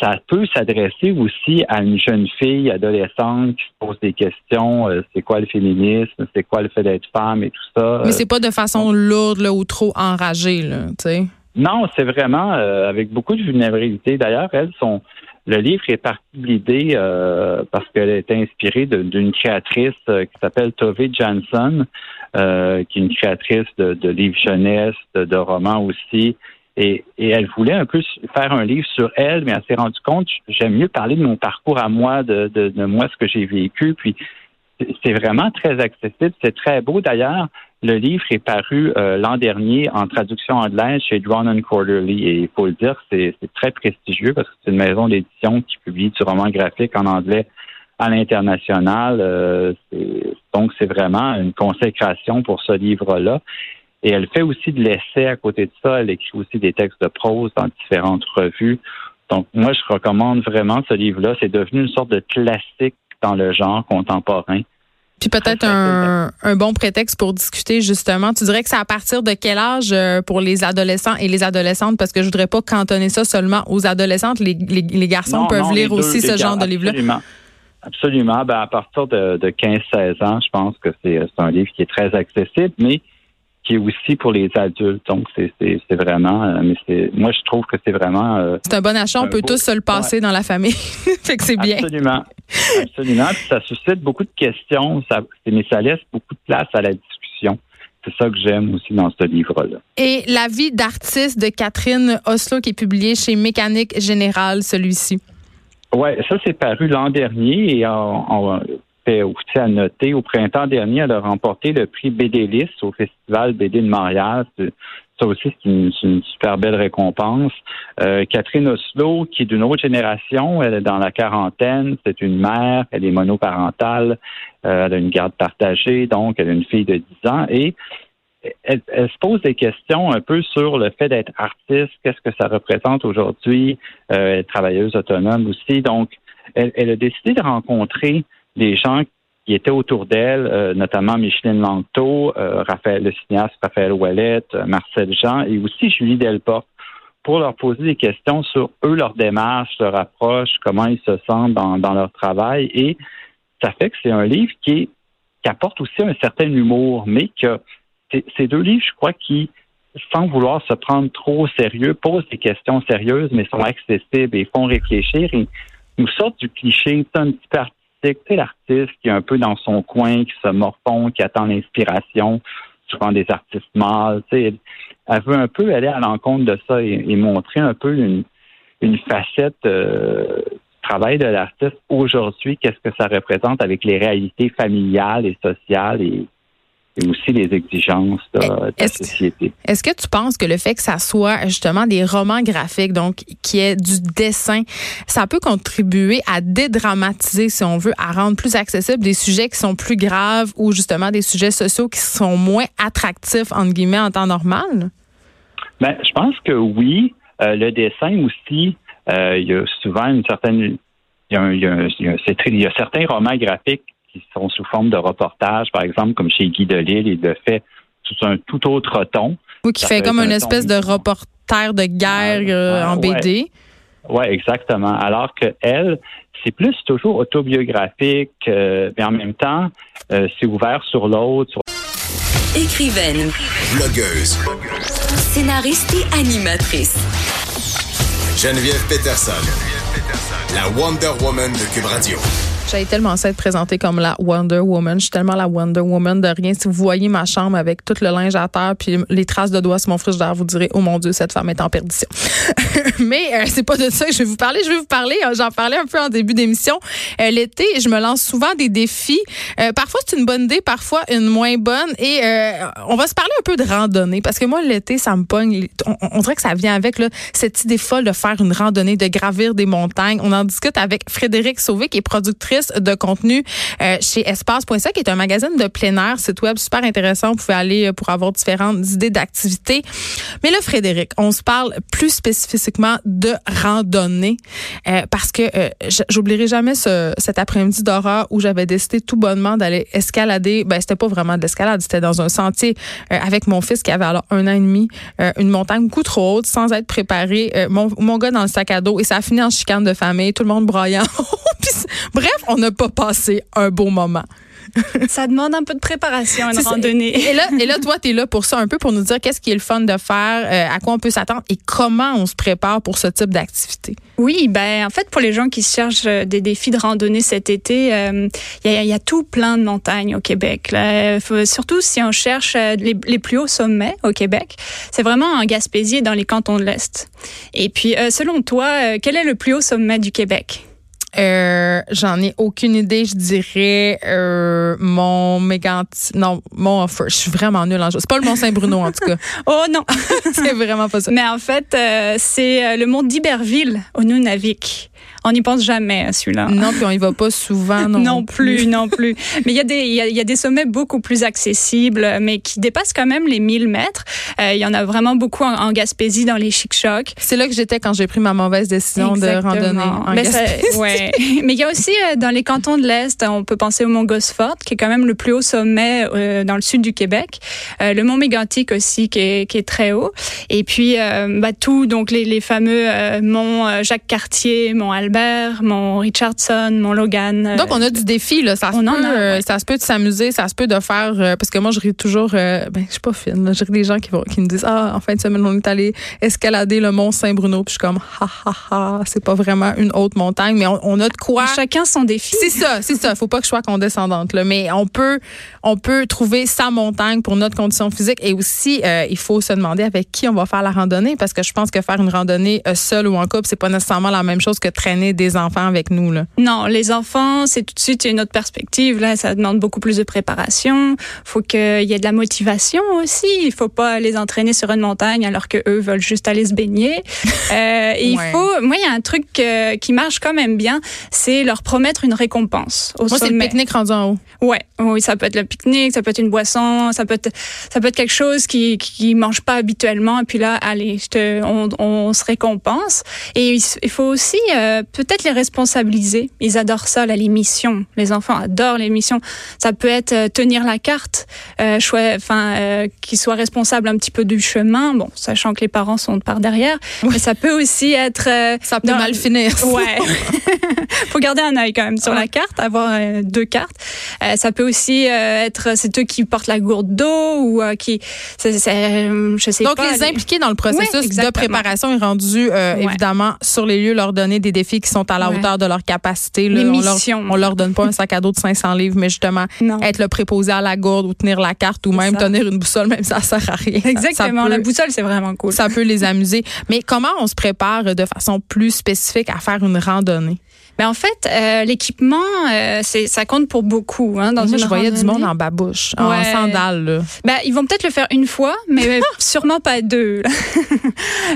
ça peut s'adresser aussi à une jeune fille adolescente qui se pose des questions. euh, c'est quoi le féminisme? C'est quoi le fait d'être femme et tout ça? Mais Euh, c'est pas de façon lourde là, ou trop enragée, là, tu sais. non, c'est vraiment euh, avec beaucoup de vulnérabilité. D'ailleurs, elle, son, le livre est parti de l'idée euh, parce qu'elle est inspirée d'une créatrice euh, qui s'appelle Tove Jansson, euh, qui est une créatrice de, de livres jeunesse, de, de romans aussi. Et, et elle voulait un peu faire un livre sur elle, mais elle s'est rendue compte, j'aime mieux parler de mon parcours à moi, de, de, de moi, ce que j'ai vécu. Puis c'est- vraiment très accessible, c'est très beau. D'ailleurs, le livre est paru euh, l'an dernier en traduction anglaise chez Drawn Quarterly et il faut le dire, c'est très prestigieux parce que c'est une maison d'édition qui publie du roman graphique en anglais à l'international. Euh, donc, c'est vraiment une consécration pour ce livre-là. Et elle fait aussi de l'essai à côté de ça. Elle écrit aussi des textes de prose dans différentes revues. Donc, moi, je recommande vraiment ce livre-là. C'est devenu une sorte de classique dans le genre contemporain. Puis peut-être un, un bon prétexte pour discuter justement. Tu dirais que c'est à partir de quel âge euh, pour les adolescents et les adolescentes? Parce que je voudrais pas cantonner ça seulement aux adolescentes. Les, les, les garçons Non, peuvent non, lire deux, aussi ce genre de livre-là. Absolument. Absolument. Ben, à partir de, de 15-16 ans, je pense que c'est c'est un livre qui est très accessible, mais qui est aussi pour les adultes. Donc, c'est vraiment... euh, mais c'est moi, je trouve que c'est vraiment... euh, C'est un bon achat. On peut beau- tous se le passer dans la famille. [LAUGHS] fait que c'est bien. Absolument. Absolument. Puis ça suscite beaucoup de questions, ça, mais ça laisse beaucoup de place à la discussion. C'est ça que j'aime aussi dans ce livre-là. Et La vie d'artiste de Catherine Oslo qui est publié chez Mécanique Générale, celui-ci. Ouais, ça c'est paru l'an dernier et en, en- fait aussi à noter, au printemps dernier, elle a remporté le prix BD au Festival BD de Montréal. Ça aussi, c'est une, super belle récompense. Euh, Catherine Oslo, qui est d'une autre génération, elle est dans la quarantaine, c'est une mère, elle est monoparentale, euh, elle a une garde partagée, donc elle a une fille de 10 ans et elle, se pose des questions un peu sur le fait d'être artiste, qu'est-ce que ça représente aujourd'hui, euh, travailleuse autonome aussi. Donc, elle, a décidé de rencontrer des gens qui étaient autour d'elle, euh, notamment Micheline Langto, euh, Raphaël, le cinéaste Raphaël Ouellette, euh, Marcel Jean et aussi Julie Delporte pour leur poser des questions sur eux, leur démarche, leur approche, comment ils se sentent dans, leur travail. Et ça fait que c'est un livre qui, qui apporte aussi un certain humour, mais que ces deux livres, je crois, qui, sans vouloir se prendre trop au sérieux, posent des questions sérieuses, mais sont accessibles et font réfléchir et nous sortent du cliché un petit peu c'est l'artiste qui est un peu dans son coin, qui se morfond, qui attend l'inspiration, souvent des artistes mâles. Elle, elle veut un peu aller à l'encontre de ça et, montrer un peu une, une facette euh, travail de l'artiste aujourd'hui, qu'est-ce que ça représente avec les réalités familiales et sociales et, et aussi les exigences de, la société. Est-ce que tu penses que le fait que ça soit justement des romans graphiques, donc qui est du dessin, ça peut contribuer à dédramatiser, si on veut, à rendre plus accessibles des sujets qui sont plus graves ou justement des sujets sociaux qui sont moins attractifs, entre guillemets, en temps normal? Ben, je pense que oui. Euh, le dessin aussi, euh, il y a souvent une certaine il y a, il y a certains romans graphiques qui sont sous forme de reportage, par exemple, comme chez Guy Delisle, il le fait sous un tout autre ton. Oui, qui fait comme une espèce de reporter de guerre euh, en BD. Oui, exactement. Alors que elle, c'est plus toujours autobiographique, euh, mais en même temps, euh, c'est ouvert sur l'autre. Écrivaine, blogueuse, scénariste et animatrice. Geneviève Peterson, Geneviève Peterson, la Wonder Woman de Cube Radio. J'avais tellement ça être présentée comme la Wonder Woman. Je suis tellement la Wonder Woman de rien. Si vous voyez ma chambre avec tout le linge à terre puis les traces de doigts sur mon frigidaire, vous direz oh mon dieu cette femme est en perdition. [LAUGHS] Mais euh, c'est pas de ça que je vais vous parler. Je vais vous parler. Euh, j'en parlais un peu en début d'émission. Euh, l'été, je me lance souvent des défis. parfois c'est une bonne idée, parfois une moins bonne. Et on va se parler un peu de randonnée parce que moi l'été ça me pogne. On, dirait que ça vient avec là, cette idée folle de faire une randonnée, de gravir des montagnes. On en discute avec Frédéric Sauvé qui est productrice de contenu euh, chez Espace.ca, qui est un magazine de plein air, site web super intéressant. Vous pouvez aller euh, pour avoir différentes idées d'activités. Mais là, Frédéric, on se parle plus spécifiquement de randonnée euh, parce que j'oublierai jamais ce, cet après-midi d'horreur où j'avais décidé tout bonnement d'aller escalader. Ben, c'était pas vraiment de l'escalade, c'était dans un sentier avec mon fils qui avait alors un an et demi, une montagne beaucoup trop haute sans être préparé. mon, mon gars dans le sac à dos et ça a fini en chicane de famille, tout le monde broyant. [LAUGHS] Bref, on n'a pas passé un beau moment. ça demande un peu de préparation, une randonnée. Et là, et là toi, tu es là pour ça, un peu pour nous dire qu'est-ce qui est le fun de faire, euh, à quoi on peut s'attendre et comment on se prépare pour ce type d'activité. Oui, ben en fait, pour les gens qui cherchent euh, des défis de randonnée cet été, euh, il y, a tout plein de montagnes au Québec. Là. surtout si on cherche les, les, plus hauts sommets au Québec, c'est vraiment en Gaspésie dans les cantons de l'Est. Et puis, selon toi, quel est le plus haut sommet du Québec? Euh, j'en ai aucune idée. Je dirais euh, mon méganti... Non, mon offer. Je suis vraiment nulle en jeu. C'est pas le Mont Saint-Bruno, en tout cas. [LAUGHS] oh non! [LAUGHS] c'est vraiment pas ça. Mais en fait, euh, c'est le mont d'Iberville, au Nunavik. On n'y pense jamais à celui-là. Non, puis on y va pas souvent non, non plus. non plus. Mais il y, a des, y, a, des sommets beaucoup plus accessibles, mais qui dépassent quand même les 1000 mètres. Euh, il y en a vraiment beaucoup en, Gaspésie, dans les chic-chocs. C'est là que j'étais quand j'ai pris ma mauvaise décision de randonner en mais Gaspésie. ouais. [LAUGHS] mais il y a aussi euh, dans les cantons de l'Est, on peut penser au mont Gosford, qui est quand même le plus haut sommet euh, dans le sud du Québec. le mont Mégantic aussi, qui est, qui est très haut. Et puis, bah, tout, donc les, les fameux monts Jacques-Cartier, mont Albert, mon Richardson, mon Logan. Donc, on a du défi, là. Ça, se, peut, euh, ça se peut de s'amuser, ça se peut de faire. Euh, parce que moi, je ris toujours. Euh, ben, je suis pas fine. Là, je ris des gens qui, vont, qui me disent Ah, en fin de semaine, on est allé escalader le mont Saint-Bruno. Puis je suis comme Ha, ha, ha. C'est pas vraiment une haute montagne, mais on, a de quoi. Chacun son défi. C'est ça, c'est ça. Faut pas que je sois condescendante, là. Mais on peut, on peut trouver sa montagne pour notre condition physique. Et aussi, il faut se demander avec qui on va faire la randonnée. Parce que je pense que faire une randonnée seule ou en couple, c'est pas nécessairement la même chose que traîner des enfants avec nous. Là? Non, les enfants, c'est tout de suite une autre perspective. Là, ça demande beaucoup plus de préparation. faut qu'il y ait de la motivation aussi. Il faut pas les entraîner sur une montagne alors que eux veulent juste aller se baigner. [LAUGHS] Euh, et il Ouais. faut, moi, il y a un truc euh, qui marche quand même bien, c'est leur promettre une récompense au Moi, c'est le pique-nique rendu en haut. Ouais, oui, ça peut être le pique-nique, ça peut être une boisson, ça peut être, ça peut être quelque chose qui qui mange pas habituellement. Et puis là, allez, je te, on, on se récompense. Et il faut aussi euh, peut-être les responsabiliser. Ils adorent ça, là, les missions. Les enfants adorent les missions. Ça peut être euh, tenir la carte, euh, enfin, euh, qu'ils soient responsables un petit peu du chemin. Bon, sachant que les parents sont par derrière, mais ça peut aussi être Ça peut dans- mal finir. [LAUGHS] Ouais. [LAUGHS] Faut garder un œil quand même sur Ouais. la carte, avoir deux cartes. Ça peut aussi être c'est eux qui portent la gourde d'eau ou qui je sais Donc, pas. les impliquer dans le processus Ouais, de préparation est rendu, évidemment, sur les lieux, leur donner des défis qui sont à la Ouais. hauteur de leur capacité. là. On, leur, on leur donne pas un sac à dos de 500 livres, mais justement, Non. être le préposé à la gourde ou tenir la carte ou même ça. tenir une boussole, même ça sert à rien. Exactement. ça la peut- boussole, c'est vraiment cool. ça peut les amuser. Mais comment on se prépare de façon plus spécifique à faire une randonnée? Mais en fait, euh, l'équipement, euh, c'est, ça compte pour beaucoup. Hein, dans Moi, une je voyais du monde en babouche, en sandales. là. Ben, ils vont peut-être le faire une fois, mais [LAUGHS] sûrement pas deux. [LAUGHS]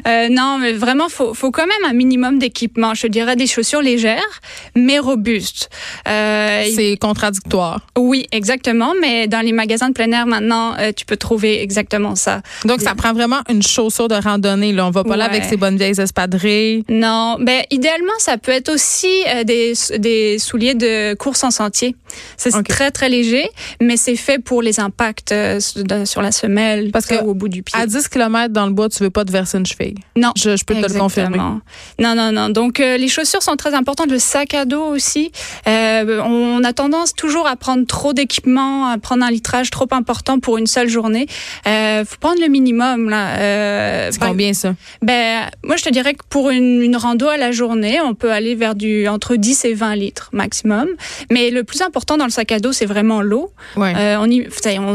Euh, non, mais vraiment, faut, faut quand même un minimum d'équipement. Je dirais des chaussures légères, mais robustes. Euh, C'est contradictoire. Oui, exactement. Mais dans les magasins de plein air maintenant, euh, tu peux trouver exactement ça. Donc, ça prend vraiment une chaussure de randonnée. Là. On va pas là avec ses bonnes vieilles espadrilles. Non, ben idéalement, ça peut être aussi euh, des, des souliers de course en sentier. C'est très très léger, mais c'est fait pour les impacts euh, sur la semelle, Parce ça, que au bout du pied. À 10 km dans le bois, tu veux pas te verser une cheville. Non. Je, je peux te le confirmer. Non, non, non. Donc, euh, les chaussures sont très importantes. Le sac à dos aussi. Euh, on a tendance toujours à prendre trop d'équipements, à prendre un litrage trop important pour une seule journée. Euh, faut prendre le minimum là. Euh, C'est combien ça? Ben, moi, je te dirais que pour une, une rando à la journée, on peut aller vers du entre 10 et 20 litres maximum. Mais le plus important dans le sac à dos, c'est vraiment l'eau. Ouais. Euh, on, y,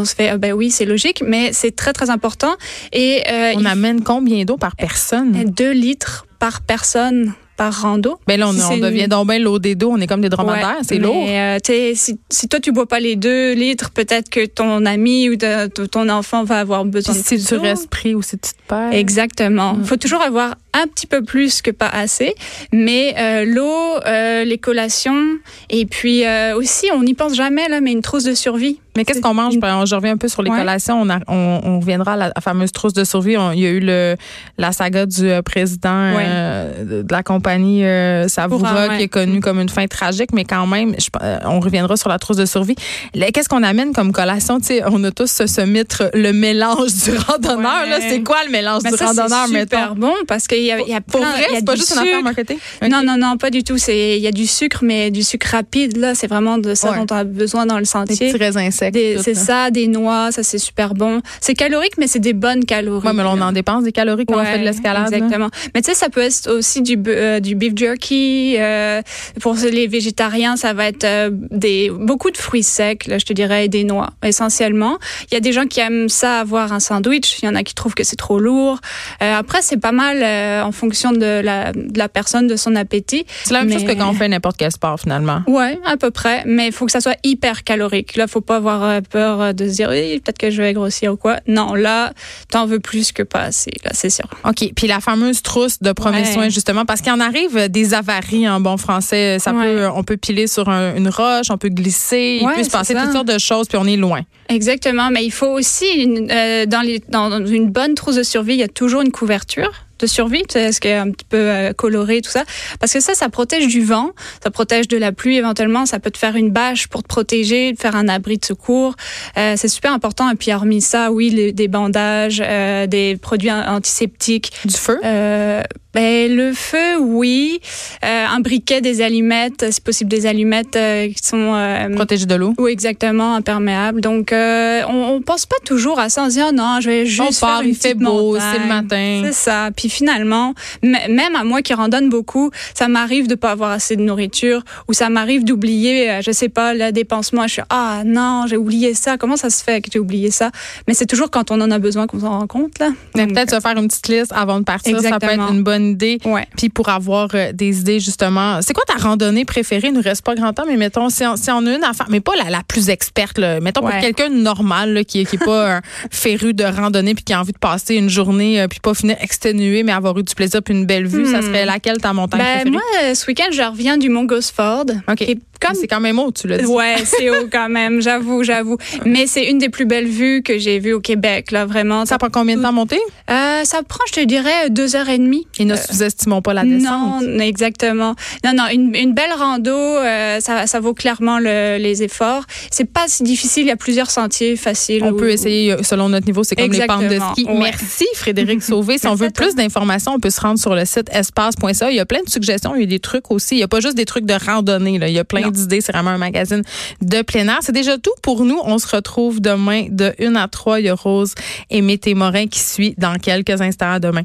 se fait, ah ben oui, c'est logique, mais c'est très très important. Et euh, on il amène combien d'eau par personne? faut 2 litres par personne par rando. Ben là, on, Si on c'est devient une- donc bien l'eau des dos. On est comme des dromadaires. Ouais, c'est lourd. euh, si, si toi tu bois pas les deux litres, peut-être que ton ami ou de- ton enfant va avoir besoin Puis de si plus tu restes pris ou si tu te perds. Exactement. Il Mm. faut toujours avoir un petit peu plus que pas assez. Mais euh, l'eau, euh, les collations, et puis euh, aussi, on n'y pense jamais, là, mais une trousse de survie. Mais qu'est-ce qu'on mange? Ben, je reviens un peu sur les Ouais. collations. On, a- on, on reviendra à la, fameuse trousse de survie. On- il y a eu le, la saga du président Ouais. euh, de, la compagnie euh, Savoura ouais. qui est connu comme une fin tragique, mais quand même, je- euh, on reviendra sur la trousse de survie. Qu'est-ce qu'on amène comme collation? Tu sais, on a tous ce, ce mythe, le mélange du [LAUGHS] randonneur. C'est quoi le mélange Mais du ça, randonneur, c'est super mettons? bon parce qu'il y a, il y a Pour vrai, c'est pas juste une affaire sucre. marketing? Non, non, non, pas du tout. C'est, il y a du sucre, mais du sucre rapide, là. C'est vraiment de ça Ouais. dont on a besoin dans le Des sentier. petits raisins secs. Des- c'est ça, des noix, ça c'est super bon. C'est calorique, mais c'est des bonnes calories. Ouais, mais on en dépense des calories quand on fait de l'escalade. là. Exactement. Mais tu sais, ça peut être aussi du, euh, du beef jerky. euh, pour les végétariens, ça va être euh, des beaucoup de fruits secs, là, je te dirais, et des noix, essentiellement. Il y a des gens qui aiment ça avoir un sandwich. Il y en a qui trouvent que c'est trop lourd. Après, c'est pas mal euh, en fonction de la, de la personne, de son appétit. C'est la même chose que quand on fait n'importe quel sport, finalement. Ouais, à peu près. Mais il faut que ça soit hyper calorique. Là, faut pas avoir euh, peur euh, de se dire, oui, peut-être que je vais grossir ou quoi. Non, là, t'en veux plus que pas assez. Là, c'est sûr. OK. Puis la fameuse trousse de premiers Ouais. soins, justement, parce qu'il en arrive des avaries en bon français. Ça Ouais. peut, on peut piler sur un- une roche, on peut glisser, il Ouais, peut se passer ça. toutes sortes de choses, puis on est loin. Exactement, mais il faut aussi, une- euh, dans, les, dans une bonne trousse de survie, il y a toujours une couverture de survie, ce qui est un petit peu euh, coloré, tout ça? Parce que ça, ça protège du vent, ça protège de la pluie éventuellement, ça peut te faire une bâche pour te protéger, te faire un abri de secours. Euh, c'est super important. Et puis, hormis ça, oui, les- des bandages, euh, des produits an- antiseptiques. Du feu? Euh, ben, le feu, oui. Euh, un briquet, des allumettes, c'est possible des allumettes euh, qui sont... euh, Protéger de l'eau. oui, exactement, imperméable. Donc, euh, on, on pense pas toujours à ça. On se dit, oh non, je vais juste On part, faire une il fait beau, c'est le matin. C'est ça. Puis finalement, même à moi qui randonne beaucoup, ça m'arrive de pas avoir assez de nourriture ou ça m'arrive d'oublier, euh, je sais pas, le dépensement. Je suis, ah non, j'ai oublié ça. Comment ça se fait que j'ai oublié ça? Mais c'est toujours quand on en a besoin qu'on s'en rend compte, là. Peut-être se faire une petite liste avant de partir, ça peut être une bonne idée, puis pour avoir euh, des idées, justement. C'est quoi ta randonnée préférée? Il nous reste pas grand temps, mais mettons, si on, si on a une affaire, mais pas la, la plus experte, là. mettons pour quelqu'un de normal, là, qui, qui est pas [LAUGHS] un féru de randonnée, puis qui a envie de passer une journée, euh, puis pas finir exténué, mais avoir eu du plaisir, puis une belle vue, ça Hmm. serait laquelle ta montagne Ben, préférée? moi, euh, ce week-end, je reviens du Mont Gosford. OK. qui est comme C'est quand même haut, tu l'as dit. Ouais, c'est haut quand même, j'avoue, j'avoue. Mais c'est une des plus belles vues que j'ai vues au Québec, là, vraiment. Ça prend combien de temps à monter? Euh, ça prend, je te dirais, deux heures et demie. Et ne sous-estimons pas la descente. Non, exactement. Non, non, une, une belle rando, euh, ça, ça vaut clairement le- les efforts. C'est pas si difficile, il y a plusieurs sentiers faciles. On où- peut essayer euh, selon notre niveau. C'est comme les pentes de Exactement, ski. ouais. Merci, Frédéric Sauvé. Si [LAUGHS] on veut plus d'informations, on peut se rendre sur le site espace.ca. Il y a plein de suggestions. Il y a des trucs aussi. Il n'y a pas juste des trucs de randonnée. Là. Il y a plein C'est vraiment un magazine de plein air. C'est déjà tout pour nous. On se retrouve demain de 1 à 3. Il y a Rose et Morin qui suit dans quelques instants demain.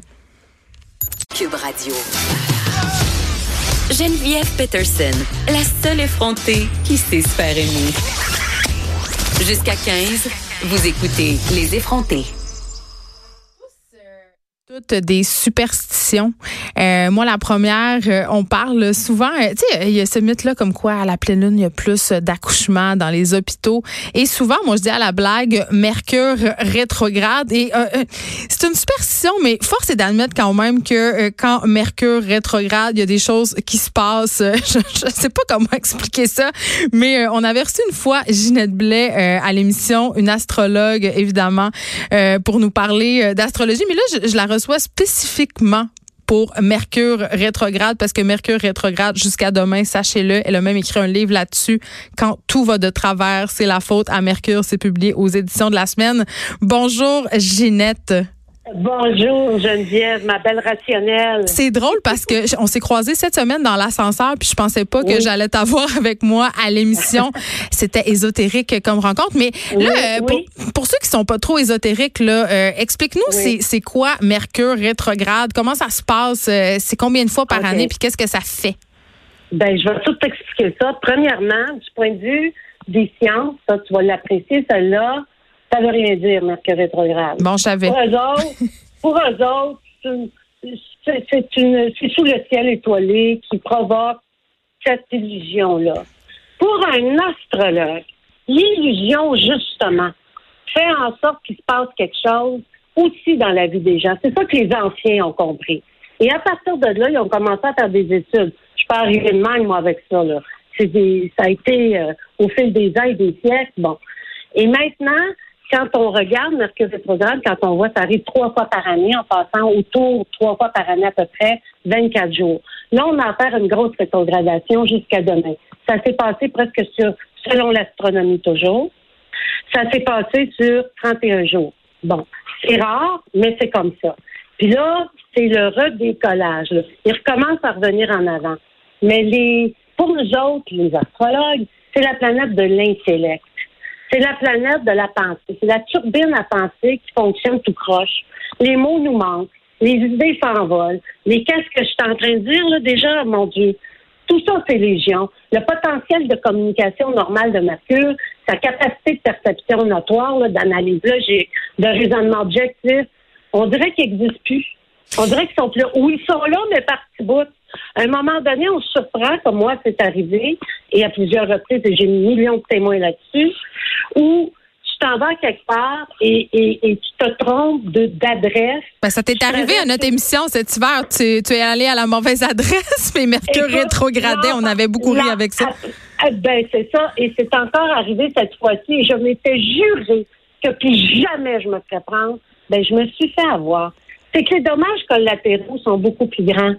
Cube Radio. Geneviève Peterson, la seule effrontée qui sait se faire aimer. Jusqu'à 15, vous écoutez Les effrontés. Des superstitions. Euh, moi, la première, euh, on parle souvent, euh, tu sais, il y a ce mythe-là comme quoi à la pleine lune, il y a plus d'accouchements dans les hôpitaux. Et souvent, moi, je dis à la blague, Mercure rétrograde. Et euh, c'est une superstition, mais force est d'admettre quand même que quand Mercure rétrograde, il y a des choses qui se passent. [LAUGHS] Je, je sais pas comment expliquer ça, mais on avait reçu une fois Ginette Blais à l'émission, une astrologue, évidemment, pour nous parler d'astrologie. Mais là, je la reçois spécifiquement pour Mercure rétrograde parce que Mercure rétrograde jusqu'à demain, sachez-le, elle a même écrit un livre là-dessus. Quand tout va de travers, c'est la faute à Mercure. C'est publié aux éditions de la semaine. Bonjour Ginette. Bonjour Geneviève, ma belle rationnelle. C'est drôle parce que on s'est croisés cette semaine dans l'ascenseur puis je pensais pas que j'allais t'avoir [LAUGHS] avec moi à l'émission. [LAUGHS] C'était ésotérique comme rencontre. Mais Oui, là, euh, pour, ceux qui sont pas trop ésotériques, là, euh, explique-nous c'est quoi Mercure rétrograde, comment ça se passe, euh, c'est combien de fois par année? Puis qu'est-ce que ça fait? Ben, je vais tout t'expliquer ça. Premièrement, du point de vue des sciences, ça, tu vas l'apprécier, celle-là, ça veut rien dire, Mercure rétrograde. Bon, je savais. Pour eux autres, [LAUGHS] pour eux autres, c'est sous le ciel étoilé qui provoque cette illusion-là. Pour un astrologue, l'illusion, justement, fait en sorte qu'il se passe quelque chose aussi dans la vie des gens. C'est ça que les anciens ont compris. Et à partir de là, ils ont commencé à faire des études. Je peux arriver de même, moi, avec ça. Là. C'est des, ça a été euh, au fil des ans et des siècles. Bon. Et maintenant, quand on regarde Mercure rétrograde, quand on voit ça arrive trois fois par année, en passant autour trois fois par année à peu près 24 jours. Là, on a affaire à une grosse rétrogradation jusqu'à demain. Ça s'est passé presque sur, selon l'astronomie toujours, ça s'est passé sur 31 jours. Bon, c'est rare, mais c'est comme ça. Puis là, c'est le redécollage. là. Il recommence à revenir en avant. Mais les, pour nous autres, les astrologues, c'est la planète de l'intellect. C'est la planète de la pensée. C'est la turbine à penser qui fonctionne tout croche. Les mots nous manquent. Les idées s'envolent. Les qu'est-ce que je suis en train de dire, là, déjà, mon Dieu? Tout ça, c'est légion. Le potentiel de communication normale de Mercure, sa capacité de perception notoire, d'analyse logique, de raisonnement objectif, on dirait qu'ils n'existent plus. On dirait qu'ils sont plus là. Ou ils sont là, mais par petits bouts. À un moment donné, on se surprend, comme moi, c'est arrivé, et à plusieurs reprises, et j'ai millions de témoins là-dessus, où tu t'en vas quelque part et, et, et tu te trompes de- d'adresse. Ben, ça t'est arrivé à notre émission cet hiver. Tu, tu es allé à la mauvaise adresse, [LAUGHS] mais Mercure Écoute, rétrogradait. On avait beaucoup ri avec ça. ben, c'est ça. Et c'est encore arrivé cette fois-ci. Et je m'étais juré que plus jamais je me ferais prendre. Ben, je me suis fait avoir. C'est que les dommages collatéraux sont beaucoup plus grands.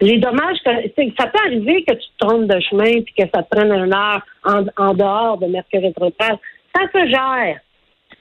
Les dommages, ça peut arriver que tu te trompes de chemin puis que ça te prenne une heure en, dehors de Mercure rétrograde. Ça se gère.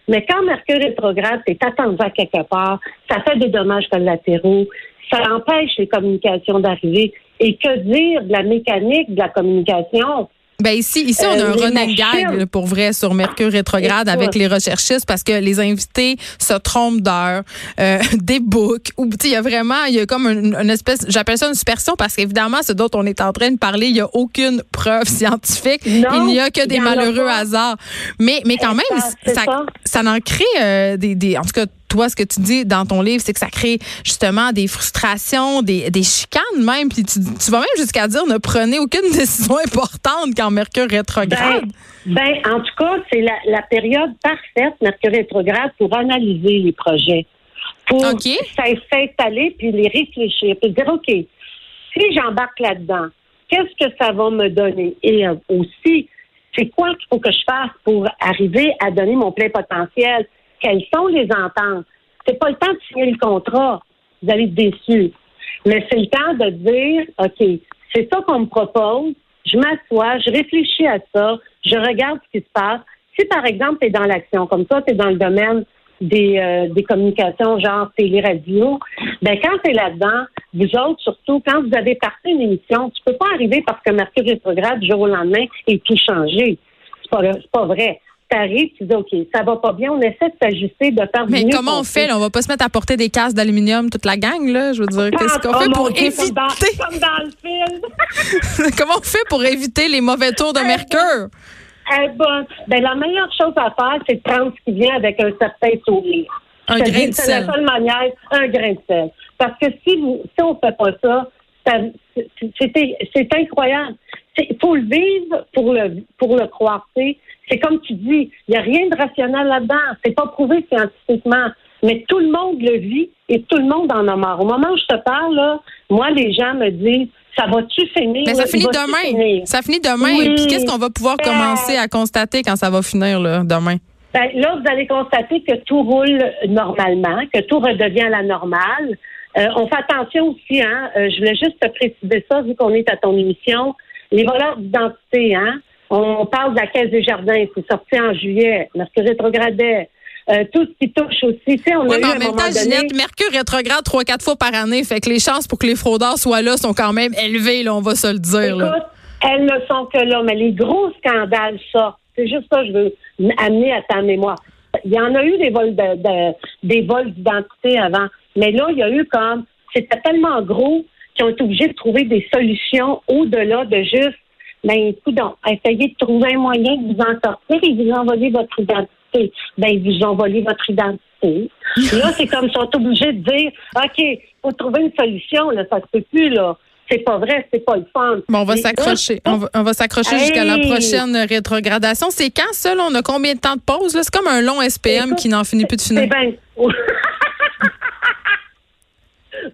Mais quand Mercure rétrograde, c'est attendu à quelque part, ça fait des dommages collatéraux, ça empêche les communications d'arriver. Et que dire de la mécanique de la communication? Ben ici, ici on a Euh, un les running machines. gag pour vrai sur Mercure rétrograde avec les recherchistes parce que les invités se trompent d'heure, euh, [LAUGHS] des books ou il y a vraiment il y a comme une, une espèce j'appelle ça une superstition parce qu'évidemment ce dont on est en train de parler il y a aucune preuve [LAUGHS] scientifique Non, il n'y a que des malheureux hasards mais mais quand même ça, ça ça. ça en crée euh, des, des en tout cas toi, ce que tu dis dans ton livre, c'est que ça crée justement des frustrations, des, des chicanes même. Puis tu, tu vas même jusqu'à dire ne prenez aucune [LAUGHS] décision importante quand Mercure rétrograde. Ben, ben, en tout cas, c'est la, la période parfaite, Mercure rétrograde, pour analyser les projets. Pour OK. s'in- s'installer puis les réfléchir. Puis dire, OK, si j'embarque là-dedans, qu'est-ce que ça va me donner? Et euh, aussi, c'est quoi qu'il faut que je fasse pour arriver à donner mon plein potentiel? Quelles sont les ententes? C'est pas le temps de signer le contrat. Vous allez être déçus. Mais c'est le temps de dire, OK, c'est ça qu'on me propose. Je m'assois, je réfléchis à ça, je regarde ce qui se passe. Si, par exemple, tu es dans l'action, comme ça, tu es dans le domaine des, euh, des communications, genre télé-radio, ben quand tu es là-dedans, vous autres, surtout, quand vous avez parti une émission, tu peux pas arriver parce que Mercure rétrograde du jour au lendemain et tout changer. C'est pas, pas vrai. Tu dis, OK, ça va pas bien, on essaie de s'ajuster, de faire du Mais comment on fait? Là? On va pas se mettre à porter des casques d'aluminium, toute la gang, là? Je veux dire, qu'est-ce qu'on Oh, fait pour Dieu, éviter? Comme dans, [LAUGHS] comme dans le film. [LAUGHS] comment on fait pour éviter les mauvais tours de Mercure? Eh ben, ben, la meilleure chose à faire, c'est de prendre ce qui vient avec un certain sourire. Un grain de C'est sel. la seule manière, un grain de sel. Parce que si vous, si on fait pas ça, ça c'est- c'est c'est incroyable. Il faut le vivre pour le pour le croire. C'est comme tu dis, il n'y a rien de rationnel là-dedans. C'est pas prouvé scientifiquement. Mais tout le monde le vit et tout le monde en a marre. Au moment où je te parle, là, moi, les gens me disent, ça va-tu finir? Mais ça finit demain. finir? Ça finit demain. Oui. Puis qu'est-ce qu'on va pouvoir Euh, commencer à constater quand ça va finir là, demain? Ben, là, vous allez constater que tout roule normalement, que tout redevient à la normale. Euh, on fait attention aussi, hein. euh, je voulais juste te préciser ça, vu qu'on est à ton émission. Les voleurs d'identité, hein. On parle de la Caisse des Jardins, c'est sorti en juillet. Mercure rétrogradait. Euh, tout ce qui touche aussi. Tu sais, on Oui, a eu mais à en même temps, donné- Ginette, Mercure rétrograde trois, quatre fois par année. Fait que les chances pour que les fraudeurs soient là sont quand même élevées, là, on va se le dire. là. Écoute, elles ne sont que là, mais les gros scandales sortent. C'est juste ça que je veux amener à ta mémoire. Il y en a eu des vols de, de- des vols d'identité avant, mais là, il y a eu comme c'était tellement gros qu'ils ont été obligés de trouver des solutions au-delà de juste ben écoute, essayez de trouver un moyen de vous en sortir et vous envoyer votre identité. Ben, ils vous ont volé votre identité. [LAUGHS] là, c'est comme ils sont obligés de dire OK, faut trouver une solution, là, ça se peut plus, là. C'est pas vrai, c'est pas le fun. Bon, on va s'accrocher. On va, va s'accrocher jusqu'à la prochaine rétrogradation. C'est quand ça? là? On a combien de temps de pause? là? C'est comme un long SPM Écoute, qui n'en finit plus de finir. C'est.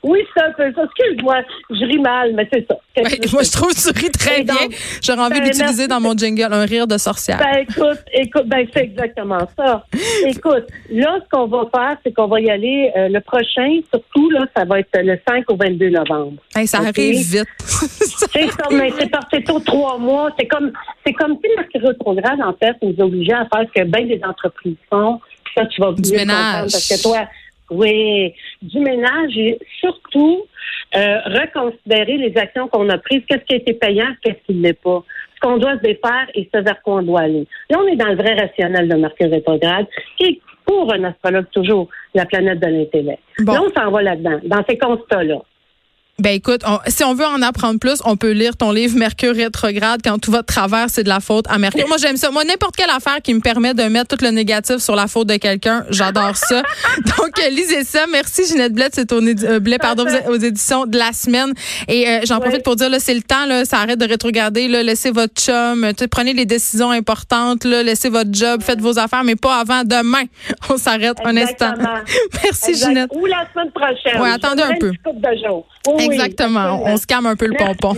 Oui, c'est un peu ça. Excuse-moi, je ris mal, mais c'est ça. [LAUGHS] Ouais, moi, je trouve que tu ris très bien. J'aurais envie ben, d'utiliser dans mon jingle un rire de sorcière. Ben écoute, écoute, ben c'est exactement ça. [LAUGHS] Écoute, là, ce qu'on va faire, c'est qu'on va y aller euh, le prochain, surtout là, ça va être le 5 au 22 novembre. Hey, ça arrive vite. [LAUGHS] C'est ça, mais c'est c'est aux trois mois. C'est comme c'est comme si Mercure rétrograde, en fait, nous obligeait à faire ce que bien des entreprises font. Ça, tu vas Du ménage. comprendre parce que toi, oui, du ménage et surtout euh, reconsidérer les actions qu'on a prises, qu'est-ce qui a été payant, qu'est-ce qui ne l'est pas. Ce qu'on doit se défaire et ce vers quoi on doit aller. Là, on est dans le vrai rationnel de Mercure rétrograde, qui est pour un astrologue toujours la planète de l'intellect. Bon. Là, on s'en va là-dedans, dans ces constats-là. Ben écoute, on- si on veut en apprendre plus, on peut lire ton livre Mercure rétrograde quand tout va de travers, c'est de la faute à Mercure. Moi j'aime ça. Moi n'importe quelle affaire qui me permet de mettre tout le négatif sur la faute de quelqu'un, j'adore ça. [LAUGHS] Donc euh, lisez ça. Merci Ginette Blais, c'est au euh, Blais pardon aux éditions de la semaine. Et euh, j'en Ouais. profite pour dire là, c'est le temps là, ça arrête de rétrograder là, laissez votre chum, prenez les décisions importantes là, laissez votre job, faites vos affaires mais pas avant demain. [LAUGHS] On s'arrête un instant. [LAUGHS] Merci Exact. Ginette. Ou la semaine prochaine. Ouais, attendez un peu. de jours. Oui, Exactement. absolument. On se calme un peu le pompon.